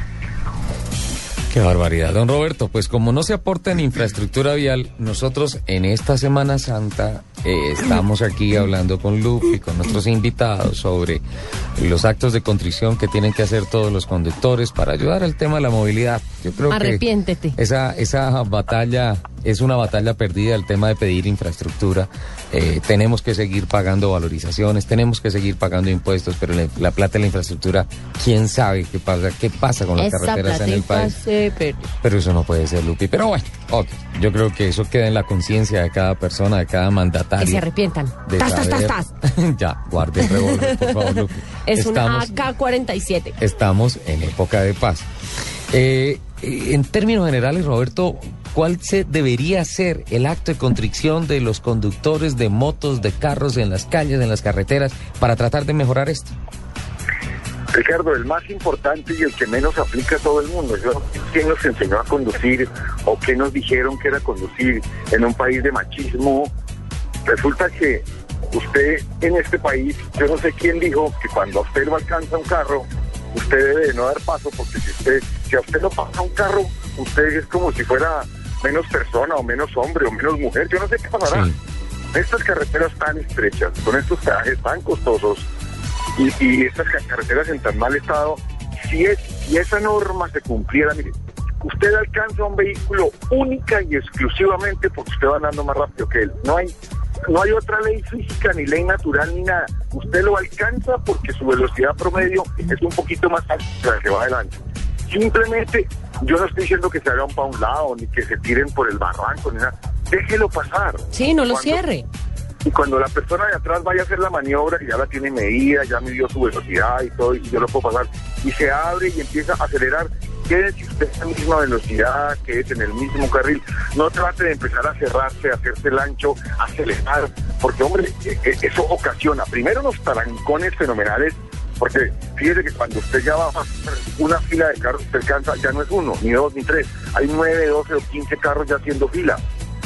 Speaker 1: Qué barbaridad, don Roberto. Pues como no se aporta en infraestructura vial, nosotros en esta Semana Santa eh, estamos aquí hablando con Lupi, con nuestros invitados sobre los actos de contrición que tienen que hacer todos los conductores para ayudar al tema de la movilidad. Yo creo
Speaker 2: Arrepiéntete.
Speaker 1: que esa, esa batalla es una batalla perdida, el tema de pedir infraestructura. Eh, tenemos que seguir pagando valorizaciones, tenemos que seguir pagando impuestos, pero la, la plata de la infraestructura, quién sabe qué pasa, qué pasa con las
Speaker 2: Esa
Speaker 1: carreteras en el país. Pero eso no puede ser, Lupi. Pero bueno, ok. Yo creo que eso queda en la conciencia de cada persona, de cada mandatario.
Speaker 2: Que se arrepientan. Tas, tas, tas, tas.
Speaker 1: ya, guarde el revólver, por favor, Lupi.
Speaker 2: Es
Speaker 1: estamos,
Speaker 2: una AK-47.
Speaker 1: estamos en época de paz. Eh, en términos generales, Roberto, ¿cuál se debería ser el acto de contrición de los conductores de motos, de carros en las calles, en las carreteras, para tratar de mejorar esto?
Speaker 17: Ricardo, el más importante y el que menos aplica a todo el mundo. ¿Quién nos enseñó a conducir o qué nos dijeron que era conducir en un país de machismo? Resulta que usted en este país, yo no sé quién dijo que cuando a usted lo alcanza un carro, usted debe de no dar paso, porque si usted, si a usted no pasa un carro, usted es como si fuera menos persona o menos hombre o menos mujer. Yo no sé qué pasará. Estas carreteras tan estrechas, con estos peajes tan costosos, y, y estas ca- carreteras en tan mal estado, si, es, si esa norma se cumpliera, mire, usted alcanza un vehículo única y exclusivamente porque usted va andando más rápido que él. No hay, no hay otra ley física, ni ley natural, ni nada. Usted lo alcanza porque su velocidad promedio es un poquito más alta que la que va adelante. Simplemente, yo no estoy diciendo que se hagan para un lado, ni que se tiren por el barranco, ni nada. Déjelo pasar.
Speaker 2: Sí, no lo
Speaker 17: Cuando-
Speaker 2: cierre.
Speaker 17: y cuando la persona de atrás vaya a hacer la maniobra, que ya la tiene medida, ya midió su velocidad y todo, y yo lo puedo pasar, y se abre y empieza a acelerar, quédese usted en la misma velocidad, quédese en el mismo carril, no trate de empezar a cerrarse, a hacerse el ancho, a acelerar, porque hombre, eh, eh, eso ocasiona primero unos tarancones fenomenales, porque fíjese que cuando usted ya va a una fila de carros, usted alcanza, ya no es uno, ni dos, ni tres, hay nueve, doce o quince carros ya haciendo fila.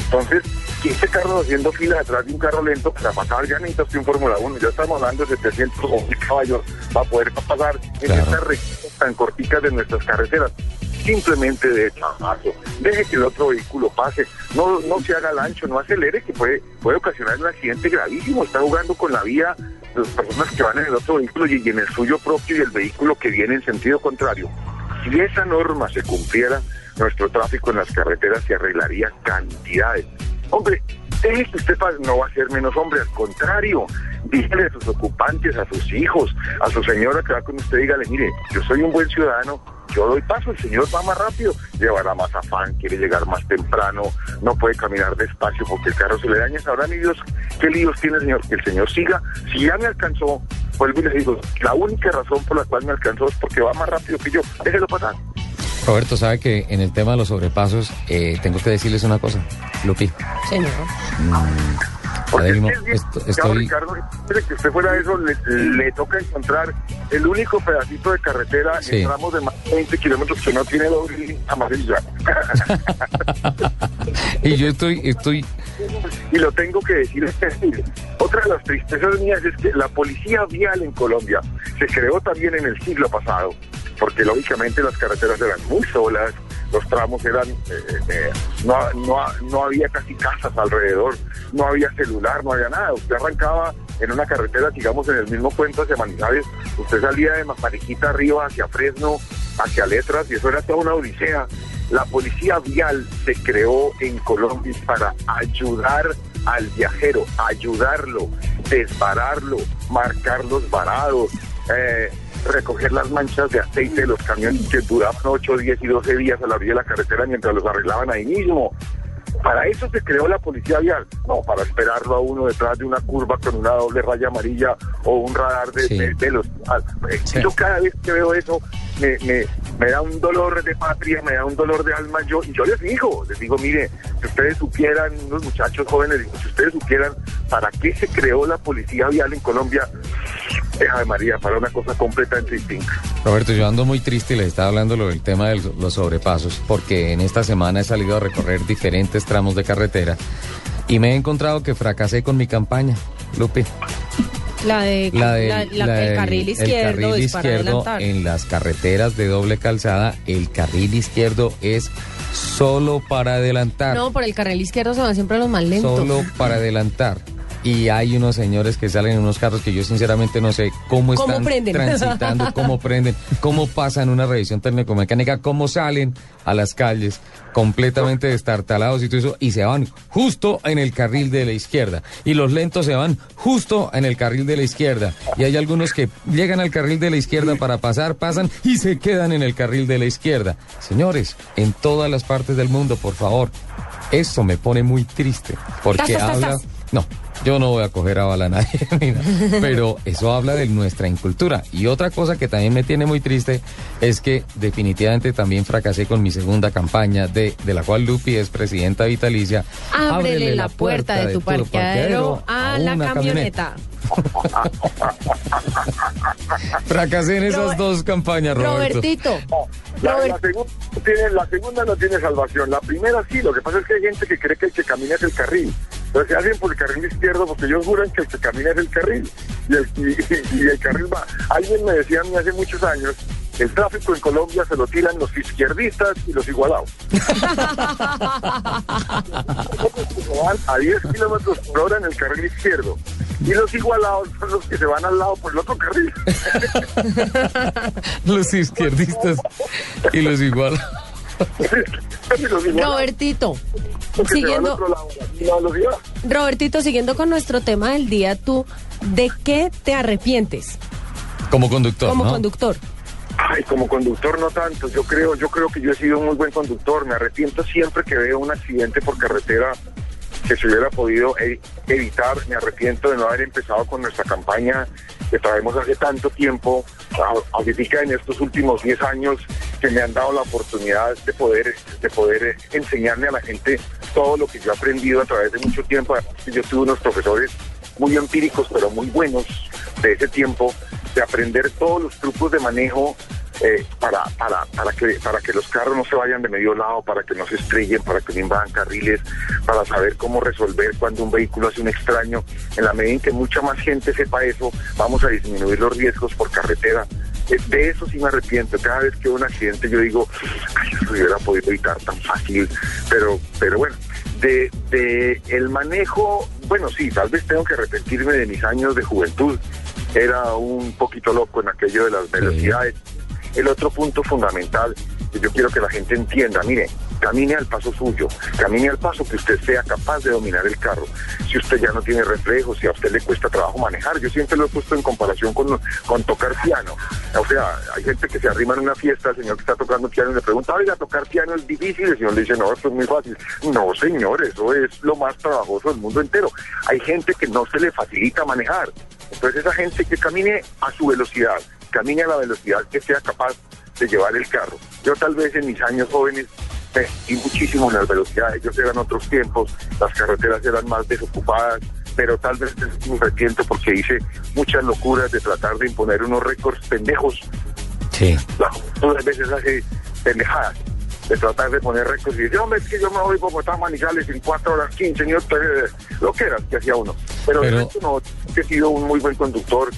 Speaker 17: Entonces, 15 carros haciendo fila detrás de un carro lento para pasar, ya necesita usted un Fórmula 1. Ya estamos hablando de 700 o 1000 caballos para poder pasar en estas regiones tan corticas de nuestras carreteras. Simplemente de chamazo. Deje que el otro vehículo pase. No, no se haga el ancho, no acelere, que puede, puede ocasionar un accidente gravísimo. Está jugando con la vía de las personas que van en el otro vehículo y en el suyo propio y el vehículo que viene en sentido contrario. Si esa norma se cumpliera, nuestro tráfico en las carreteras se arreglaría cantidades. Hombre, deje que usted no va a ser menos hombre, al contrario, dígale a sus ocupantes, a sus hijos, a su señora que va con usted, dígale, mire, yo soy un buen ciudadano, yo doy paso, el señor va más rápido, llevará más afán, quiere llegar más temprano, no puede caminar despacio porque el carro se le daña. Sabrá mi Dios qué líos tiene el señor, que el señor siga. Si ya me alcanzó, vuelvo y le digo, la única razón por la cual me alcanzó es porque va más rápido que yo. Déjelo pasar.
Speaker 1: Roberto, sabe que en el tema de los sobrepasos, eh, tengo que decirles una cosa. Lupi,
Speaker 2: Señor.
Speaker 1: mm,
Speaker 17: Claro,
Speaker 1: estoy...
Speaker 17: Ricardo, que usted fuera de eso, le, le toca encontrar el único pedacito de carretera
Speaker 1: Sí.
Speaker 17: en tramos de más de 20 kilómetros que no tiene doble amarilla.
Speaker 1: Y yo estoy, estoy...
Speaker 17: y lo tengo que decir. Otra de las tristezas mías es que la policía vial en Colombia se creó también en el siglo pasado, porque lógicamente las carreteras eran muy solas, los tramos eran, eh, eh, no, no, no había casi casas alrededor, no había celular, no había nada. Usted arrancaba en una carretera, digamos, en el mismo puente hacia Manizales, usted salía de Mariquita arriba hacia Fresno, hacia Letras, y eso era toda una odisea. La policía vial se creó en Colombia para ayudar al viajero, ayudarlo, desbararlo, marcar los varados, eh, recoger las manchas de aceite de los camiones que duraban 8, 10 y 12 días a la orilla de la carretera mientras los arreglaban ahí mismo. Para eso se creó la policía vial, no para esperarlo a uno detrás de una curva con una doble raya amarilla o un radar de, de- de los... ah, eh, Yo cada vez que veo eso me, me, me da un dolor de patria, me da un dolor de alma. Yo, y yo les digo, les digo, mire, si ustedes supieran, unos muchachos jóvenes, si ustedes supieran para qué se creó la policía vial en Colombia, eh, Ave María, para una cosa completamente distinta.
Speaker 1: Roberto, yo ando muy triste y les estaba hablando del tema de los sobrepasos, porque en esta semana he salido a recorrer diferentes tramos de carretera y me he encontrado que fracasé con mi campaña, Lupe.
Speaker 2: La de,
Speaker 1: La, de,
Speaker 2: la- la- el
Speaker 1: del-
Speaker 2: carril
Speaker 1: el
Speaker 2: izquierdo
Speaker 1: carril
Speaker 2: es para
Speaker 1: izquierdo en las carreteras de doble calzada, el carril izquierdo es solo para adelantar.
Speaker 2: No, por el carril izquierdo se van siempre los más lentos.
Speaker 1: Solo para adelantar. Y hay unos señores que salen en unos carros que yo sinceramente no sé cómo
Speaker 2: ¿Cómo
Speaker 1: están
Speaker 2: prenden?
Speaker 1: transitando, cómo prenden, cómo pasan una revisión técnico-mecánica, cómo salen a las calles completamente destartalados y todo eso, y se van justo en el carril de la izquierda. Y los lentos se van justo en el carril de la izquierda. Y hay algunos que llegan al carril de la izquierda para pasar, pasan y se quedan en el carril de la izquierda. Señores, en todas las partes del mundo, por favor, esto me pone muy triste. Porque habla... No, Yo no voy a coger a bala a nadie, mira, pero eso habla de nuestra incultura. Y otra cosa que también me tiene muy triste es que definitivamente también fracasé con mi segunda campaña, de, de la cual Lupi es presidenta vitalicia.
Speaker 2: Ábrele la puerta de tu parqueadero a la
Speaker 1: una
Speaker 2: camioneta.
Speaker 1: Fracasé en esas
Speaker 2: Robert-
Speaker 1: dos campañas, Roberto.
Speaker 2: Robertito.
Speaker 17: La,
Speaker 2: Robert-
Speaker 17: la tiene, la segunda no tiene salvación. La primera sí, lo que pasa es que hay gente que cree que el que camina es el carril. Entonces se hacen por el carril izquierdo porque ellos juran que el que camina es el carril. Y el, y- y el carril va. Alguien me decía a mí hace muchos años, el tráfico en Colombia se lo tiran los izquierdistas y los igualados. van a 10 kilómetros por hora en el carril izquierdo. Y los igualados son los que se van al lado por el otro carril.
Speaker 1: Los izquierdistas y los igual.
Speaker 17: Y los igualados,
Speaker 2: Robertito, siguiendo. Robertito, siguiendo con nuestro tema del día, tú, ¿de qué te arrepientes
Speaker 1: Como conductor,
Speaker 2: como
Speaker 1: ¿no?
Speaker 2: conductor?
Speaker 17: Ay, como conductor no tanto. Yo creo, yo creo que yo he sido un muy buen conductor. Me arrepiento siempre que veo un accidente por carretera que se hubiera podido e- evitar. Me arrepiento de no haber empezado con nuestra campaña que traemos hace tanto tiempo. Ahorita en estos últimos 10 años que me han dado la oportunidad de poder, de poder eh, enseñarle a la gente todo lo que yo he aprendido a través de mucho tiempo. Yo tuve unos profesores muy empíricos, pero muy buenos de ese tiempo, de aprender todos los trucos de manejo eh, para, para, para, que, para que los carros no se vayan de medio lado, para que no se estrellen, para que no invadan carriles, para saber cómo resolver cuando un vehículo hace un extraño. En la medida en que mucha más gente sepa eso, vamos a disminuir los riesgos por carretera. Eh, De eso sí me arrepiento. Cada vez que un accidente yo digo, ay, eso hubiera podido evitar tan fácil. Pero, pero bueno, de, de el manejo, bueno, sí, tal vez tengo que arrepentirme de mis años de juventud. Era un poquito loco en aquello de las velocidades. El otro punto fundamental que yo quiero que la gente entienda, mire, camine al paso suyo, camine al paso que usted sea capaz de dominar el carro. Si usted ya no tiene reflejos, si a usted le cuesta trabajo manejar, yo siempre lo he puesto en comparación con, tocar piano. O sea, hay gente que se arrima en una fiesta, el señor que está tocando piano y le pregunta, oiga, tocar piano es difícil, el señor le dice, no, esto es muy fácil. No, señor, eso es lo más trabajoso del mundo entero. Hay gente que no se le facilita manejar. Entonces esa gente que camine a su velocidad, camine a la velocidad que sea capaz de llevar el carro. Yo tal vez en mis años jóvenes y muchísimo en las velocidades, ellos eran otros tiempos, las carreteras eran más desocupadas, pero tal vez me arrepiento porque hice muchas locuras de tratar de imponer unos récords pendejos.
Speaker 1: Sí.
Speaker 17: La juventud a veces hace pendejadas de tratar de poner récords y dice, hombre, es que yo me voy a Bogotá, Manizales en 4 horas 15 minutos, eh, lo que era que hacía uno. Pero, de
Speaker 1: Pero-
Speaker 17: no, he sido un muy buen conductor,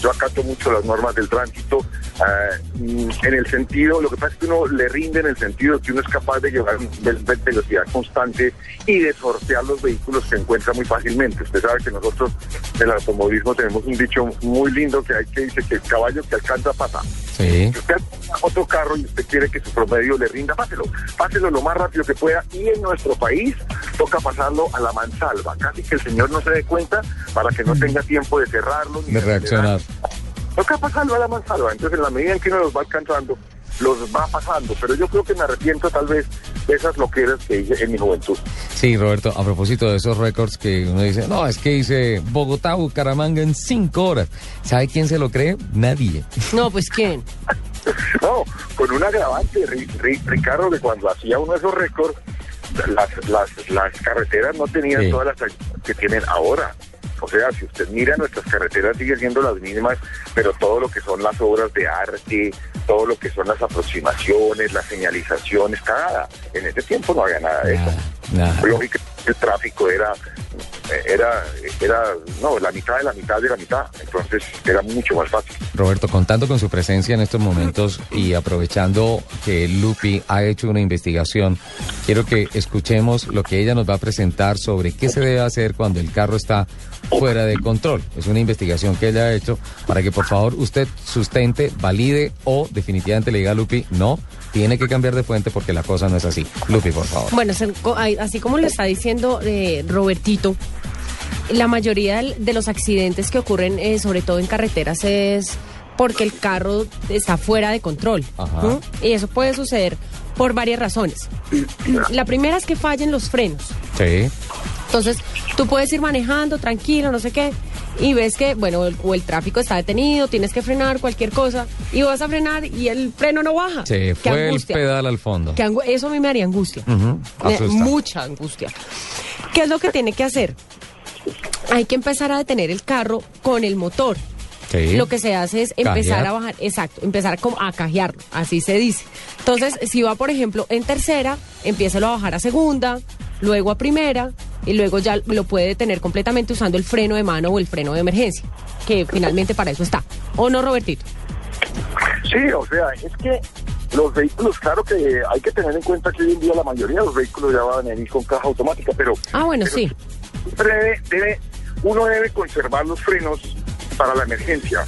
Speaker 17: yo acato mucho las normas del tránsito, ah, mm, en el sentido, lo que pasa es que uno le rinde en el sentido que uno es capaz de llevar ve- ve- velocidad constante y de sortear los vehículos que encuentra muy fácilmente. Usted sabe que nosotros en el automovilismo tenemos un dicho muy lindo que hay que dice que el caballo que alcanza pasa.
Speaker 1: Sí.
Speaker 17: Si usted alcanza otro carro y usted quiere que su promedio le rinda, páselo, páselo lo más rápido que pueda y en nuestro país toca pasarlo a la mansalva, casi que el señor no se dé cuenta para que no tenga tiempo de cerrarlo ni
Speaker 1: De reaccionar.
Speaker 17: Toca pasarlo a la mansalva, entonces en la medida en que uno los va alcanzando, los va pasando, pero yo creo que me arrepiento tal vez de esas loqueras que hice en mi juventud.
Speaker 1: Sí, Roberto, a propósito de esos récords que uno dice, no, es que hice Bogotá, Bucaramanga en cinco horas. ¿Sabe quién se lo cree? Nadie.
Speaker 2: No, pues ¿quién?
Speaker 17: No, con un agravante, Ri- Ri- Ricardo, que cuando hacía uno de esos récords, las, las, las carreteras no tenían
Speaker 1: Sí.
Speaker 17: todas las que tienen ahora. O sea, si usted mira, nuestras carreteras siguen siendo las mismas, pero todo lo que son las obras de arte, todo lo que son las aproximaciones, las señalizaciones, nada. En ese tiempo no había nada de eso. El tráfico era, era, era, no, la mitad de la mitad de la mitad. Entonces era mucho más fácil.
Speaker 1: Roberto, contando con su presencia en estos momentos y aprovechando que Lupi ha hecho una investigación, quiero que escuchemos lo que ella nos va a presentar sobre qué se debe hacer cuando el carro está fuera de control. Es una investigación que ella ha hecho para que por favor usted sustente, valide o definitivamente le diga a Lupi, no, tiene que cambiar de fuente porque la cosa no es así. Lupi, por favor.
Speaker 2: Bueno, así como lo está diciendo eh, Robertito, la mayoría de los accidentes que ocurren, eh, sobre todo en carreteras, es porque el carro está fuera de control.
Speaker 1: Ajá.
Speaker 2: Y eso puede suceder por varias razones. La primera es que fallen los frenos.
Speaker 1: Sí.
Speaker 2: Entonces, tú puedes ir manejando tranquilo, no sé qué, y ves que, bueno, el- o el tráfico está detenido, tienes que frenar cualquier cosa, y vas a frenar y el freno no baja.
Speaker 1: Se fue el pedal al fondo.
Speaker 2: Eso a mí me haría angustia. Me- mucha angustia. ¿Qué es lo que tiene que hacer? Hay que empezar a detener el carro con el motor.
Speaker 1: Sí.
Speaker 2: Lo que se hace es empezar
Speaker 1: Cajear.
Speaker 2: a bajar, exacto, empezar como a cajearlo, así se dice. Entonces, si va, por ejemplo, en tercera, empiézalo a bajar a segunda, luego a primera, y luego ya lo puede detener completamente usando el freno de mano o el freno de emergencia, que finalmente para eso está. ¿O no, Robertito?
Speaker 17: Sí, o sea, es que los vehículos, claro que hay que tener en cuenta que hoy en día la mayoría de los vehículos ya van a venir con caja automática, pero
Speaker 2: Ah, bueno,
Speaker 17: pero
Speaker 2: sí.
Speaker 17: debe, debe- uno debe conservar los frenos para la emergencia.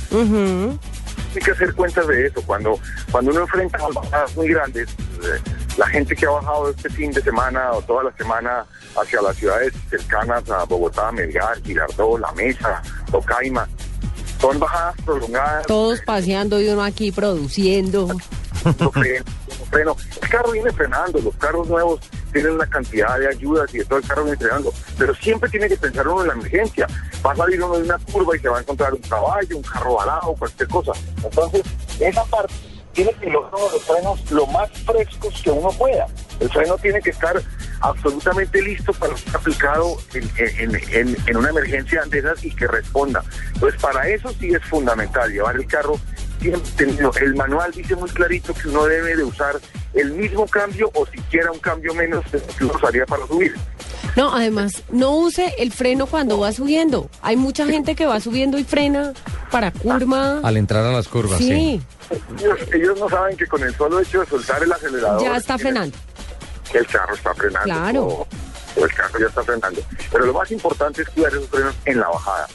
Speaker 17: Hay que hacer cuentas de eso. Cuando, cuando uno enfrenta a bajadas muy grandes, eh, la gente que ha bajado este fin de semana o toda la semana hacia las ciudades cercanas a Bogotá, Melgar, Girardot, La Mesa, Tocaima, son bajadas prolongadas.
Speaker 2: Todos paseando y uno aquí produciendo.
Speaker 17: no freno, no freno. El carro viene frenando, los carros nuevos tienen una cantidad de ayudas y de todo el carro viene frenando, pero siempre tiene que pensar uno en la emergencia. Va a salir uno de una curva y se va a encontrar un caballo, un carro balado, cualquier cosa. Entonces, esa parte tiene que lograr los frenos lo más frescos que uno pueda. El freno tiene que estar absolutamente listo para ser aplicado en, en- una emergencia de esas y que responda. Entonces, para eso sí es fundamental llevar el carro siempre tenido. El manual dice muy clarito que uno debe de usar el mismo cambio o siquiera un cambio menos que uno usaría para subir.
Speaker 2: No, además, no use el freno cuando va subiendo. Hay mucha gente que va subiendo y frena para curva.
Speaker 1: Al entrar a las curvas, sí.
Speaker 2: Sí,
Speaker 17: Ellos, ellos no saben que con el solo hecho de soltar el acelerador,
Speaker 2: ya está frenando.
Speaker 17: que el carro está frenando.
Speaker 2: Claro.
Speaker 17: O, o el carro ya está frenando. Pero lo más importante es cuidar esos frenos en la bajada.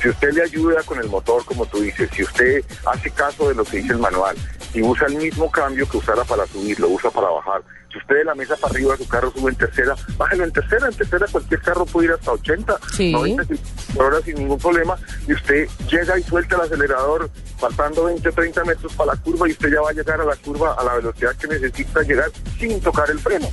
Speaker 17: Si usted le ayuda con el motor, como tú dices, si usted hace caso de lo que dice el manual y usa el mismo cambio que usara para subir, lo usa para bajar. Si usted de la mesa para arriba su carro sube en tercera, bájelo en tercera. En tercera cualquier carro puede ir hasta 80,
Speaker 2: Sí.
Speaker 17: 90 por hora sin ningún problema. Y usted llega y suelta el acelerador faltando 20 o 30 metros para la curva y usted ya va a llegar a la curva a la velocidad que necesita llegar sin tocar el freno.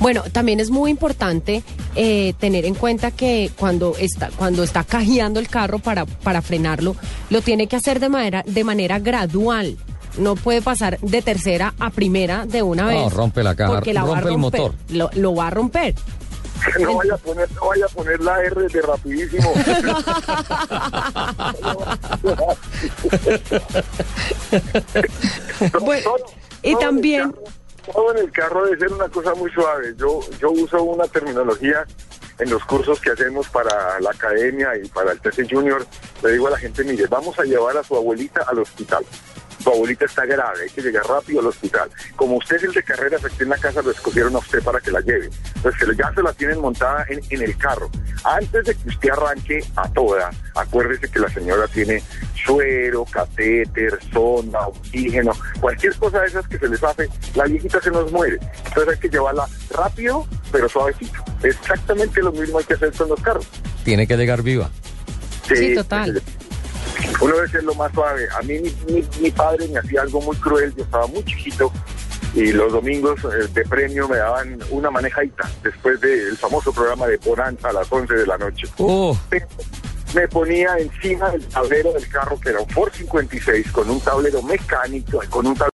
Speaker 2: Bueno, también es muy importante eh, tener en cuenta que cuando está cuando está cajeando el carro para, para frenarlo, lo tiene que hacer de manera de manera gradual. No puede pasar de tercera a primera de una
Speaker 1: No,
Speaker 2: vez.
Speaker 1: rompe la caja,
Speaker 2: porque la va a
Speaker 1: rompe el motor.
Speaker 2: Lo, lo va a romper.
Speaker 17: No vaya a poner, no vaya a poner la R de rapidísimo.
Speaker 2: Bueno, y también
Speaker 17: carro- todo en el carro debe ser una cosa muy suave. Yo, yo uso una terminología en los cursos que hacemos para la academia y para el TC Junior. Le digo a la gente, mire, vamos a llevar a su abuelita al hospital. Su abuelita está grave, hay que llegar rápido al hospital. Como usted es el de carreras aquí en la casa, lo escogieron a usted para que la lleve. Entonces, que ya se la tienen montada en, en el carro. Antes de que usted arranque a toda, acuérdese que la señora tiene suero, catéter, sonda, oxígeno, cualquier cosa de esas que se les hace, la viejita se nos muere. Entonces hay que llevarla rápido, pero suavecito. Exactamente lo mismo hay que hacer con los carros.
Speaker 1: Tiene que llegar viva.
Speaker 2: Sí, total.
Speaker 17: Uno debe ser lo más suave. A mí mi, mi- mi padre me hacía algo muy cruel, yo estaba muy chiquito y los domingos eh, de premio me daban una manejadita después del famoso programa de Bonanza a las 11 de la noche.
Speaker 1: Oh,
Speaker 17: Me, me ponía encima del tablero del carro que era un Ford 56 con un tablero mecánico, con un tablero